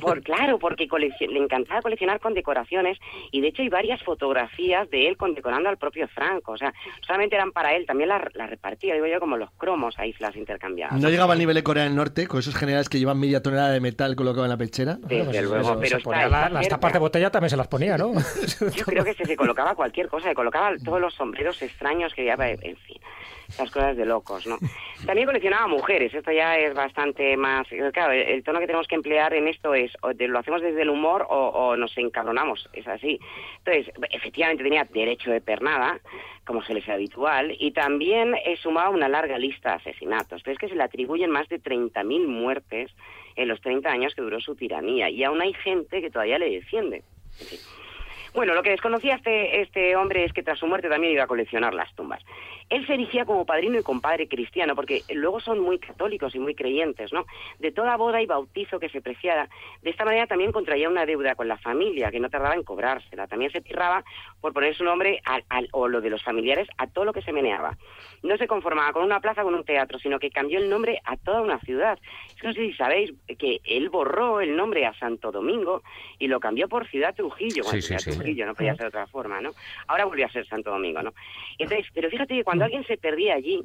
por claro, porque le encantaba coleccionar condecoraciones y de hecho hay varias fotografías de él condecorando al propio Franco. O sea, solamente eran para él, también las las repartía, digo yo, como los cromos, ahí las intercambiaba. ¿No llegaba al nivel de Corea del Norte con esos generales que llevan media tonelada de metal colocado en la pechera? Desde Pues luego, eso, pero está- la- las tapas de botella también se las ponía, ¿no? Yo creo que se, se colocaba cualquier cosa, se colocaba todos los sombreros extraños que llevaba, en fin, esas cosas de locos, ¿no? También coleccionaba mujeres, esto ya es bastante más... Claro, el, el tono que tenemos que emplear en esto es, o de- lo hacemos desde el humor o, o nos encabronamos, es así. Entonces, efectivamente tenía derecho de pernada, como se les habitual, y también sumaba una larga lista de asesinatos. Pero es que se le atribuyen más de 30.000 muertes en los 30 años que duró su tiranía, y aún hay gente que todavía le defiende. En fin. Bueno, lo que desconocía este, este hombre es que tras su muerte también iba a coleccionar las tumbas. Él se erigía como padrino y compadre cristiano, porque luego son muy católicos y muy creyentes, ¿no? De toda boda y bautizo que se preciara, de esta manera también contraía una deuda con la familia, que no tardaba en cobrársela. También se pirraba por poner su nombre, al, al- o lo de los familiares, a todo lo que se meneaba. No se conformaba con una plaza o con un teatro, sino que cambió el nombre a toda una ciudad. Es que no sé si sabéis que él borró el nombre a Santo Domingo y lo cambió por Ciudad Trujillo. Sí, sí, sí. Trujillo, no podía ser de otra forma, ¿no? Ahora volvió a ser Santo Domingo, ¿no? Entonces, pero fíjate que cuando alguien se perdía allí,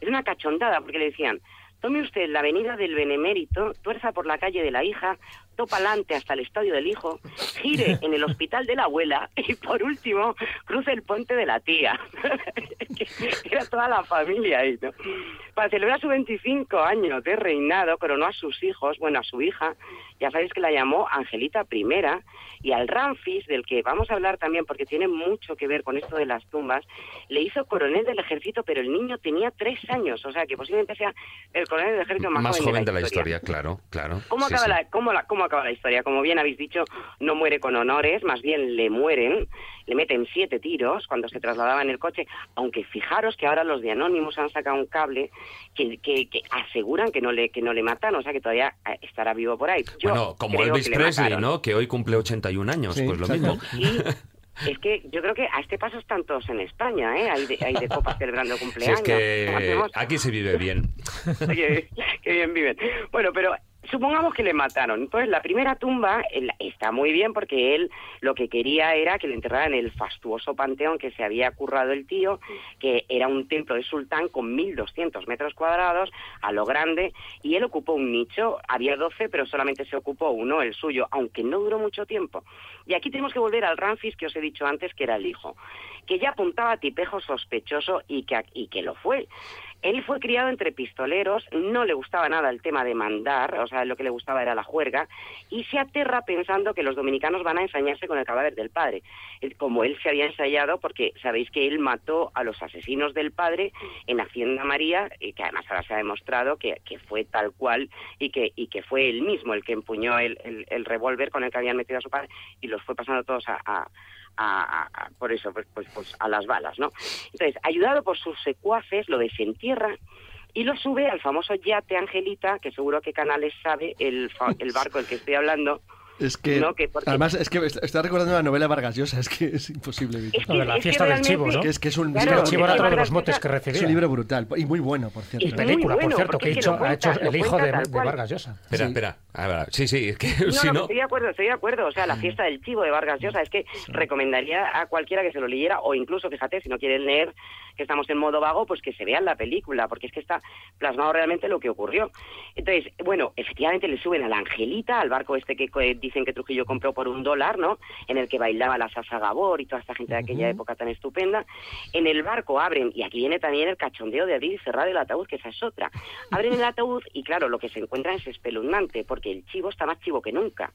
era una cachondada, porque le decían, tome usted la avenida del Benemérito, tuerza por la calle de la hija, topa alante hasta el estadio del hijo, gire en el hospital de la abuela y por último cruce el puente de la tía. Era toda la familia ahí, ¿no? Para celebrar sus 25 años de reinado, coronó a sus hijos, bueno, a su hija, ya sabéis que la llamó Angelita I, y al Ramfis, del que vamos a hablar también porque tiene mucho que ver con esto de las tumbas, le hizo coronel del ejército, pero el niño tenía tres años, o sea que posiblemente sea el coronel del ejército más, Más joven, joven de la historia, claro, claro. ¿Cómo Sí, acaba sí. la, cómo la, cómo cómo acaba la historia. Como bien habéis dicho, no muere con honores, más bien le mueren, le meten siete tiros cuando se trasladaba en el coche, aunque fijaros que ahora los de Anonymous han sacado un cable que, que- que aseguran que no le que no le matan, o sea que todavía eh, estará vivo por ahí. Yo bueno, como Elvis Presley. ¿no? Que hoy cumple 81 años, Sí, pues lo mismo. Es que yo creo que a este paso están todos en España, ¿eh? Hay de, hay de copas celebrando Si cumpleaños. es que aquí se vive bien. Oye, qué bien viven. Bueno, pero supongamos que le mataron. Entonces, la primera tumba está muy bien porque él lo que quería era que le enterraran en el fastuoso panteón que se había currado el tío, que era un templo de sultán con 1.200 metros cuadrados, a lo grande, y él ocupó un nicho. Había 12, pero solamente se ocupó uno, el suyo, aunque no duró mucho tiempo. Y aquí tenemos que volver al Ramfis que os he dicho antes, que era el hijo, que ya apuntaba a tipejo sospechoso y que, y que lo fue. Él fue criado entre pistoleros, no le gustaba nada el tema de mandar, o sea, lo que le gustaba era la juerga, y se aterra pensando que los dominicanos van a ensañarse con el cadáver del padre, como él se había ensayado, porque sabéis que él mató a los asesinos del padre en Hacienda María, y que además ahora se ha demostrado que, que fue tal cual y que, y que fue él mismo el que empuñó el, el- el revólver con el que habían metido a su padre y los fue pasando todos a, a- a- a- por eso, pues, pues, pues a las balas, ¿no? Entonces, ayudado por sus secuaces, lo desentierra y lo sube al famoso yate Angelita, que seguro que Canales sabe, el, el barco del que estoy hablando. Es que, No, que porque- además, es que est- está recordando la novela Vargas Llosa, es que es imposible. Es que- de la es que fiesta del chivo, ¿no? Que es que es un, Claro, el chivo era otro de los motes que recibía. es un libro brutal y muy bueno, por cierto. Y película, bueno, por cierto, que es que hizo- lo ha hecho el hijo de. Vargas Llosa. Espera, Sí. espera. A ver, sí, sí, es que No, si no, no... estoy de acuerdo, estoy de acuerdo. O sea, la fiesta del chivo de Vargas Llosa es que recomendaría a cualquiera que se lo leyera o incluso, fíjate, si no quieren leer, que estamos en modo vago, pues que se vean la película, porque es que está plasmado realmente lo que ocurrió. Entonces, bueno, efectivamente le suben a la Angelita, al barco este que dicen que Trujillo compró por un dólar, ¿no? En el que bailaba la Sasa Gabor y toda esta gente de aquella época tan estupenda. En el barco abren, y aquí viene también el cachondeo de abrir y cerrar el ataúd, que esa es otra. Abren el ataúd y claro, lo que se encuentran es espeluznante, porque el chivo está más chivo que nunca.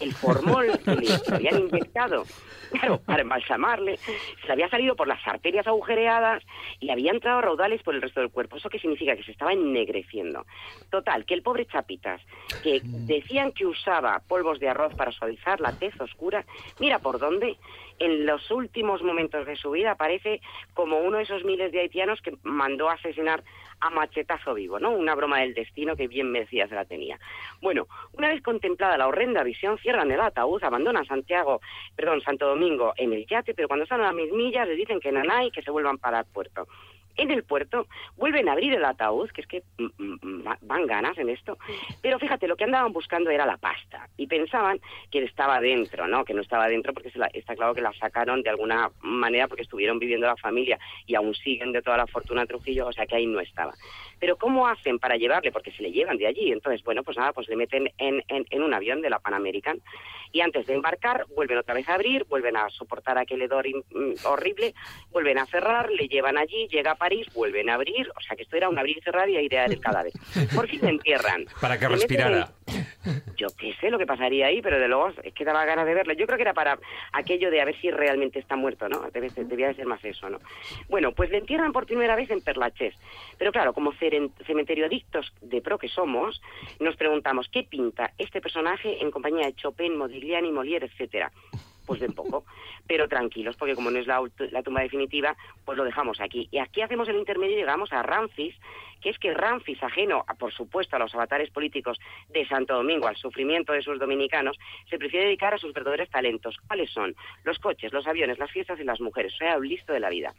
El formol que le habían inyectado, claro, para embalsamarle, se le había salido por las arterias agujereadas y había entrado raudales por el resto del cuerpo. ¿Eso qué significa? Que se estaba ennegreciendo. Total, que el pobre Chapitas, que decían que usaba polvos de arroz para suavizar la tez oscura, mira por dónde, en los últimos momentos de su vida aparece como uno de esos miles de haitianos que mandó a asesinar a machetazo vivo, ¿no? Una broma del destino que bien merecida se la tenía. Bueno, una vez contemplada la horrenda visión, cierran el ataúd, abandonan Santiago, perdón, Santo Domingo en el yate, pero cuando están a las mil millas les dicen que nanay, que se vuelvan para el puerto. En el puerto vuelven a abrir el ataúd, que es que mm, mm, va- van ganas en esto, pero fíjate, lo que andaban buscando era la pasta y pensaban que estaba dentro, ¿no? Que no estaba dentro porque se la- está claro que la sacaron de alguna manera porque estuvieron viviendo la familia y aún siguen de toda la fortuna Trujillo, o sea que ahí no estaba. Pero ¿cómo hacen para llevarle? Porque se le llevan de allí. Entonces, bueno, pues nada, pues le meten en, un avión de la Pan American y antes de embarcar vuelven otra vez a abrir, vuelven a soportar aquel hedor mm, horrible, vuelven a cerrar, le llevan allí, llega a París, vuelven a abrir, o sea que esto era un abrir y cerrar y airear el cadáver. Por fin entierran. Para que respirara. yo qué sé lo que pasaría ahí, pero de luego es que daba ganas de verle. Yo creo que era para aquello de a ver si realmente está muerto, ¿no? Debe debía de ser más eso, ¿no? Bueno, pues le entierran por primera vez en Perlachés. Pero claro, como cementerio adictos de pro que somos, nos preguntamos, ¿qué pinta este personaje en compañía de Chopin, Modigliani, Molière, etcétera? Pues de poco, pero tranquilos, porque como no es la, la tumba definitiva, pues lo dejamos aquí. Y aquí hacemos el intermedio y llegamos a Ramfis, que es que Ramfis, ajeno, a, por supuesto, a los avatares políticos de Santo Domingo, al sufrimiento de sus dominicanos, se prefiere dedicar a sus verdaderos talentos. ¿Cuáles son? Los coches, los aviones, las fiestas y las mujeres. O sea, un listo de la vida.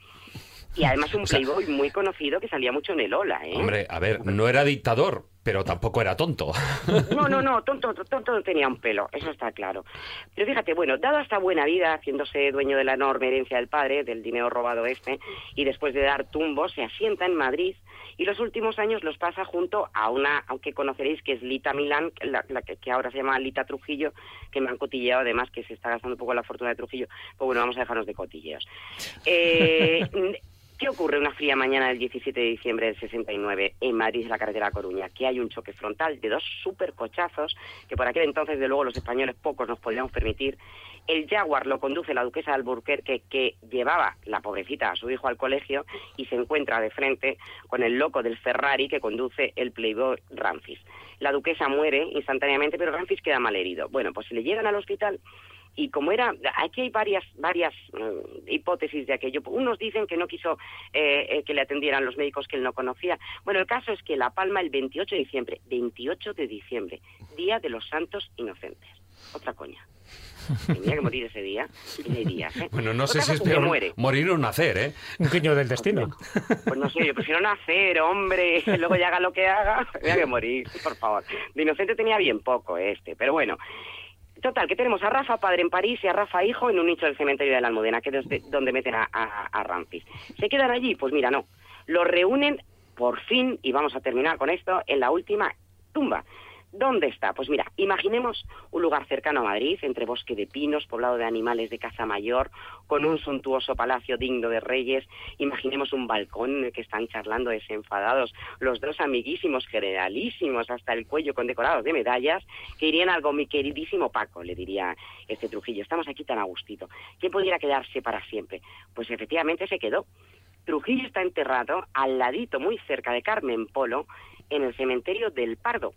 Y además un playboy muy conocido que salía mucho en el Ola, ¿eh? Hombre, a ver, no era dictador, pero tampoco era tonto. No, no, no, tonto, tonto no tenía un pelo, eso está claro. Pero fíjate, bueno, dada esta buena vida, haciéndose dueño de la enorme herencia del padre, del dinero robado este, y después de dar tumbos, se asienta en Madrid y los últimos años los pasa junto a una, aunque conoceréis que es Lita Milán, la, la que, que ahora se llama Lita Trujillo, que me han cotilleado además que se está gastando un poco la fortuna de Trujillo. Pues bueno, vamos a dejarnos de cotilleos. Eh, ¿Qué ocurre una fría mañana del 17 de diciembre del 69 en Madrid, en la carretera Coruña? Que hay un choque frontal de dos supercochazos que por aquel entonces, de luego, los españoles pocos nos podíamos permitir. El Jaguar lo conduce la duquesa de Alburquerque, que llevaba la pobrecita a su hijo al colegio, y se encuentra de frente con el loco del Ferrari que conduce el Playboy Ramfis. La duquesa muere instantáneamente, pero Ramfis queda mal herido. Bueno, pues le llegan al hospital y como era, aquí hay varias varias mm, hipótesis de aquello. Unos dicen que no quiso eh, eh, que le atendieran los médicos que él no conocía. Bueno, el caso es que La Palma el 28 de diciembre, 28 de diciembre, Día de los Santos Inocentes. Otra coña. Tenía que morir ese día. días, ¿eh? Bueno, no sé si es peor muere. morir o nacer, ¿eh? Un guiño del destino. Pues no sé, yo prefiero nacer, hombre, luego ya haga lo que haga, tenía que morir, por favor. De inocente tenía bien poco este, pero bueno. Total, que tenemos a Rafa padre en París y a Rafa hijo en un nicho del cementerio de la Almudena, que es de- donde meten a, a. ¿Se quedan allí? Pues mira, no. Lo reúnen por fin, y vamos a terminar con esto, en la última tumba. ¿Dónde está? Pues mira, imaginemos un lugar cercano a Madrid, entre bosque de pinos, poblado de animales de caza mayor, con un suntuoso palacio digno de reyes. Imaginemos un balcón en el que están charlando desenfadados los dos amiguísimos, generalísimos, hasta el cuello con decorados de medallas, que irían algo, mi queridísimo Paco, le diría este Trujillo. Estamos aquí tan a gustito. ¿Quién pudiera quedarse para siempre? Pues efectivamente se quedó. Trujillo está enterrado al ladito, muy cerca de Carmen Polo, en el cementerio del Pardo.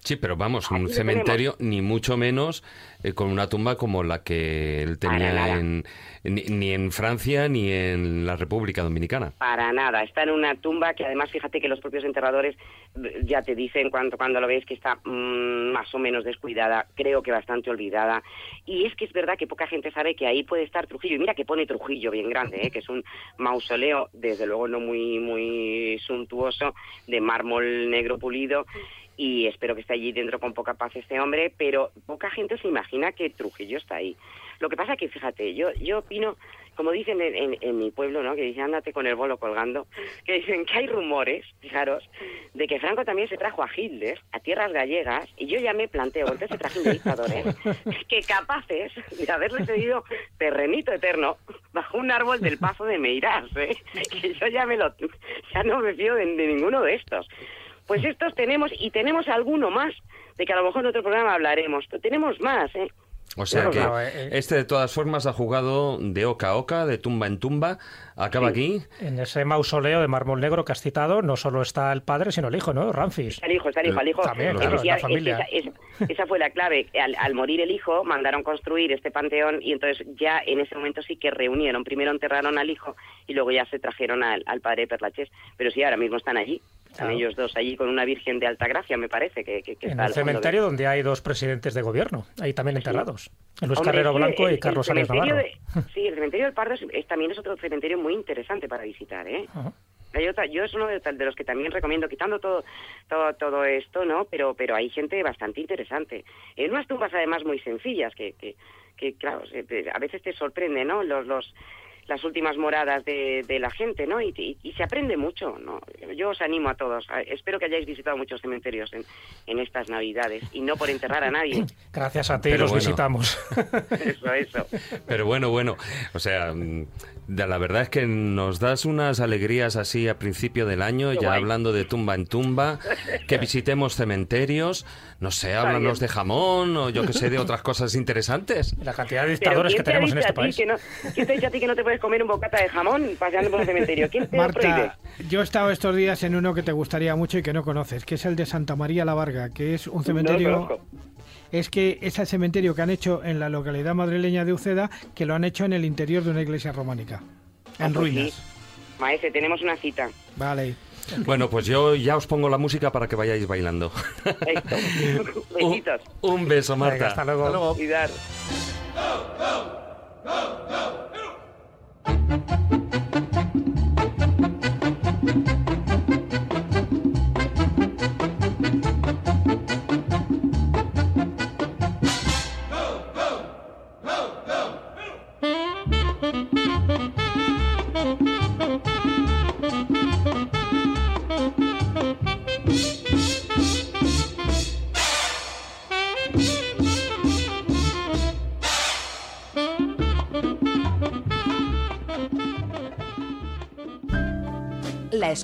Sí, pero vamos, un cementerio ni mucho menos eh, con una tumba como la que él tenía nada. en, ni, ni en Francia ni en la República Dominicana. Para nada, está en una tumba que además fíjate que los propios enterradores eh, ya te dicen cuando, cuando lo ves que está mm, más o menos descuidada, creo que bastante olvidada. Y es que es verdad que poca gente sabe que ahí puede estar Trujillo. Y mira que pone Trujillo bien grande, ¿eh? que es un mausoleo, desde luego no muy, muy suntuoso, de mármol negro pulido. Y espero que esté allí dentro con poca paz este hombre, pero poca gente se imagina que Trujillo está ahí. Lo que pasa que, fíjate, yo, yo opino, como dicen en, en- en mi pueblo, ¿no? Que dicen, ándate con el bolo colgando, que dicen que hay rumores, fijaros, de que Franco también se trajo a Hitler a tierras gallegas, y yo ya me planteo, entonces se traje un dictadores, que capaces de haberle cedido terrenito eterno bajo un árbol del paso de Meirás, ¿eh? Que yo ya me lo, ya no me fío de, de ninguno de estos. Pues estos tenemos, y tenemos alguno más, de que a lo mejor en otro programa hablaremos, pero tenemos más, ¿eh? O sea que Claro, eh, este de todas formas ha jugado de oca a oca, de tumba en tumba, acaba aquí. En ese mausoleo de mármol negro que has citado, no solo está el padre, sino el hijo, ¿no? Ramfis. Está el hijo, está el hijo, al hijo. También, claro, la es familia. esa, es- esa fue la clave. Al, al morir el hijo, mandaron construir este panteón y entonces ya en ese momento sí que reunieron. Primero enterraron al hijo y luego ya se trajeron al, al padre Perlachés. Pero sí, ahora mismo están allí. Están Claro. ellos dos allí con una virgen de alta gracia, me parece, que, que- que En está el cementerio de- donde hay dos presidentes de gobierno, ahí también enterrados. Luis Hombre, Carrero Blanco el- y Carlos Arias Navarro. de- sí, el cementerio del Pardo es, es- también es otro cementerio muy interesante para visitar, ¿eh? Ajá. Hay otra- yo es uno de, de los que también recomiendo, quitando todo, todo, todo esto, ¿no? Pero, pero hay gente bastante interesante. En unas tumbas además muy sencillas, que, que, que claro, a veces te sorprende, ¿no? Los, los, las últimas moradas de, de la gente, ¿no? Y, y- y se aprende mucho, ¿no? Yo os animo a todos. espero que hayáis visitado muchos cementerios en, en estas Navidades y no por enterrar a nadie. Gracias a ti Pero los bueno. visitamos. Eso, eso. Pero bueno, bueno, o sea, mm, la verdad es que nos das unas alegrías así a principio del año, Qué ya guay. hablando de tumba en tumba, que visitemos cementerios, no sé, háblanos de jamón o yo que sé, de otras cosas interesantes. La cantidad de dictadores ¿quién que tenemos en este país. que no- ¿Quién te dicho a ti que no te puedes comer un bocata de jamón paseando por el cementerio? ¿Quién te lo prohíbe? Marta, yo he estado estos días en uno que te gustaría mucho y que no conoces, que es el de Santa María la Varga, que es un cementerio... es que es el cementerio que han hecho en la localidad madrileña de Uceda, que lo han hecho en el interior de una iglesia románica, Ah, en pues ruinas. sí. Maese, tenemos una cita. Vale. Bueno, pues yo ya os pongo la música para que vayáis bailando. Un, Besitos. un beso, Marta. Venga, hasta luego. Cuidar. Thank you.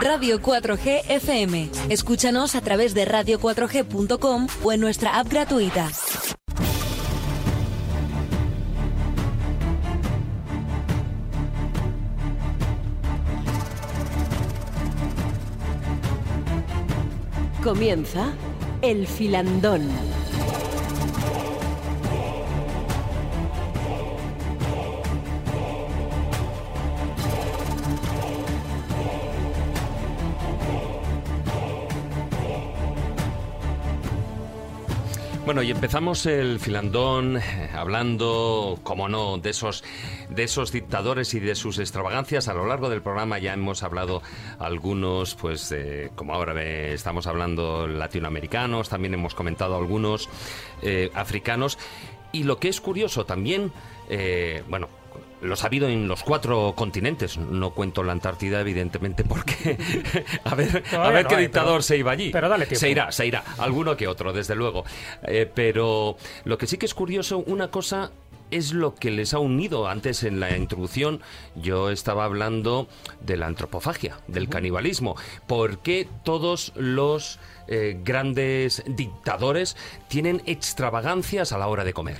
Radio 4G FM. Escúchanos a través de radio4g.com o en nuestra app gratuita. Comienza El Filandón. Bueno, y empezamos el filandón eh, hablando, como no, de esos, de esos dictadores y de sus extravagancias. A lo largo del programa ya hemos hablado algunos, pues eh, como ahora estamos hablando latinoamericanos, también hemos comentado algunos eh, africanos. Y lo que es curioso también, eh, bueno, los ha habido en los cuatro continentes. No cuento la Antártida, evidentemente, porque a ver, a ver no qué hay, dictador pero- se iba allí. pero dale tiempo. Se irá, se irá. Alguno que otro, desde luego. Eh, pero lo que sí que es curioso, una cosa es lo que les ha unido. Antes en la introducción yo estaba hablando de la antropofagia, del canibalismo. ¿Por qué todos los eh, grandes dictadores tienen extravagancias a la hora de comer?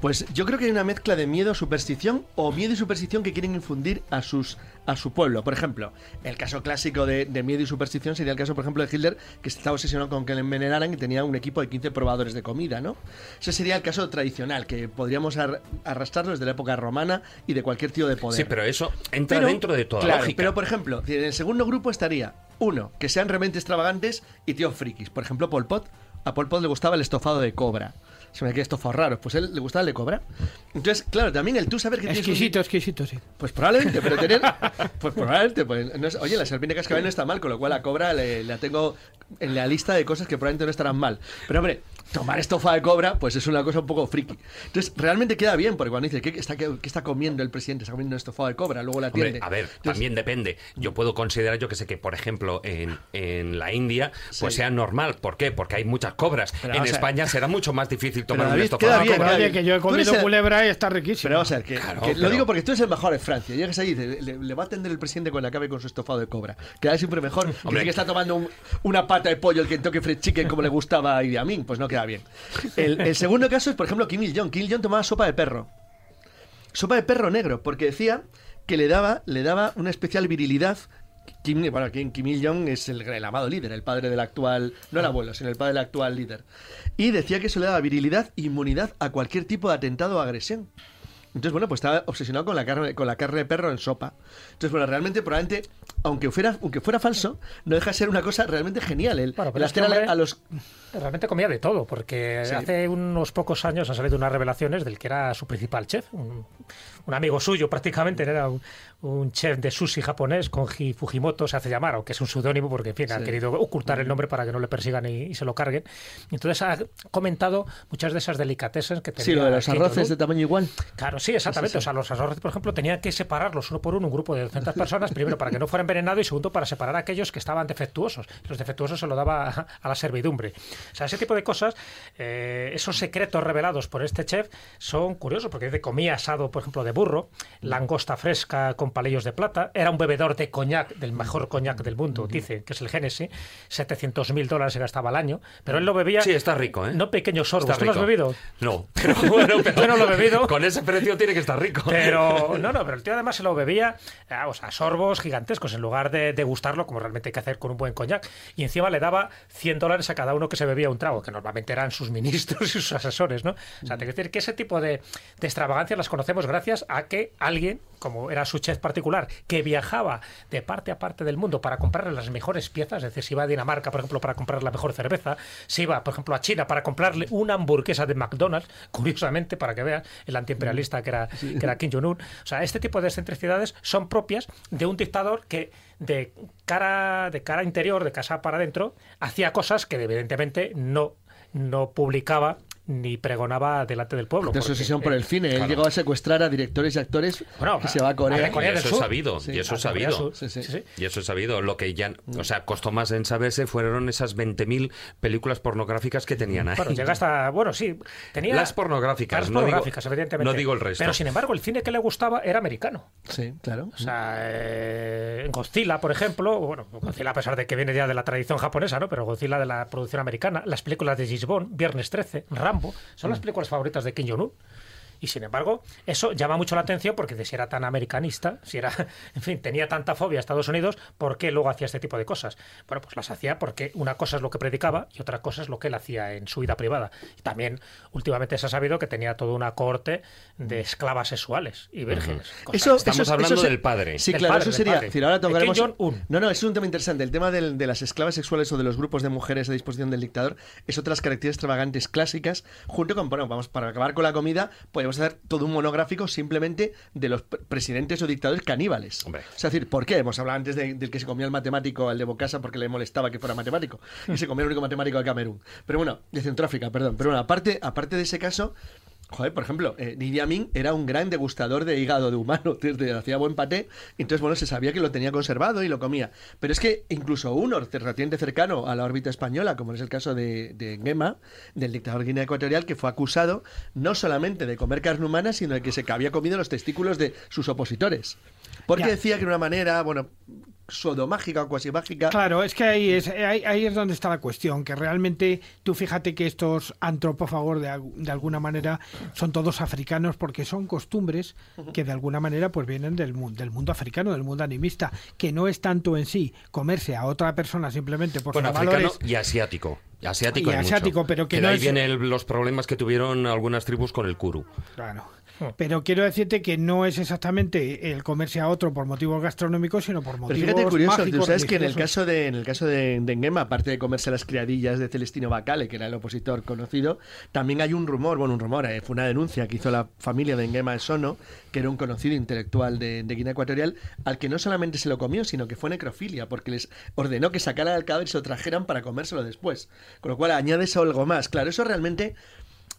Pues yo creo que hay una mezcla de miedo, superstición o miedo y superstición que quieren infundir a sus a su pueblo. Por ejemplo, el caso clásico de, de miedo y superstición sería el caso, por ejemplo, de Hitler, que estaba obsesionado con que le envenenaran y tenía un equipo de 15 probadores de comida, ¿no? Ese sería el caso tradicional, que podríamos ar- arrastrarlo desde la época romana y de cualquier tío de poder. Sí, pero eso entra Pero- dentro de toda claro, lógica. Pero, por ejemplo, en el segundo grupo estaría uno, que sean realmente extravagantes y tíos frikis. Por ejemplo, Pol Pot. A Pol Pot le gustaba el estofado de cobra. Se me queda estofado raro. Pues él le gustaba el de cobra. Entonces, claro, también el tú saber que tienes un- Exquisito, exquisito, sí. Pues probablemente, pero tener. Pues probablemente. Pues, no es- oye, la serpiente cascabel no está mal, con lo cual la cobra le- la tengo en la lista de cosas que probablemente no estarán mal. Pero hombre, tomar estofa de cobra, pues es una cosa un poco friki. Entonces, realmente queda bien, porque cuando dice, ¿qué está, qué, qué está comiendo el presidente? Está comiendo estofado de cobra, luego la atiende. a ver, también depende. Yo puedo considerar, yo que sé, que por ejemplo en, en la India, pues Sí. sea normal. ¿Por qué? Porque hay muchas cobras. Pero, en o sea- España será mucho más difícil tomar un queda de bien, cobra. bien. que yo he comido el- culebra y está riquísimo. Pero vamos a ver, que, Claro, que lo pero- digo porque tú eres el mejor en Francia. Llegas ahí y dices, le, le va a atender el presidente cuando acabe con su estofado de cobra. Queda siempre mejor. que Hombre. el que está tomando un- una pata de pollo, el Kentucky Fried Chicken, como le gustaba a Idi Amin, pues no queda bien. El, segundo caso es, por ejemplo, Kim Il-jong. Kim Il-jong tomaba sopa de perro. Sopa de perro negro, porque decía que le daba, le daba una especial virilidad. Kim, bueno, Kim, Kim Il-jong es el, el amado líder, el padre del actual, no el abuelo, sino el padre del actual líder. Y decía que eso le daba virilidad e inmunidad a cualquier tipo de atentado o agresión. Entonces, bueno, pues estaba obsesionado con la carne, con la carne de perro en sopa. Entonces, bueno, realmente, probablemente, aunque fuera, aunque fuera falso, no deja de ser una cosa realmente genial. El, Bueno, el pero este hombre- a los Realmente comía de todo, porque Sí. hace unos pocos años han salido unas revelaciones del que era su principal chef, un, un amigo suyo prácticamente, era un, un chef de sushi japonés, Konji Fujimoto se hace llamar, aunque es un seudónimo porque, en fin, ha querido ocultar el nombre para que no le persigan y, y se lo carguen. Entonces ha comentado muchas de esas delicatessen que tenía Sí, lo de los arroces de tamaño igual. Claro, sí, exactamente. Sí, sí. O sea, los arroces, por ejemplo, tenían que separarlos uno por uno, un grupo de 200 personas, primero para que no fueran envenenados y segundo para separar a aquellos que estaban defectuosos. Los defectuosos se lo daba a, a la servidumbre. O sea, ese tipo de cosas, eh, esos secretos revelados por este chef son curiosos, porque dice comía asado, por ejemplo, de burro, langosta fresca con palillos de plata, era un bebedor de coñac, del mejor coñac del mundo, dice, que es el Genesis, 700 mil dólares se gastaba al año, pero él lo bebía... Sí, está rico, ¿eh? No pequeños sorbos. ¿Tú lo has bebido? No, pero bueno, pero Yo no lo he bebido. Con ese precio tiene que estar rico. Pero, no, no, pero el tío además se lo bebía, eh, o sea, sorbos gigantescos, en lugar de degustarlo, como realmente hay que hacer con un buen coñac. Y encima le daba 100 dólares a cada uno que se bebía un trago, que normalmente eran sus ministros y sus asesores, ¿no? O sea, te quiero decir que ese tipo de, de extravagancias las conocemos gracias a que alguien, como era su chef particular, que viajaba de parte a parte del mundo para comprarle las mejores piezas, es decir, si iba a Dinamarca, por ejemplo, para comprar la mejor cerveza, si iba, por ejemplo, a China para comprarle una hamburguesa de McDonald's, curiosamente, para que veas el antiimperialista que era, que era Kim Jong-un. O sea, este tipo de excentricidades son propias de un dictador que de cara, de cara interior, de casa para adentro, hacía cosas que evidentemente no, no publicaba ni pregonaba delante del pueblo. De su obsesión por el cine. Él claro. llegó a secuestrar a directores y actores que se va a Corea. a Corea Y del eso es sabido, Sí. y eso es sabido. Sur. Sí, sí. Y eso es sabido. Lo que ya, o sea, costó más en saberse fueron esas 20.000 películas pornográficas que tenían ahí. Bueno, llega hasta. Bueno, sí. Tenía. Las pornográficas, Las no digo- pornográficas, evidentemente. no digo el resto. Pero sin embargo, el cine que le gustaba era americano. Sí, claro. O sea, eh, Godzilla, por ejemplo, bueno, Godzilla a pesar de que viene ya de la tradición japonesa, ¿no? Pero Godzilla de la producción americana, las películas de Bond, Viernes 13, Rambo, son las películas favoritas de Kim Jong-un. Y sin embargo, eso llama mucho la atención porque de si era tan americanista, si era, en fin, tenía tanta fobia a Estados Unidos, ¿por qué luego hacía este tipo de cosas? Bueno, pues las hacía porque una cosa es lo que predicaba y otra cosa es lo que él hacía en su vida privada. Y también últimamente se ha sabido que tenía toda una corte de esclavas sexuales y vírgenes. Cosas- Eso, Estamos eso- hablando eso se- del padre. Sí, Del claro, padre, eso sería. padre. decir, ahora De tocaremos. No, no, es un tema interesante. El tema del- de las esclavas sexuales o de los grupos de mujeres a disposición del dictador es otras características extravagantes clásicas. Junto con, bueno, vamos, para acabar con la comida, podemos hacer todo un monográfico simplemente de los pre- presidentes o dictadores caníbales. Hombre. Es decir, ¿por qué? Hemos hablado antes de- del que se comía el matemático al de Bocasa porque le molestaba que fuera matemático. Y se comía el único matemático de Camerún. Pero bueno, de Centroáfrica, perdón. Pero bueno, aparte, aparte de ese caso. Joder, por ejemplo, eh, Idi Amin era un gran degustador de hígado de humano, desde hacía buen paté, entonces bueno, se sabía que lo tenía conservado y lo comía. Pero es que incluso uno relativamente cercano a la órbita española, como es el caso de, de Nguema, del dictador guinea ecuatorial, que fue acusado no solamente de comer carne humana, sino de que se había comido los testículos de sus opositores. Porque Ya. decía que era una manera, bueno, pseudomágica o cuasi mágica. Claro, es que ahí es, ahí, ahí es donde está la cuestión, que realmente tú fíjate que estos antropófagos de, de alguna manera son todos africanos porque son costumbres que de alguna manera pues vienen del, mu- del mundo africano, del mundo animista, que no es tanto en sí comerse a otra persona simplemente por Bueno, sus africano valores. y asiático. Asiático Y mucho. asiático, pero que de no ahí es- vienen los problemas que tuvieron algunas tribus con el kuru. Claro. Pero quiero decirte que no es exactamente el comerse a otro por motivos gastronómicos, sino por Pero motivos fíjate curioso, tú sabes que en el caso de en el caso de, de aparte de comerse las criadillas de Celestino Bacale, que era el opositor conocido, también hay un rumor, bueno, un rumor, eh, fue una denuncia que hizo la familia de Nguema Sono, que era un conocido intelectual de, de Guinea Ecuatorial, al que no solamente se lo comió, sino que fue necrofilia, porque les ordenó que sacaran el cadáver y se lo trajeran para comérselo después. Con lo cual añade eso algo más. Claro, eso realmente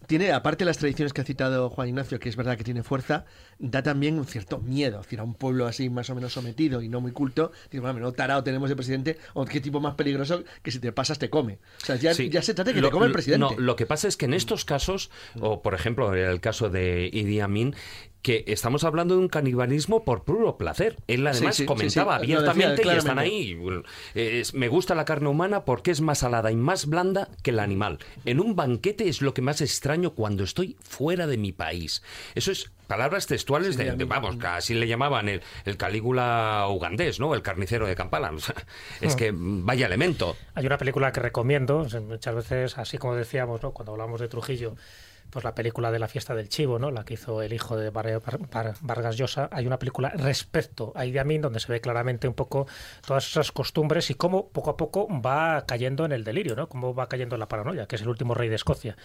tiene, aparte de las tradiciones que ha citado Juan Ignacio, que es verdad que tiene fuerza, da también un cierto miedo. Es decir, a un pueblo así más o menos sometido y no muy culto, digo, bueno, no tarado tenemos de presidente, o qué tipo más peligroso que si te pasas te come. O sea, ya, Sí. ya se trata de que Lo- te come el presidente. No, lo que pasa es que en estos casos, o por ejemplo en el caso de Idi Amin, que estamos hablando de un canibalismo por puro placer. Él además Sí, sí, comentaba sí, sí, lo decía abiertamente y están ahí. es- me gusta la carne humana porque es más salada y más blanda que el animal. En un banquete es lo que más extraño cuando estoy fuera de mi país. Eso es palabras textuales de, de- vamos, así le llamaban el, el Calígula ugandés, ¿no? El carnicero de Kampala. O sea, es que vaya elemento. Hay una película que recomiendo, muchas veces, así como decíamos, ¿no? cuando hablamos de Trujillo, pues la película de la fiesta del chivo, ¿no? la que hizo el hijo de Vargas Llosa, hay una película respecto a Idi donde se ve claramente un poco todas esas costumbres y cómo poco a poco va cayendo en el delirio, ¿no? cómo va cayendo en la paranoia, que es el último rey de Escocia.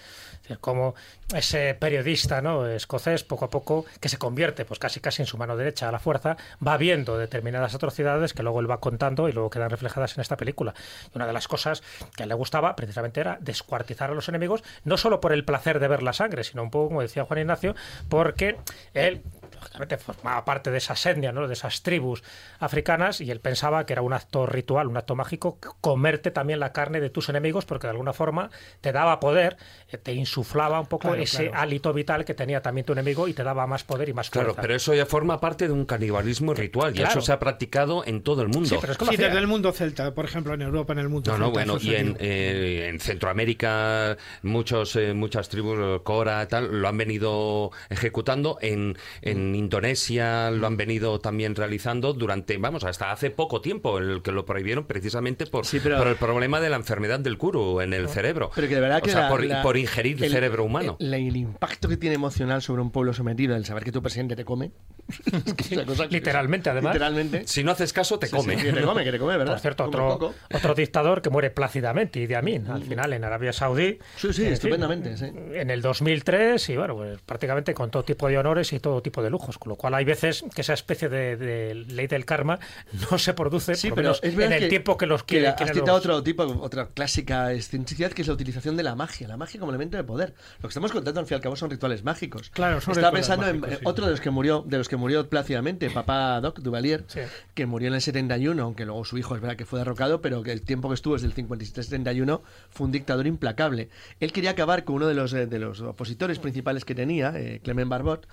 Cómo ese periodista ¿no? escocés, poco a poco, que se convierte pues casi casi en su mano derecha a la fuerza, va viendo determinadas atrocidades que luego él va contando y luego quedan reflejadas en esta película. Y una de las cosas que a le gustaba precisamente era descuartizar a los enemigos, no solo por el placer de ver la sangre, sino un poco, como decía Juan Ignacio, porque él lógicamente formaba parte de esas etnias, ¿no? de esas tribus africanas, y él pensaba que era un acto ritual, un acto mágico, comerte también la carne de tus enemigos, porque de alguna forma te daba poder, eh, te insuflaba un poco Claro, ese claro. hálito vital que tenía también tu enemigo y te daba más poder y más fuerza. Claro, pero eso ya forma parte de un canibalismo ritual y claro. eso se ha practicado en todo el mundo. Sí, pero es que Sí, desde el mundo celta, por ejemplo, en Europa, en el mundo No, no, bueno, y en, eh, en Centroamérica muchos, eh, muchas tribus, Cora, tal, lo han venido ejecutando. En, en Indonesia lo han venido también realizando durante, vamos, hasta hace poco tiempo, el que lo prohibieron precisamente por, pero- por el problema de la enfermedad del kuru en el cerebro. Pero que de verdad o que sea, la- por, la- por ingerir el- cerebro humano. El, el impacto que tiene emocional sobre un pueblo sometido, el saber que tu presidente te come. es que es una cosa Literalmente, además. Literalmente. si no haces caso, te Sí, come. sí, que te come, que te come, ¿verdad? Por cierto, otro, otro dictador que muere plácidamente, Idi Amin, al final en Arabia Saudí. Sí, sí, En fin, estupendamente, sí. En el 2003, y bueno, pues prácticamente con todo tipo de honores y todo tipo de lujos. Con lo cual hay veces que esa especie de, de ley del karma no se produce Sí, por pero menos es en el que- tiempo que los que quiere. has citado los- otro tipo, otra clásica excentricidad que es la utilización de la magia, la magia como elemento de poder. Lo que estamos contando al fin y al cabo son rituales mágicos. Claro, son Estaba pensando en mágicos, eh, sí. otro de los que murió, de los que murió plácidamente, papá Doc Duvalier, Sí. que murió en el 71, aunque luego su hijo es verdad que fue derrocado, pero que el tiempo que estuvo desde el 57 al 71 fue un dictador implacable. Él quería acabar con uno de los, eh, de los opositores principales que tenía, eh, Clement Barbot,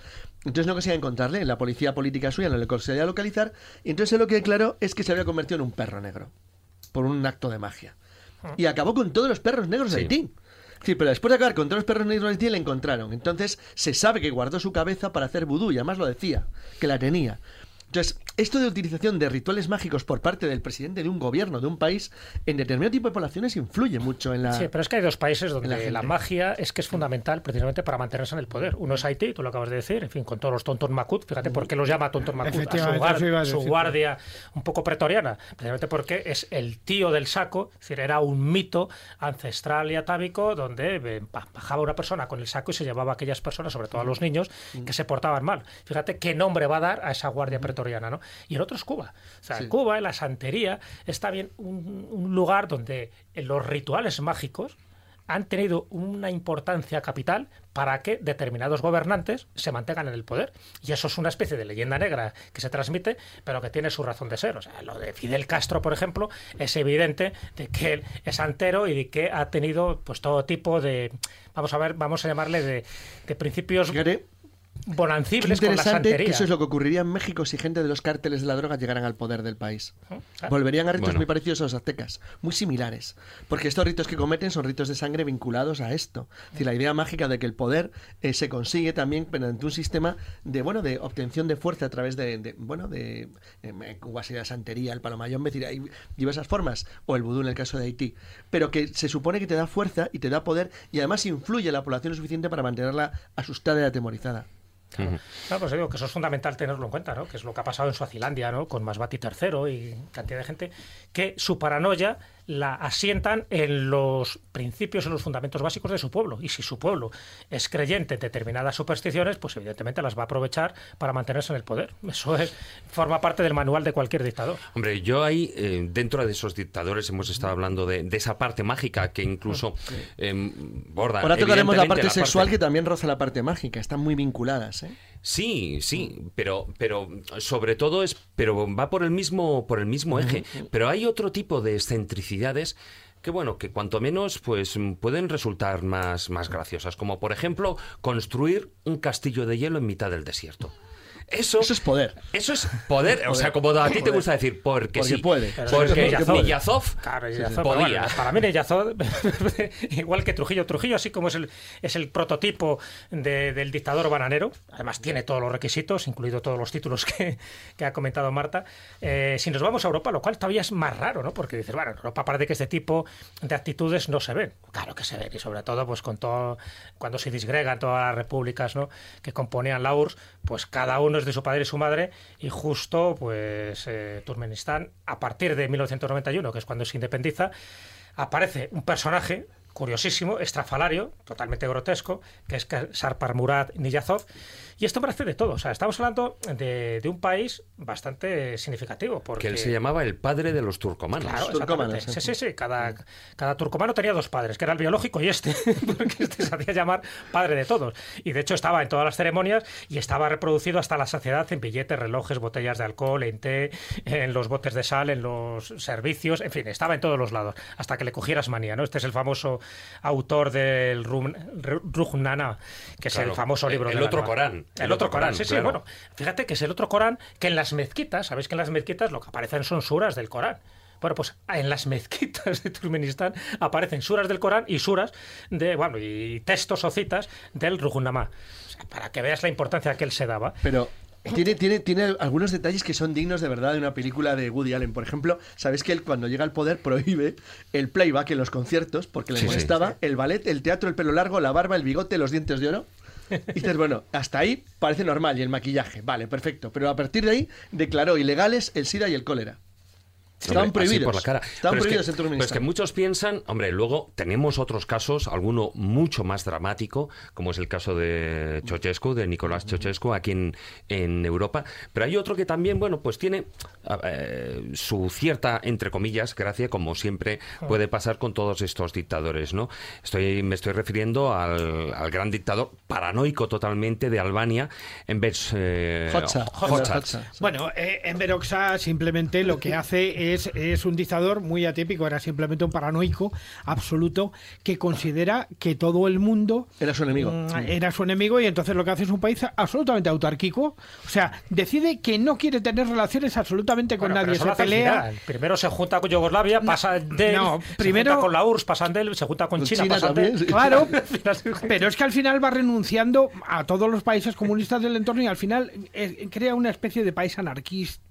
entonces no conseguía encontrarle, la policía política suya no le conseguía localizar, y entonces lo que declaró es que se había convertido en un perro negro, por un acto de magia. Y acabó con todos los perros negros de. Haití. Sí, pero después de acabar con todos los perros negros de Haití le encontraron. Entonces se sabe que guardó su cabeza para hacer vudú y además lo decía, que la tenía. Entonces, esto de utilización de rituales mágicos por parte del presidente de un gobierno, de un país, en determinado tipo de poblaciones influye mucho en la... Sí, pero es que hay dos países donde la, magia es que es fundamental precisamente para mantenerse en el poder. Uno es Haití, tú lo acabas de decir, en fin, con todos los tontos Makut. Fíjate por qué los llama tontos Makut. A su, Efectivamente, guar- eso iba a su guardia un poco pretoriana. Precisamente porque es el tío del saco, es decir, era un mito ancestral y atávico donde eh, ba- bajaba una persona con el saco y se llevaba a aquellas personas, sobre todo a los niños, que se portaban mal. Fíjate qué nombre va a dar a esa guardia pretoriana, ¿no? Y el otro es Cuba. O sea, Sí. Cuba, en la santería, es también un, un lugar donde los rituales mágicos han tenido una importancia capital para que determinados gobernantes se mantengan en el poder. Y eso es una especie de leyenda negra que se transmite, pero que tiene su razón de ser. O sea, lo de Fidel Castro, por ejemplo, es evidente de que él es antero y de que ha tenido pues todo tipo de, vamos a ver, vamos a llamarle de, de principios Qué bonancibles con la interesante santería. que eso es lo que ocurriría en México si gente de los cárteles de la droga llegaran al poder del país. Claro. Volverían a ritos Bueno. muy parecidos a los aztecas, muy similares. Porque estos ritos que cometen son ritos de sangre vinculados a esto. Es decir, la idea mágica de que el poder eh, se consigue también mediante un sistema de bueno de obtención de fuerza a través de, de, bueno de eh, en Cuba sería la santería, el palomayón, es decir, hay diversas formas, o el vudú en el caso de Haití, pero que se supone que te da fuerza y te da poder y además influye en la población lo suficiente para mantenerla asustada y atemorizada. Claro, pues digo que eso es fundamental tenerlo en cuenta, ¿no? Que es lo que ha pasado en Suazilandia, ¿no? Con Masbati III y cantidad de gente que su paranoia la asientan en los principios, en los fundamentos básicos de su pueblo. Y si su pueblo es creyente en determinadas supersticiones, pues evidentemente las va a aprovechar para mantenerse en el poder. Eso es, forma parte del manual de cualquier dictador. Hombre, yo ahí, eh, dentro de esos dictadores, hemos estado hablando de, de esa parte mágica que incluso eh, borda. Ahora tocaremos la parte sexual que también roza la parte mágica. Están muy vinculadas. ¿eh? Sí, sí, pero, pero sobre todo es, pero va por el mismo, por el mismo eje. Pero hay otro tipo de excentricidades que bueno, que cuanto menos pues pueden resultar más, más graciosas, como por ejemplo construir un castillo de hielo en mitad del desierto. Eso, Eso es poder. Eso es poder. O sea, como a ti te gusta decir, porque, Porque sí. puede. Pero Porque Niyazov. Claro, podía. bueno, para mí Niyazov, igual que Trujillo, Trujillo, así como es el, es el prototipo de- del dictador bananero, además tiene todos los requisitos, incluido todos los títulos que, que ha comentado Marta. Eh, si nos vamos a Europa, lo cual todavía es más raro, ¿no? Porque dices, bueno, en Europa parece que este tipo de actitudes no se ven. Claro que se ven, y sobre todo, pues con todo, cuando se disgregan todas las repúblicas, ¿no? Que componían la URSS, pues cada uno es de su padre y su madre, y justo, pues, eh, a partir de 1991, que es cuando se independiza, aparece un personaje curiosísimo, estrafalario, totalmente grotesco, que es Sarpar Murad Niyazov. Y esto parece de todo. O sea, estamos hablando de, de un país bastante significativo. Porque... Que él se llamaba el padre de los turcomanos. Claro, exactamente. Sí, sí, sí. Cada, cada turcomano tenía dos padres, que era el biológico y este, porque este se hacía llamar padre de todos. Y de hecho estaba en todas las ceremonias y estaba reproducido hasta la saciedad en billetes, relojes, botellas de alcohol, en té, en los botes de sal, en los servicios, en fin, estaba en todos los lados, hasta que le cogieras manía, ¿no? Este es el famoso autor del Rujnana, que es Claro, el famoso libro el de la otro. Corán. El, otro Corán, sí, sí, claro. bueno. Fíjate que es el otro Corán que en las mezquitas, sabéis que en las mezquitas lo que aparecen son suras del Corán. Bueno, pues en las mezquitas de Turkmenistán aparecen suras del Corán y suras de, bueno, y textos o citas del. O sea, para que veas la importancia que él se daba. Pero tiene, tiene, tiene algunos detalles que son dignos de verdad de una película de Woody Allen. Por ejemplo, sabéis que él cuando llega al poder prohíbe el playback en los conciertos porque le Sí, sí. molestaba el ballet, el teatro, el pelo largo, la barba, el bigote, los dientes de oro. Y dices, bueno, hasta ahí parece normal y el maquillaje, vale, perfecto. Pero a partir de ahí declaró ilegales el SIDA y el cólera. Así prohibidos. por la cara. Estaban Pero es que- prohibidos en pero es Turkmenistán. que muchos piensan, hombre, luego tenemos otros casos, alguno mucho más dramático, como es el caso de Ceausescu, de Nicolás Ceausescu, aquí en, en Europa. Pero hay otro que también, bueno, pues tiene eh, su cierta, entre comillas, gracia, como siempre puede pasar con todos estos dictadores, ¿no? Estoy, me estoy refiriendo al, al gran dictador paranoico totalmente de Albania, en vez... Eh, Hoxha. Hoxha. Bueno, eh, Enver Hoxha simplemente lo que hace es, es un dictador muy atípico, era simplemente un paranoico absoluto que considera que todo el mundo Era su enemigo. mm, era su enemigo y entonces lo que hace es un país absolutamente autárquico. O sea, decide que no quiere tener relaciones absolutamente con Bueno, nadie, se pelea. Primero se junta con Yugoslavia, pasa de él, no, se primero- junta con la URSS, pasan de él, se junta con, China, China pasan de él. Claro, pero es que al final va renunciando a todos los países comunistas del entorno y al final eh, crea una especie de país anarquista,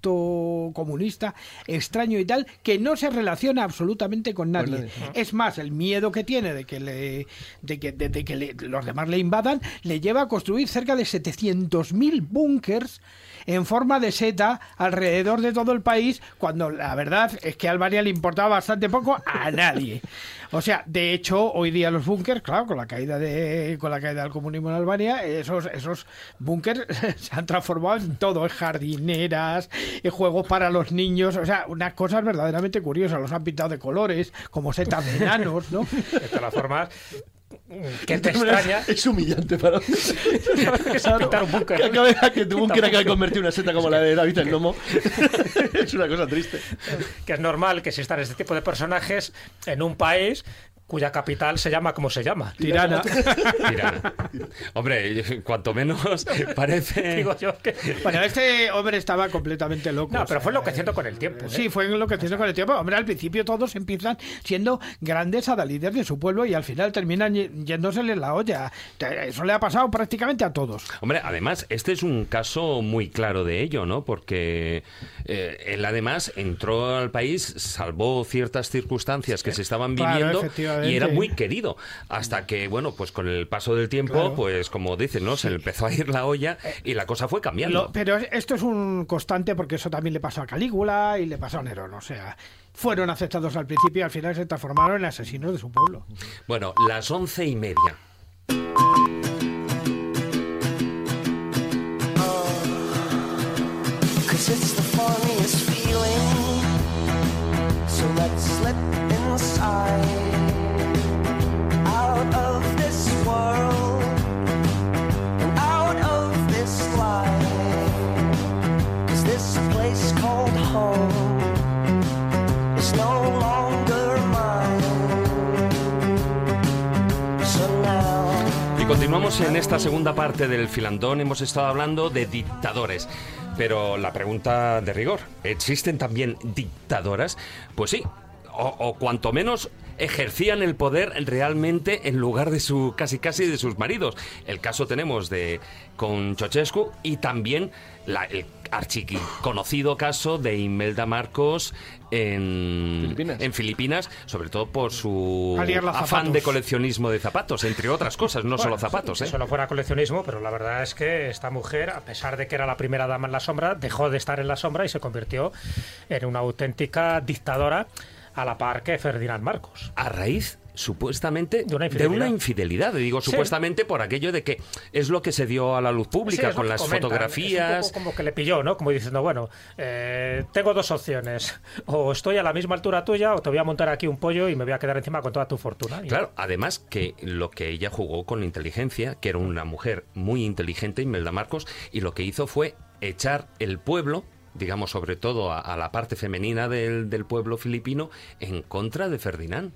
comunista, extraño y tal, que no se relaciona absolutamente con nadie. nadie. Es más, el miedo que tiene de que, le, de que, de- de que le- los demás le invadan le lleva a construir cerca de 700.000 búnkers en forma de seta alrededor de todo el país, cuando la verdad es que a Albania le importaba bastante poco a nadie. O sea, de hecho, hoy día los búnkers, claro, con la caída de con la caída del comunismo en Albania, esos esos búnkers se han transformado en todo, en jardineras, en juegos para los niños, o sea, unas cosas verdaderamente curiosas, los han pintado de colores, como setas de enanos, ¿no? De todas formas, ¿qué te extraña? Es humillante para que se pintar un búnker. Que, acabe, que tu búnker acabe convertir una seta como la de David el Nomo. es una cosa triste. que es normal que existan este tipo de personajes en un país cuya capital se llama como se llama. Tirana. Tirana. Hombre, cuanto menos parece... Digo yo que... Bueno, este hombre estaba completamente loco. No, pero fue enloqueciendo con el tiempo. ¿eh? Sí, fue enloqueciendo con el tiempo. Hombre, al principio todos empiezan siendo grandes adalides de su pueblo y al final terminan yéndosele la olla. Eso le ha pasado prácticamente a todos. Hombre, además, este es un caso muy claro de ello, ¿no? Porque eh, él además entró al país, salvó ciertas circunstancias que se estaban Claro, viviendo efectivamente. Y era muy querido. Hasta que, bueno, pues con el paso del tiempo, Claro. pues como dicen, ¿no? Se le empezó a ir la olla y la cosa fue cambiando. Lo- pero esto es un constante porque eso también le pasó a Calígula y le pasó a Nerón. O sea, fueron aceptados al principio y al final se transformaron en asesinos de su pueblo. Bueno, las once y media. En esta segunda parte del filandón. Hemos estado hablando de dictadores. Pero la pregunta de rigor, ¿existen también dictadoras? Pues sí, o cuanto menos ejercían el poder realmente en lugar de su casi casi de sus maridos. El caso tenemos de con Ceausescu y también la- el archiconocido caso de Imelda Marcos en Filipinas. en Filipinas, sobre todo por su afán de coleccionismo de zapatos, entre otras cosas, no solo zapatos. ¿eh? Eso no fuera coleccionismo, pero la verdad es que esta mujer, a pesar de que era la primera dama en la sombra, dejó de estar en la sombra y se convirtió en una auténtica dictadora a la par que Ferdinand Marcos. a raíz supuestamente de una infidelidad. infidelidad. Digo Sí. supuestamente por aquello de que es lo que se dio a la luz pública Sí, con las comentan. fotografías. Es un poco como que le pilló, ¿no? Como diciendo, bueno, eh, tengo dos opciones. O estoy a la misma altura tuya o te voy a montar aquí un pollo y me voy a quedar encima con toda tu fortuna. Claro, además que lo que ella jugó con inteligencia, que era una mujer muy inteligente, Imelda Marcos, y lo que hizo fue echar el pueblo, digamos sobre todo a, a la parte femenina del, del pueblo filipino, en contra de Ferdinand.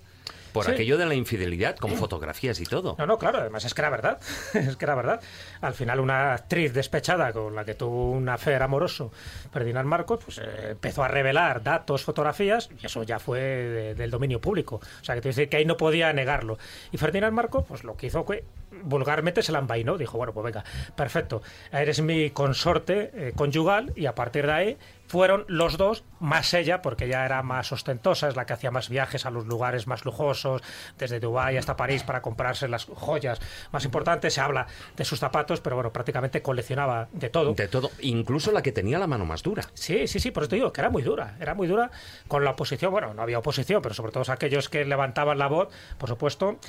Por Sí. aquello de la infidelidad, con fotografías y todo. No, no, claro, además es que era verdad. es que era verdad. Al final, una actriz despechada con la que tuvo un afer amoroso, Ferdinand Marcos, pues eh, empezó a revelar datos, fotografías, y eso ya fue de- del dominio público. O sea, que decir que ahí no podía negarlo. Y Ferdinand Marcos, pues lo que hizo fue vulgarmente se la envainó. Dijo, bueno, pues venga, perfecto, eres mi consorte eh, conyugal, y a partir de ahí fueron los dos, más ella, porque ella era más ostentosa, es la que hacía más viajes a los lugares más lujosos, desde Dubái hasta París para comprarse las joyas más importantes. Se habla de sus zapatos, pero bueno, prácticamente coleccionaba de todo. De todo, incluso la que tenía la mano más dura. Sí, sí, sí, por eso te digo que era muy dura, era muy dura con la oposición. Bueno, no había oposición, pero sobre todo aquellos que levantaban la voz, por supuesto,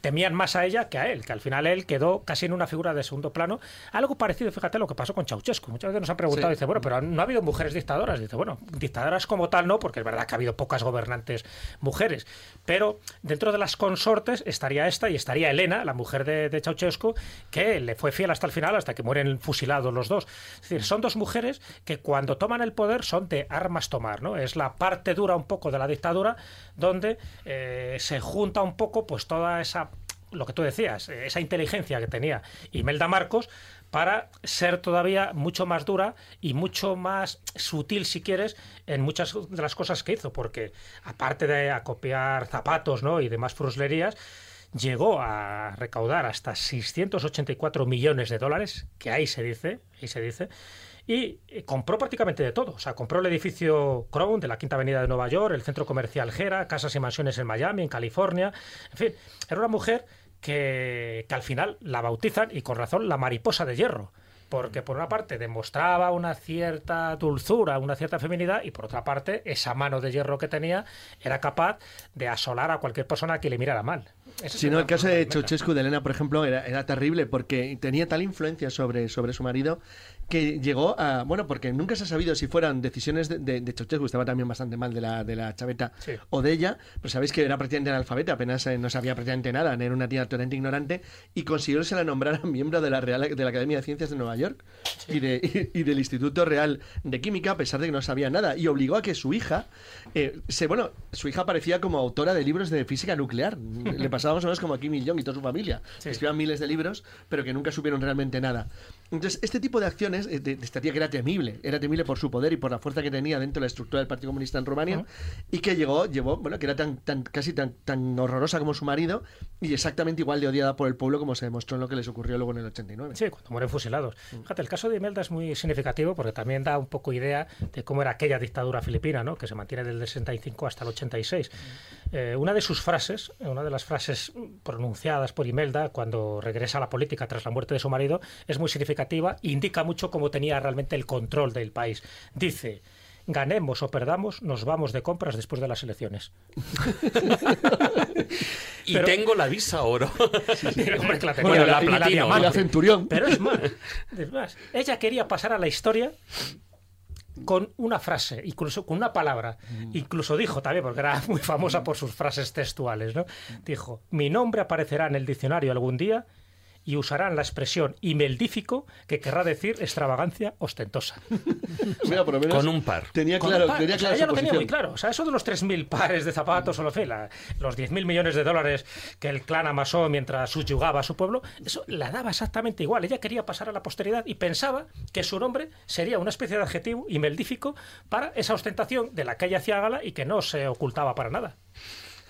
temían más a ella que a él, que al final él quedó casi en una figura de segundo plano. Algo parecido, fíjate, a lo que pasó con Ceausescu. Muchas veces nos han preguntado, Sí. dice, bueno, pero no ha habido mujeres dictadoras. Dice, bueno, dictadoras como tal no, porque es verdad que ha habido pocas gobernantes mujeres, pero dentro de las consortes estaría esta y estaría Elena, la mujer de, de Ceausescu, que le fue fiel hasta el final, hasta que mueren fusilados los dos. Es decir, son dos mujeres que cuando toman el poder son de armas tomar, ¿no? Es la parte dura un poco de la dictadura donde eh, se junta un poco pues toda esa lo que tú decías, eh, esa inteligencia que tenía Imelda Marcos para ser todavía mucho más dura y mucho más sutil, si quieres, en muchas de las cosas que hizo, porque aparte de acopiar zapatos ¿no? y demás fruslerías, llegó a recaudar hasta 684 millones de dólares, que ahí se dice, ahí se dice, y eh, compró prácticamente de todo. O sea, compró el edificio Crown de la Quinta Avenida de Nueva York, el centro comercial Gera, casas y mansiones en Miami, en California. En fin, era una mujer que, que al final la bautizan, y con razón, la mariposa de hierro. Porque por una parte demostraba una cierta dulzura, una cierta feminidad, y por otra parte, esa mano de hierro que tenía era capaz de asolar a cualquier persona que le mirara mal. Ese Si no, el caso de. Ceausescu de Elena, por ejemplo, era, era terrible porque tenía tal influencia sobre, sobre su marido que llegó a. Bueno, porque nunca se ha sabido si fueran decisiones de, de, de Ceausescu, estaba también bastante mal de la, de la chaveta, Sí. o de ella, pero sabéis que era prácticamente analfabeta, apenas eh, no sabía prácticamente nada, era una tía totalmente ignorante, y consiguió que se la nombrara miembro de la, Real, de la Academia de Ciencias de Nueva York y, de, y, y del Instituto Real de Química, a pesar de que no sabía nada, y obligó a que su hija, eh, se, bueno, su hija aparecía como autora de libros de física nuclear, le pasaba más o menos como a Kim Il-jong y toda su familia, que escribían miles de libros, pero que nunca supieron realmente nada. Entonces, este tipo de acciones eh, de, esta tía que era temible, era temible por su poder y por la fuerza que tenía dentro de la estructura del Partido Comunista en Rumania, y que llegó, llevó, bueno, que era tan, tan casi tan, tan horrorosa como su marido, y exactamente igual de odiada por el pueblo como se demostró en lo que les ocurrió luego en el 89. Sí, cuando mueren fusilados. Fíjate, el caso de Imelda es muy significativo porque también da un poco idea de cómo era aquella dictadura filipina, ¿no? que se mantiene desde el 65 hasta el 86. Eh, una de sus frases, una de las frases pronunciadas por Imelda cuando regresa a la política tras la muerte de su marido, es muy significativa e indica mucho cómo tenía realmente el control del país. Dice, ganemos o perdamos, nos vamos de compras después de las elecciones. Y Pero- tengo la visa oro. Hombre, la Bueno, la, la centurión. Pero es más, es más, ella quería pasar a la historia con una frase, incluso con una palabra. Incluso dijo también, porque era muy famosa por sus frases textuales, ¿no? Dijo, mi nombre aparecerá en el diccionario algún día y usarán la expresión imeldífico que querrá decir extravagancia ostentosa. Mira, por lo menos Con un par. Tenía claro, un par. tenía O sea, clara ella lo tenía muy claro. O sea, eso de los 3.000 pares de zapatos o lo fe, la- los 10.000 millones de dólares que el clan amasó mientras subyugaba a su pueblo, eso la daba exactamente igual. Ella quería pasar a la posteridad y pensaba que su nombre sería una especie de adjetivo imeldífico para esa ostentación de la que ella hacía gala y que no se ocultaba para nada.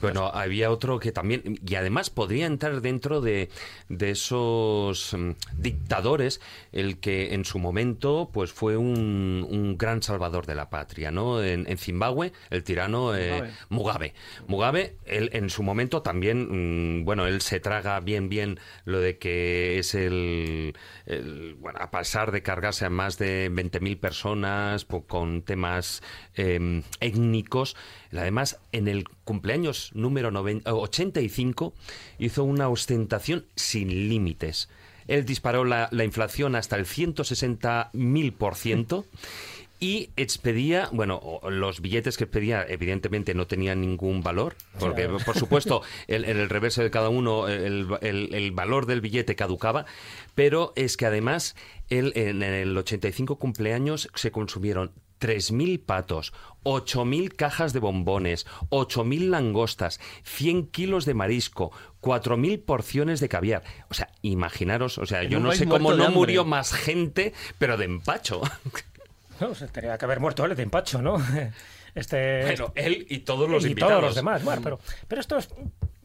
Bueno, había otro que también, y además podría entrar dentro de, de esos mm, dictadores, el que en su momento pues fue un, un gran salvador de la patria, ¿no? En, en Zimbabue, el tirano eh, Mugabe. Mugabe, él en su momento también, mm, bueno, él se traga bien, bien lo de que es el, el- bueno, a pasar de cargarse a más de 20.000 personas con temas eh, étnicos, además en el cumpleaños número noven- eh, 85 hizo una ostentación sin límites. Él disparó la, la inflación hasta el 160.000% y expedía, bueno, los billetes que expedía evidentemente no tenían ningún valor, porque Claro. por supuesto el- en el reverso de cada uno el, el- el valor del billete caducaba, pero es que además él en el 85 cumpleaños se consumieron 3.000 patos, 8.000 cajas de bombones, 8.000 langostas, 100 kilos de marisco, 4.000 porciones de caviar. O sea, imaginaros, o sea, En yo no sé cómo no hambre. murió más gente, pero de empacho. No, se tenía que haber muerto él de empacho, ¿no? Este, Bueno, él y todos los y invitados. todos los demás. Bueno, pero, pero esto es.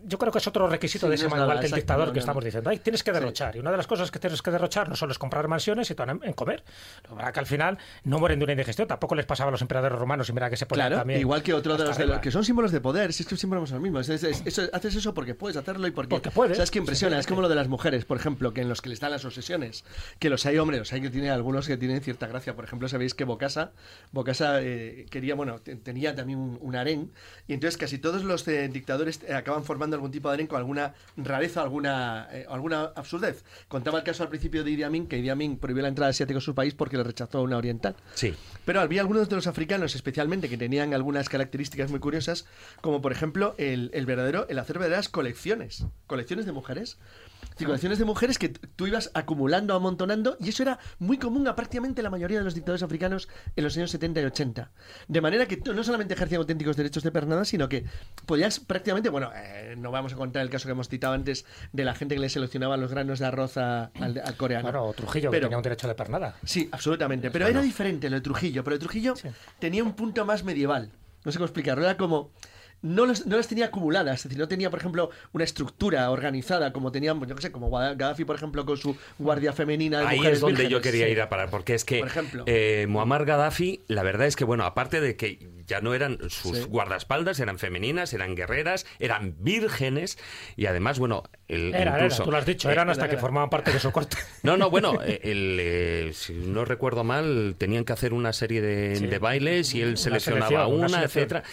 Yo creo que es otro requisito Sí, de ese no es manual nada, del dictador no, que no, estamos diciendo. Ay, tienes que derrochar. Y una de las cosas que tienes que derrochar no solo es comprar mansiones, sino en, en comer. Lo verdad que al final no mueren de una indigestión. Tampoco les pasaba a los emperadores romanos y mira que se ponían Claro, también. igual que otro de los, de los que son símbolos de poder, si es que siempre vamos a lo mismo. Es- es- es- haces eso porque puedes hacerlo y porque, Porque puedes. ¿Sabes qué impresiona? Es como lo de las mujeres, por ejemplo, que en los que les dan las obsesiones. Que los hay, hombre, los hay que tienen algunos que tienen cierta gracia. Por ejemplo, sabéis que Bocasa, Bocasa eh, quería, bueno, te- tenía también un, un harén. Y entonces casi todos los eh, dictadores acaban formando algún tipo de harén con alguna rareza, alguna, eh, alguna absurdez. Contaba el caso al principio de Idi Amin, que Idi Amin prohibió la entrada asiática a su país porque le rechazó a una oriental. Sí. Pero había algunos de los africanos, especialmente, que tenían algunas características muy curiosas, como por ejemplo el, el verdadero, el hacer verdaderas colecciones, colecciones de mujeres. Es decir, colecciones de mujeres que tú ibas acumulando, amontonando, y eso era muy común a prácticamente la mayoría de los dictadores africanos en los años 70 y 80. De manera que no solamente ejercían auténticos derechos de pernada, sino que podías prácticamente, bueno, eh, no vamos a contar el caso que hemos citado antes de la gente que le seleccionaba los granos de arroz a- al, al coreano. Bueno, o Trujillo, que tenía un derecho de pernada. Sí, absolutamente. Pero Bueno. era diferente lo de Trujillo. Pero el Trujillo tenía un punto más medieval. No sé cómo explicarlo. Era como. No, los- no las tenía acumuladas, es decir, no tenía, por ejemplo, una estructura organizada como teníamos, yo qué sé, como Gaddafi, por ejemplo, con su guardia femenina de Ahí mujeres es donde yo quería ir a parar, porque es que Por ejemplo. eh, Muammar Gaddafi, la verdad es que, bueno, aparte de que ya no eran sus Sí. guardaespaldas, eran femeninas, eran guerreras, eran vírgenes, y además, bueno, el, Era, incluso, era, tú lo has dicho, eh, eran hasta que formaban parte de su corte. No, no, bueno, el, eh, si no recuerdo mal, tenían que hacer una serie de, Sí. de bailes y él Una seleccionaba una una, etcétera.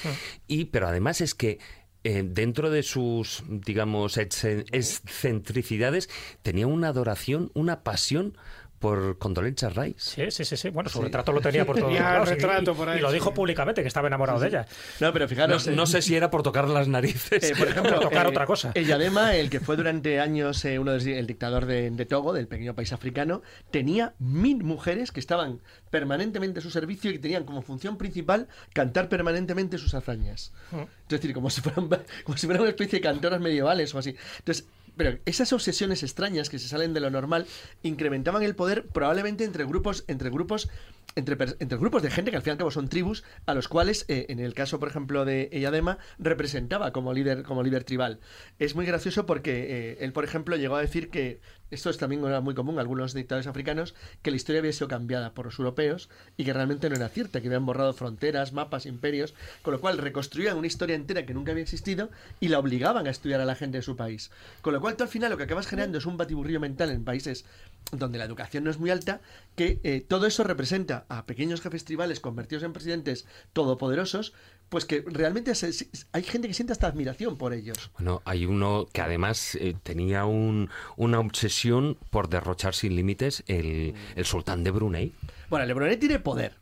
Y, pero además es que eh, dentro de sus, digamos, excen- excentricidades, tenía una adoración, una pasión por Condoleezza Rice. Sí, sí, sí, sí. Bueno, su Sí. retrato lo tenía por todos lados. y- retrato y, por ahí, y lo dijo públicamente que estaba enamorado de ella. No, pero fijaros. No, no sé si era por tocar las narices. Eh, por ejemplo, tocar eh, otra cosa. El Yadema, el que fue durante años eh, uno de el dictador de, de Togo, del pequeño país africano, tenía mil mujeres que estaban permanentemente a su servicio y que tenían como función principal cantar permanentemente sus hazañas. Es decir, como si fueran, como si fueran una especie de cantoras medievales o así. Entonces, pero esas obsesiones extrañas que se salen de lo normal incrementaban el poder probablemente entre grupos, entre grupos, entre, grupos de gente que al fin y al cabo son tribus, a los cuales, eh, en el caso, por ejemplo, de Eyadema, representaba como líder, como líder tribal. Es muy gracioso porque eh, él, por ejemplo, llegó a decir que esto es también era muy común, algunos dictadores africanos, que la historia había sido cambiada por los europeos y que realmente no era cierta, que habían borrado fronteras, mapas, imperios, con lo cual reconstruían una historia entera que nunca había existido y la obligaban a estudiar a la gente de su país. Con lo cual tú al final lo que acabas generando es un batiburrillo mental en países donde la educación no es muy alta, que eh, todo eso representa a pequeños jefes tribales convertidos en presidentes todopoderosos, pues que realmente se- hay gente que siente hasta admiración por ellos. Bueno, hay uno que además eh, tenía un- una obsesión por derrochar sin límites, el, el sultán de Brunei. Bueno, el Brunei tiene poder.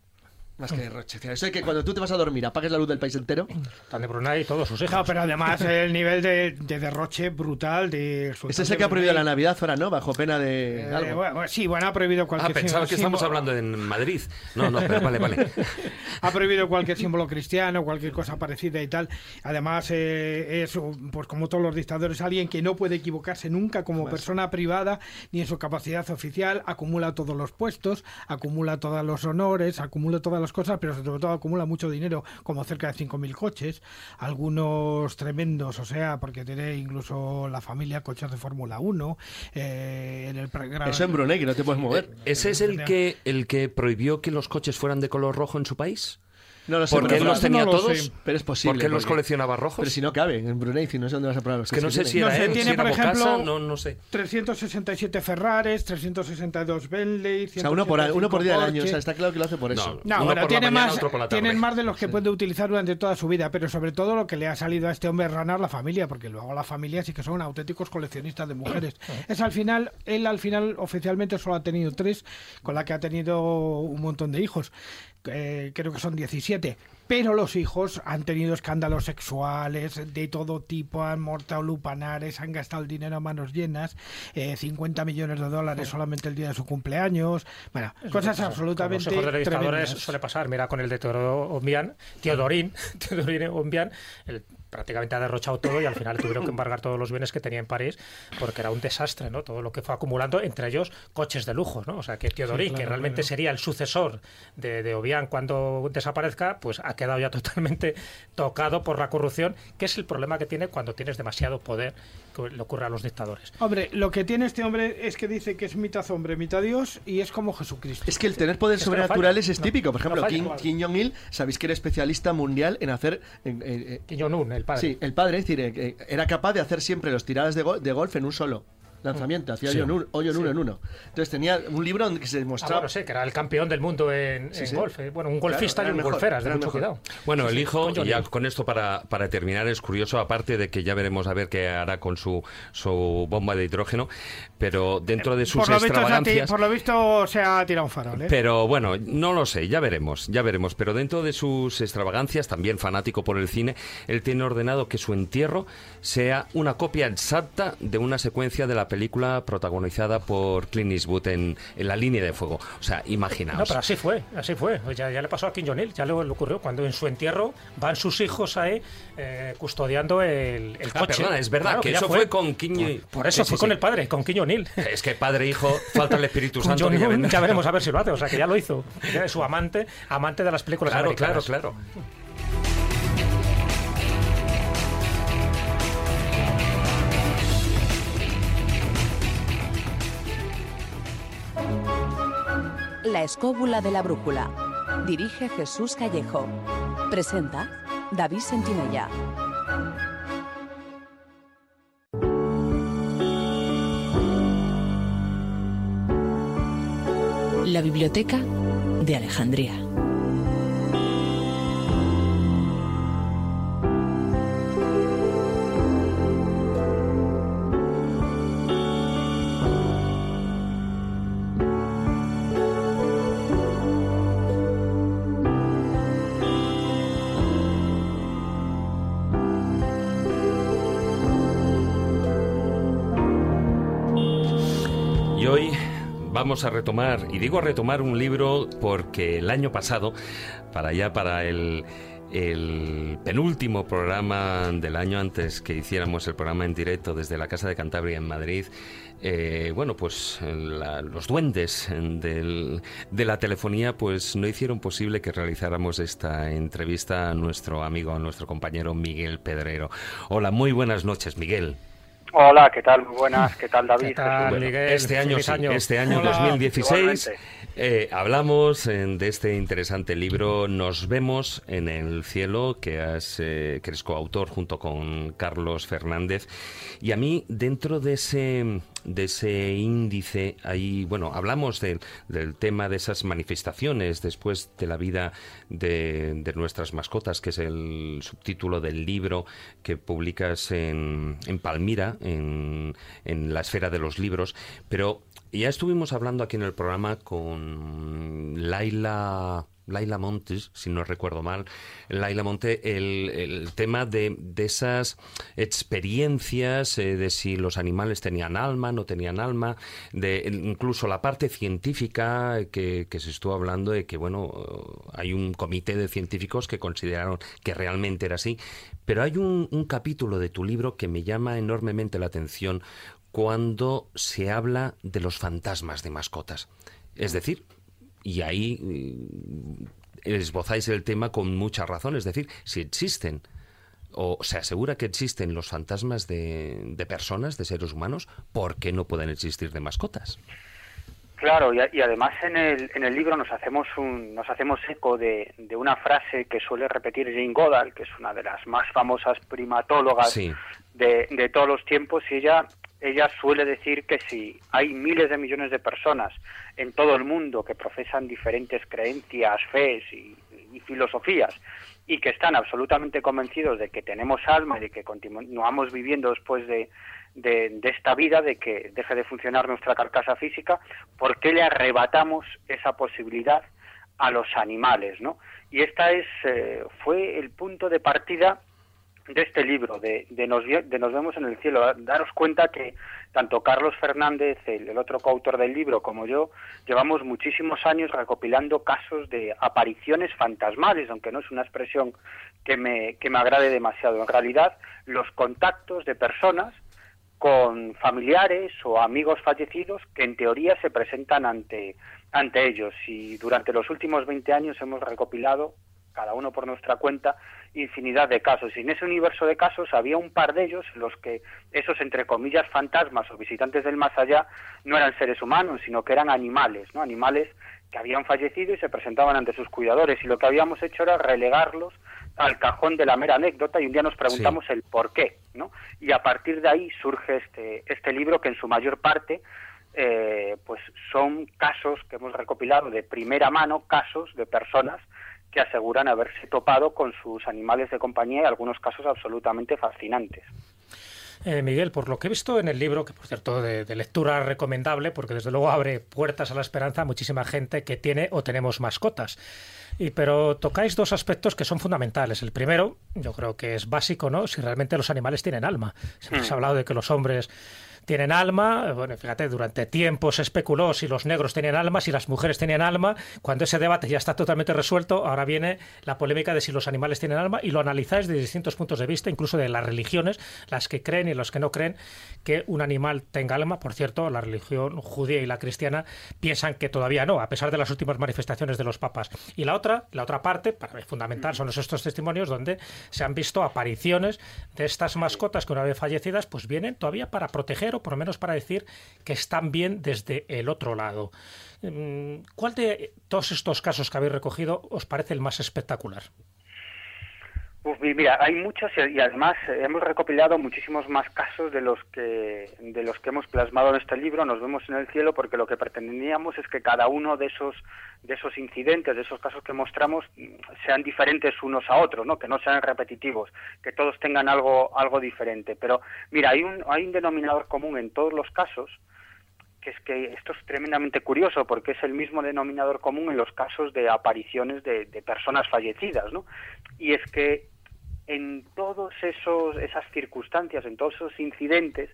Más que derroche. Eso de que cuando tú te vas a dormir apagues la luz del país entero. Tan de Brunei y todos sus hijos. No, pero además el nivel de, de derroche brutal de... Ese es el que ha prohibido la Navidad ahora, ¿no? Bajo pena de Eh, algo. bueno, sí, bueno, ha prohibido Ah, cualquier pensaba que símbolo- estamos hablando en Madrid. No, no, pero vale, vale. ha prohibido cualquier símbolo cristiano, cualquier cosa parecida y tal. Además, eh, es, pues como todos los dictadores, alguien que no puede equivocarse nunca como persona privada ni en su capacidad oficial, acumula todos los puestos, acumula todos los honores, acumula todas las cosas, pero sobre todo acumula mucho dinero, como cerca de 5.000 coches, algunos tremendos, o sea, porque tiene incluso la familia coches de Fórmula 1. eh, en el pre- Eso en Brunei, que no te puedes mover. ¿Ese es el que, el que prohibió que los coches fueran de color rojo en su país? No lo sé, ¿Por qué pero- los tenía no todos? Pero es posible. ¿Por qué los porque- coleccionaba rojos? Pero si no cabe en Brunei, si no sé dónde vas a poner los Es que no sé si No sé, él, tiene, si era por Bocasa, ejemplo, no, no sé. 367 Ferraris, 362 Bentley, O sea, uno por, uno por día del año. O sea, está claro que lo hace por eso. No, Uno bueno, por la tiene mañana, más, otro por la tarde. tienen más de los que puede utilizar durante toda su vida, pero sobre todo lo que le ha salido a este hombre ranar la familia, porque luego la familia sí que son auténticos coleccionistas de mujeres. Es al final, él al final oficialmente solo ha tenido tres, con la que ha tenido un montón de hijos. Eh, creo que son 17. Pero los hijos han tenido escándalos sexuales de todo tipo, han mortado lupanares, han gastado el dinero a manos llenas, eh, 50 millones de dólares solamente el día de su cumpleaños. Bueno, cosas Con absolutamente los hijos de dictadores suele pasar. Mira con el de Ombian, Teodorín, Teodorín Ombian, el prácticamente ha derrochado todo y al final tuvieron que embargar todos los bienes que tenía en París porque era un desastre, ¿no? Todo lo que fue acumulando, entre ellos coches de lujo, ¿no? O sea, que Teodorín, Sí, claro, que realmente claro. sería el sucesor de, de Obiang cuando desaparezca, pues ha quedado ya totalmente tocado por la corrupción, que es el problema que tiene cuando tienes demasiado poder, que le ocurre a los dictadores. Hombre, lo que tiene este hombre es que dice que es mitad hombre, mitad Dios y es como Jesucristo. Es que el tener poderes no sobrenaturales es no, típico. Por ejemplo. Kim, Kim Jong-il, sabéis que era especialista mundial en hacer. en- en- Kim Jong-un, el padre. Sí, el padre, es decir, eh, eh, era capaz de hacer siempre los tiradas de, gol- de golf en un solo lanzamiento, hacía Sí. hoyo en un- hoyo en Sí. uno en uno. Entonces tenía un libro donde se Ah, demostraba. bueno, sí, que era el campeón del mundo en, Sí, en sí. golf. eh. Bueno, un golfista y un mejor, golferas, de mucho mejor. cuidado. Bueno, Sí, el hijo, con ya con esto para, para terminar, es curioso, aparte de que ya veremos a ver qué hará con su, su bomba de hidrógeno, pero dentro de sus Por visto, ha ti- extravagancias... por lo visto se ha tirado un farol, ¿eh? Pero bueno, no lo sé, ya veremos, ya veremos. Pero dentro de sus extravagancias, también fanático por el cine, él tiene ordenado que su entierro sea una copia exacta de una secuencia de la película protagonizada por Clint Eastwood en, en La línea de fuego. O sea, imaginaos. No, pero así fue, así fue. Ya, ya le pasó a Kim Jong-il, ya le, le ocurrió cuando en su entierro van sus hijos ahí eh, custodiando el, el Ah, coche. perdona, es verdad, Claro, que ya eso fue con Kim Por, por eso Sí, fue sí, con sí. el padre, con Kim Jong-il. Es que padre e hijo, falta el Espíritu Santo. que ya ya veremos a ver si lo hace, o sea que ya lo hizo. Ya es su amante, amante de las películas Claro, claro, americanas. claro. La escóbula de la brújula. Dirige Jesús Callejo. Presenta David Sentinella. La biblioteca de Alejandría. Vamos a retomar, y digo retomar un libro porque el año pasado, para allá, para el, penúltimo programa del año antes que hiciéramos el programa en directo desde la Casa de Cantabria en Madrid, eh, bueno, pues los duendes de la telefonía pues no hicieron posible que realizáramos esta entrevista a nuestro amigo, a nuestro compañero Miguel Pedrero. Hola, muy buenas noches, Miguel. Hola, ¿qué tal? Muy buenas, ¿qué tal David? ¿Qué tal, Jesús? Miguel? Este año, sí, año. este año Hola. 2016 Igualmente. eh, hablamos eh, de este interesante libro Nos vemos en el cielo que, has, eh, que eres coautor junto con Carlos Fernández y a mí dentro de ese de ese índice ahí bueno hablamos del, tema de esas manifestaciones después de la vida de, de nuestras mascotas que es el subtítulo del libro que publicas en, en Palmira en, en la esfera de los libros pero ya estuvimos hablando aquí en el programa con Laila. Laila Montes, si no recuerdo mal, Laila Monte, el, el tema de, de esas experiencias, eh, de si los animales tenían alma, no tenían alma, de incluso la parte científica que, que se estuvo hablando de que, bueno, hay un comité de científicos que consideraron que realmente era así, pero hay un, un capítulo de tu libro que me llama enormemente la atención cuando se habla de los fantasmas de mascotas. Es decir, y ahí mm, esbozáis el tema con mucha razón, es decir, si existen o se asegura que existen los fantasmas de, de personas, de seres humanos, ¿por qué no pueden existir de mascotas? Claro, y, a- y además en el, en el libro nos hacemos un, nos hacemos eco de, de una frase que suele repetir Jane Goddard, que es una de las más famosas primatólogas Sí. de, de todos los tiempos, y ella, ella suele decir que si hay miles de millones de personas en todo el mundo que profesan diferentes creencias, fees y, filosofías, y que están absolutamente convencidos de que tenemos alma y de que continuamos viviendo después de, de, de esta vida, de que deje de funcionar nuestra carcasa física, ¿por qué le arrebatamos esa posibilidad a los animales? ¿no? Y esta es, eh, fue el punto de partida de este libro, de, de, nos, de Nos vemos en el cielo. Daros cuenta que tanto Carlos Fernández, el, el otro coautor del libro, como yo, llevamos muchísimos años recopilando casos de apariciones fantasmales, aunque no es una expresión que me, que me agrade demasiado. En realidad, los contactos de personas con familiares o amigos fallecidos que en teoría se presentan ante, ante ellos. Y durante los últimos 20 años hemos recopilado, cada uno por nuestra cuenta, infinidad de casos. Y en ese universo de casos había un par de ellos en los que esos, entre comillas, fantasmas o visitantes del más allá no eran seres humanos, sino que eran animales, ¿no? Animales que habían fallecido y se presentaban ante sus cuidadores. Y lo que habíamos hecho era relegarlos al cajón de la mera anécdota y un día nos preguntamos el por qué, ¿no? Y a partir de ahí surge este, este libro que en su mayor parte eh, pues son casos que hemos recopilado de primera mano, casos de personas que aseguran haberse topado con sus animales de compañía y algunos casos absolutamente fascinantes. Eh, Miguel, por lo que he visto en el libro, que por cierto de, de lectura recomendable, porque desde luego abre puertas a la esperanza a muchísima gente que tiene o tenemos mascotas. Y, pero tocáis dos aspectos que son fundamentales. El primero, yo creo que es básico, ¿no? Si realmente los animales tienen alma. Siempre se ha hablado de que los hombres tienen alma. Bueno, fíjate, durante tiempo se especuló si los negros tenían alma, si las mujeres tenían alma. Cuando ese debate ya está totalmente resuelto, ahora viene la polémica de si los animales tienen alma y lo analizáis desde distintos puntos de vista, incluso de las religiones, las que creen y los que no creen que un animal tenga alma. Por cierto, la religión judía y la cristiana piensan que todavía no, a pesar de las últimas manifestaciones de los papas. Y la otra, la otra parte, para mí fundamental, son estos testimonios donde se han visto apariciones de estas mascotas que una vez fallecidas, pues vienen todavía para proteger por lo menos para decir que están bien desde el otro lado. Mm, ¿Cuál de todos estos casos que habéis recogido os parece el más espectacular? Uf, mi- mira, hay muchos y, además hemos recopilado muchísimos más casos de los que de los que hemos plasmado en este libro. Nos vemos en el cielo porque lo que pretendíamos es que cada uno de esos de esos incidentes, de esos casos que mostramos, sean diferentes unos a otros, ¿no? Que no sean repetitivos, que todos tengan algo algo diferente. Pero mira, hay un hay un denominador común en todos los casos que es que esto es tremendamente curioso porque es el mismo denominador común en los casos de apariciones de, de personas fallecidas, ¿no? Y es que en esos esas circunstancias, en todos esos incidentes,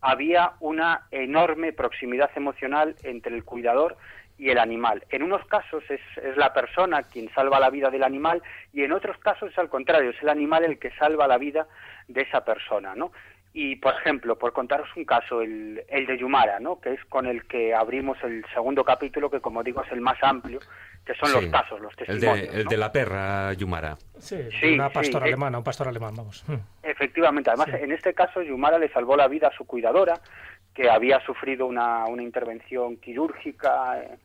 había una enorme proximidad emocional entre el cuidador y el animal. En unos casos es, es la persona quien salva la vida del animal y en otros casos es al contrario, es el animal el que salva la vida de esa persona, ¿no? Y, por ejemplo, por contaros un caso, el, el de Yumara, ¿no? que es con el que abrimos el segundo capítulo, que como digo es el más amplio, que son Sí. los casos, los El testimonios. de, el ¿no? de la perra, Yumara. Sí, Sí, una sí, pastora eh. alemana, un pastor alemán, vamos. Mm. Efectivamente, además Sí. en este caso Yumara le salvó la vida a su cuidadora, que había sufrido una, una intervención quirúrgica, eh,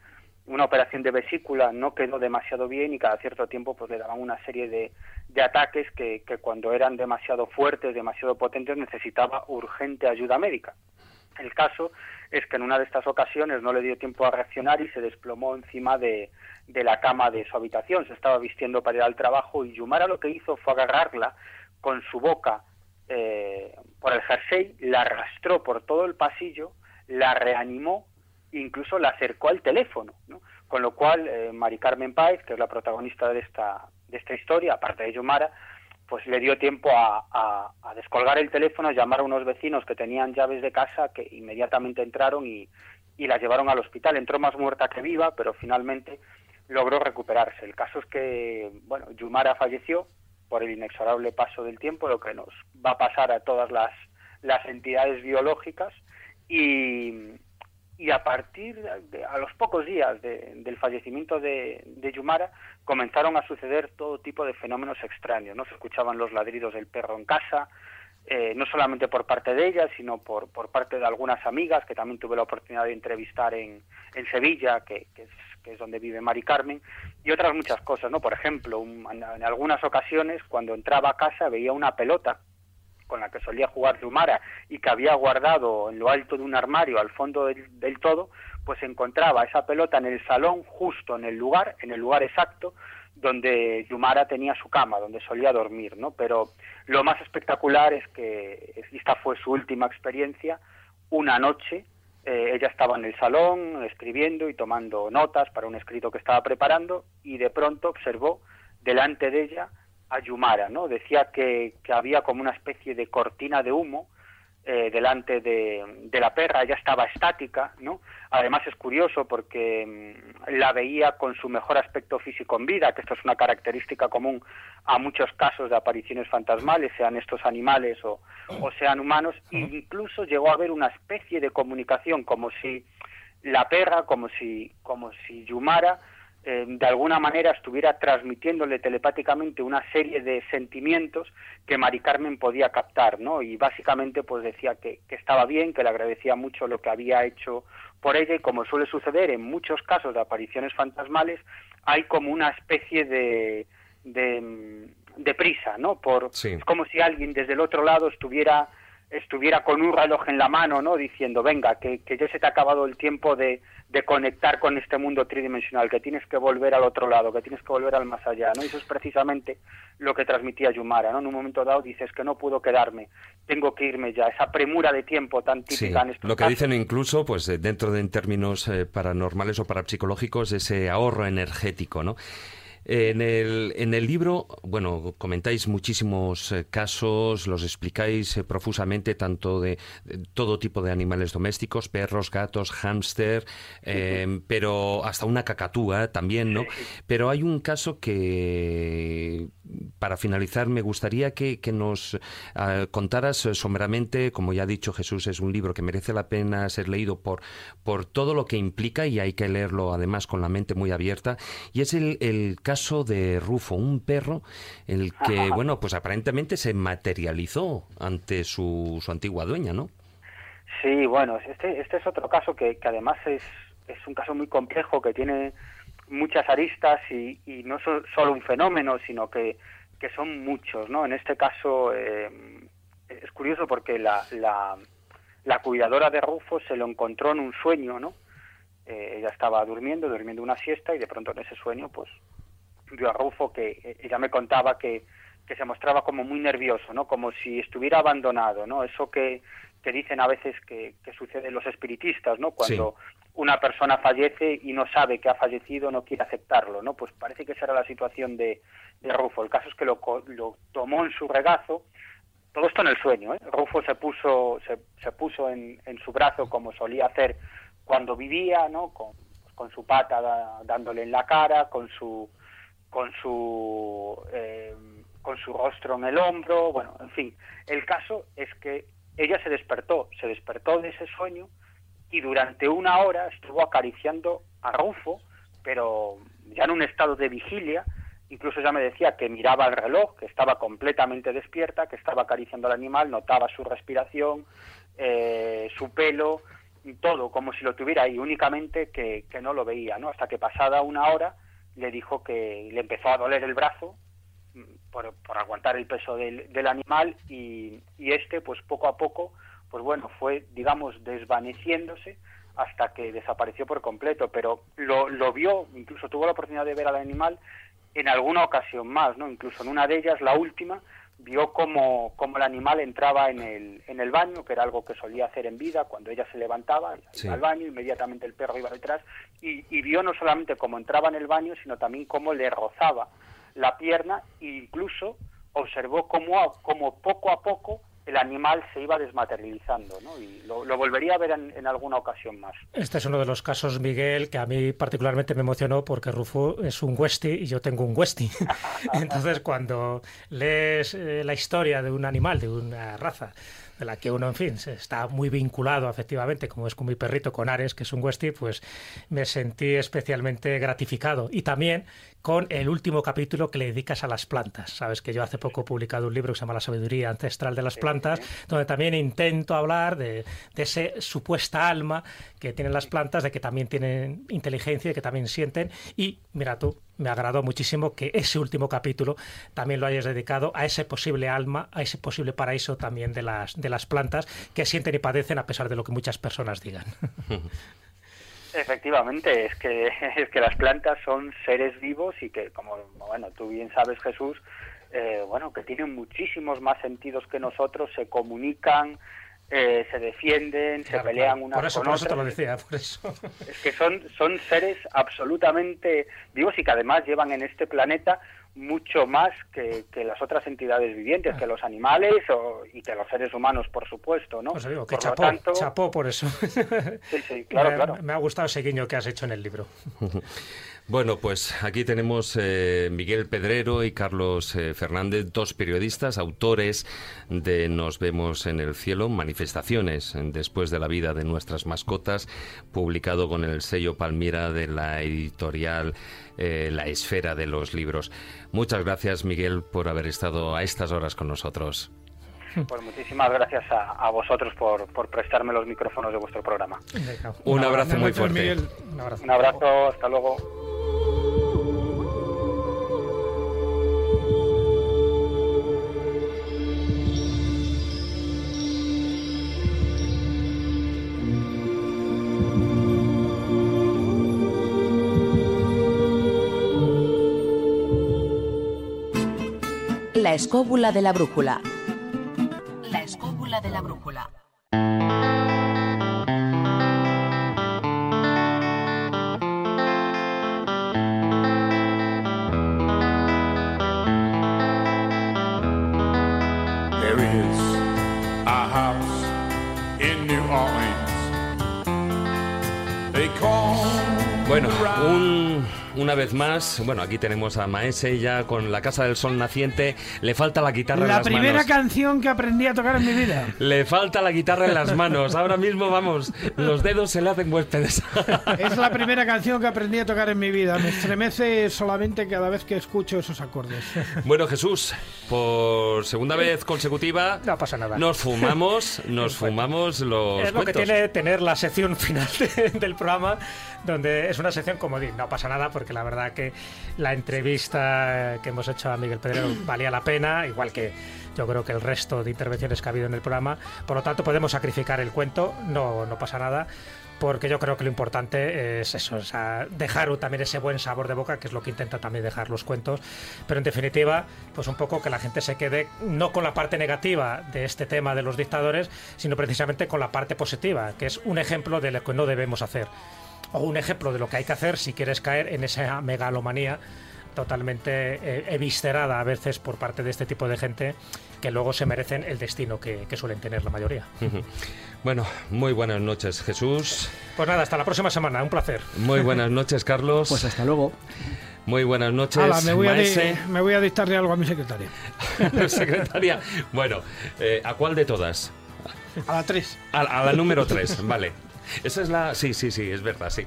una operación de vesícula, no quedó demasiado bien y cada cierto tiempo pues le daban una serie de, de ataques que, que cuando eran demasiado fuertes, demasiado potentes, necesitaba urgente ayuda médica. El caso es que en una de estas ocasiones no le dio tiempo a reaccionar y se desplomó encima de, de la cama de su habitación. Se estaba vistiendo para ir al trabajo y Yumara lo que hizo fue agarrarla con su boca eh, por el jersey, la arrastró por todo el pasillo, la reanimó, incluso la acercó al teléfono, ¿no? Con lo cual, eh, Mari Carmen Páez, que es la protagonista de esta, de esta historia, aparte de Yumara, pues le dio tiempo a, a- a descolgar el teléfono, llamar a unos vecinos que tenían llaves de casa, que inmediatamente entraron y, y la llevaron al hospital. Entró más muerta que viva, pero finalmente logró recuperarse. El caso es que, bueno, Yumara falleció por el inexorable paso del tiempo, lo que nos va a pasar a todas las, las entidades biológicas y, a partir de, a los pocos días de- del fallecimiento de, de Yumara comenzaron a suceder todo tipo de fenómenos extraños, ¿no? Se escuchaban los ladridos del perro en casa, eh, no solamente por parte de ella, sino por, por parte de algunas amigas que también tuve la oportunidad de entrevistar en, en Sevilla, que, que que es donde vive Mari Carmen, y otras muchas cosas, ¿no? Por ejemplo, en, algunas ocasiones, cuando entraba a casa, veía una pelota con la que solía jugar Yumara y que había guardado en lo alto de un armario al fondo del, todo, pues encontraba esa pelota en el salón, justo en el lugar, en el lugar exacto donde Yumara tenía su cama, donde solía dormir, ¿no? Pero lo más espectacular es que esta fue su última experiencia, una noche eh, ella estaba en el salón escribiendo y tomando notas para un escrito que estaba preparando y de pronto observó delante de ella a Yumara, ¿no? Decía que, que había como una especie de cortina de humo eh, delante de, de la perra, ella estaba estática, ¿no? Además es curioso porque mm, la veía con su mejor aspecto físico en vida, que esto es una característica común a muchos casos de apariciones fantasmales, sean estos animales o, o sean humanos, e incluso llegó a haber una especie de comunicación, como si la perra, como si, como si Yumara eh, de alguna manera estuviera transmitiéndole telepáticamente una serie de sentimientos que Mari Carmen podía captar, ¿no? Y básicamente pues decía que, que estaba bien, que le agradecía mucho lo que había hecho por ella y como suele suceder en muchos casos de apariciones fantasmales, hay como una especie de, de, mm, de prisa, ¿no? Por, Sí. Es como si alguien desde el otro lado estuviera estuviera con un reloj en la mano, ¿no? Diciendo, venga, que, que ya se te ha acabado el tiempo de, de conectar con este mundo tridimensional, que tienes que volver al otro lado, que tienes que volver al más allá, ¿no? Y eso es precisamente lo que transmitía Yumara, ¿no? En un momento dado dices que no puedo quedarme, tengo que irme ya, esa premura de tiempo tan Sí, típica en estos lo que casos. dicen incluso, pues eh, dentro de en términos eh, paranormales o parapsicológicos, ese ahorro energético, ¿no? En el, en el libro, bueno, comentáis muchísimos eh, casos, los explicáis eh, profusamente, tanto de, de todo tipo de animales domésticos, perros, gatos, hámster, eh, pero hasta una cacatúa también, ¿no? Pero hay un caso que, para finalizar, me gustaría que, que nos ah, contaras eh, someramente, como ya ha dicho Jesús, es un libro que merece la pena ser leído por, por todo lo que implica y hay que leerlo además con la mente muy abierta. Y es el, el caso de Rufo, un perro, el que, bueno, pues aparentemente se materializó ante su, su antigua dueña, ¿no? Sí, bueno, este, este es otro caso que, que además es, es un caso muy complejo, que tiene muchas aristas y, y no so- solo un fenómeno, sino que, que son muchos, ¿no? En este caso eh, es curioso porque la, la, la cuidadora de Rufo se lo encontró en un sueño, ¿no? Eh, ella estaba durmiendo, durmiendo una siesta y de pronto en ese sueño, pues, vio a Rufo que eh, ella me contaba que, que se mostraba como muy nervioso, ¿no? Como si estuviera abandonado, ¿no? Eso que, que dicen a veces que, que sucede en los espiritistas, ¿no? Cuando una persona fallece y no sabe que ha fallecido, no quiere aceptarlo, ¿no? Pues parece que esa era la situación de, de Rufo. El caso es que lo, lo tomó en su regazo, todo esto en el sueño, ¿eh? Rufo se puso, se, se puso en, en su brazo como solía hacer cuando vivía, ¿no? Con, con su pata da- dándole en la cara, con su con su eh, con su rostro en el hombro, bueno, en fin, el caso es que ella se despertó, se despertó de ese sueño y durante una hora estuvo acariciando a Rufo, pero ya en un estado de vigilia, incluso ya me decía que miraba el reloj, que estaba completamente despierta, que estaba acariciando al animal, notaba su respiración, eh, su pelo, y todo, como si lo tuviera ahí, únicamente que, que no lo veía, ¿no? Hasta que pasada una hora le dijo que le empezó a doler el brazo mm, por, por aguantar el peso del, del animal y, y este, pues poco a poco, pues bueno, fue, digamos, desvaneciéndose hasta que desapareció por completo, pero lo, lo vio, incluso tuvo la oportunidad de ver al animal en alguna ocasión más, ¿no? Incluso en una de ellas, la última, vio como, como el animal entraba en el, en el baño, que era algo que solía hacer en vida, cuando ella se levantaba, iba Sí. al baño, inmediatamente el perro iba detrás, y, y vio no solamente cómo entraba en el baño, sino también cómo le rozaba la pierna, e incluso observó cómo, cómo poco a poco el animal se iba desmaterializando, ¿no? Y lo, volvería a ver en, alguna ocasión más. Este es uno de los casos, Miguel, que a mí particularmente me emocionó porque Rufo es un Westie y yo tengo un Westie. Entonces, cuando lees eh, la historia de un animal, de una raza, de la que uno, en fin, está muy vinculado efectivamente, como es con mi perrito, con Ares, que es un Westie, pues me sentí especialmente gratificado. Y también con el último capítulo que le dedicas a las plantas. Sabes que yo hace poco he publicado un libro que se llama La sabiduría ancestral de las plantas, donde también intento hablar de, de ese supuesta alma que tienen las plantas, de que también tienen inteligencia y que también sienten. Y mira tú, me agradó muchísimo que ese último capítulo también lo hayas dedicado a ese posible alma, a ese posible paraíso también de las, de las plantas que sienten y padecen a pesar de lo que muchas personas digan. Efectivamente, es que, es que las plantas son seres vivos y que, como bueno, tú bien sabes, Jesús, eh, bueno, que tienen muchísimos más sentidos que nosotros, se comunican, eh, se defienden, se pelean claro. unas Por eso, con por eso te otras. lo decía, por eso. Es que son, son seres absolutamente vivos y que además llevan en este planeta mucho más que, que las otras entidades vivientes, que los animales o- y que los seres humanos, por supuesto, ¿no? Pues digo, que por lo chapó, tanto, chapó por eso. sí, sí, claro, me, claro. me ha gustado ese guiño que has hecho en el libro. Bueno, pues aquí tenemos eh, Miguel Pedrero y Carlos eh, Fernández, dos periodistas, autores de Nos vemos en el cielo, manifestaciones después de la vida de nuestras mascotas, publicado con el sello Palmira de la editorial eh, La Esfera de los Libros. Muchas gracias, Miguel, por haber estado a estas horas con nosotros. Pues muchísimas gracias a, a vosotros por, por prestarme los micrófonos de vuestro programa. Un abrazo muy fuerte. Un abrazo. Un abrazo, hasta luego. La escóbula de la brújula. La escóbula de la brújula. There is a house in New Orleans. They call Bueno, un- una vez más, bueno, aquí tenemos a Maese ya con la Casa del Sol naciente. Le falta la guitarra en La las primera manos. canción que aprendí a tocar en mi vida. Le falta la guitarra en las manos. Ahora mismo, vamos, los dedos se le hacen huéspedes. Es la primera canción que aprendí a tocar en mi vida. Me estremece solamente cada vez que escucho esos acordes. Bueno, Jesús, por segunda vez consecutiva, No pasa nada. nos fumamos, nos fumamos los es lo que cuentos. tiene tener la sección final de- del programa, donde es una sección como no pasa nada, porque la verdad que la entrevista que hemos hecho a Miguel Pedrero valía la pena, igual que yo creo que el resto de intervenciones que ha habido en el programa. Por lo tanto, podemos sacrificar el cuento, no, no pasa nada. Porque yo creo que lo importante es eso, o sea, dejar también ese buen sabor de boca, que es lo que intenta también dejar los cuentos. Pero en definitiva, pues un poco que la gente se quede no con la parte negativa de este tema de los dictadores, sino precisamente con la parte positiva, que es un ejemplo de lo que no debemos hacer. O un ejemplo de lo que hay que hacer si quieres caer en esa megalomanía totalmente eh, eviscerada a veces por parte de este tipo de gente que luego se merecen el destino que, que suelen tener la mayoría. Bueno, muy buenas noches, Jesús. Pues nada, hasta la próxima semana, un placer. Muy buenas noches, Carlos. Pues hasta luego. Muy buenas noches, voy a me voy a dictarle algo a mi secretaria. Secretaria. Bueno, eh, ¿a cuál de todas? A la 3. A, a la número 3, vale. Esa es la... Sí, sí, sí, es verdad, sí.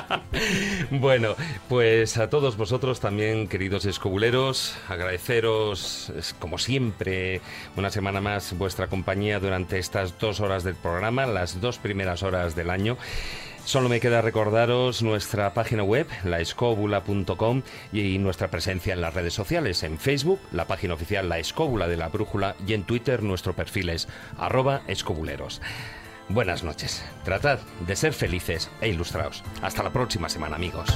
bueno, pues a todos vosotros también, queridos escobuleros, agradeceros, como siempre, una semana más vuestra compañía durante estas dos horas del programa, las dos primeras horas del año. Solo me queda recordaros nuestra página web, laescóbula.com y nuestra presencia en las redes sociales, en Facebook, la página oficial La Escóbula de la Brújula y en Twitter nuestro perfil es arroba escobuleros. Buenas noches. Tratad de ser felices e ilustrados. Hasta la próxima semana, amigos.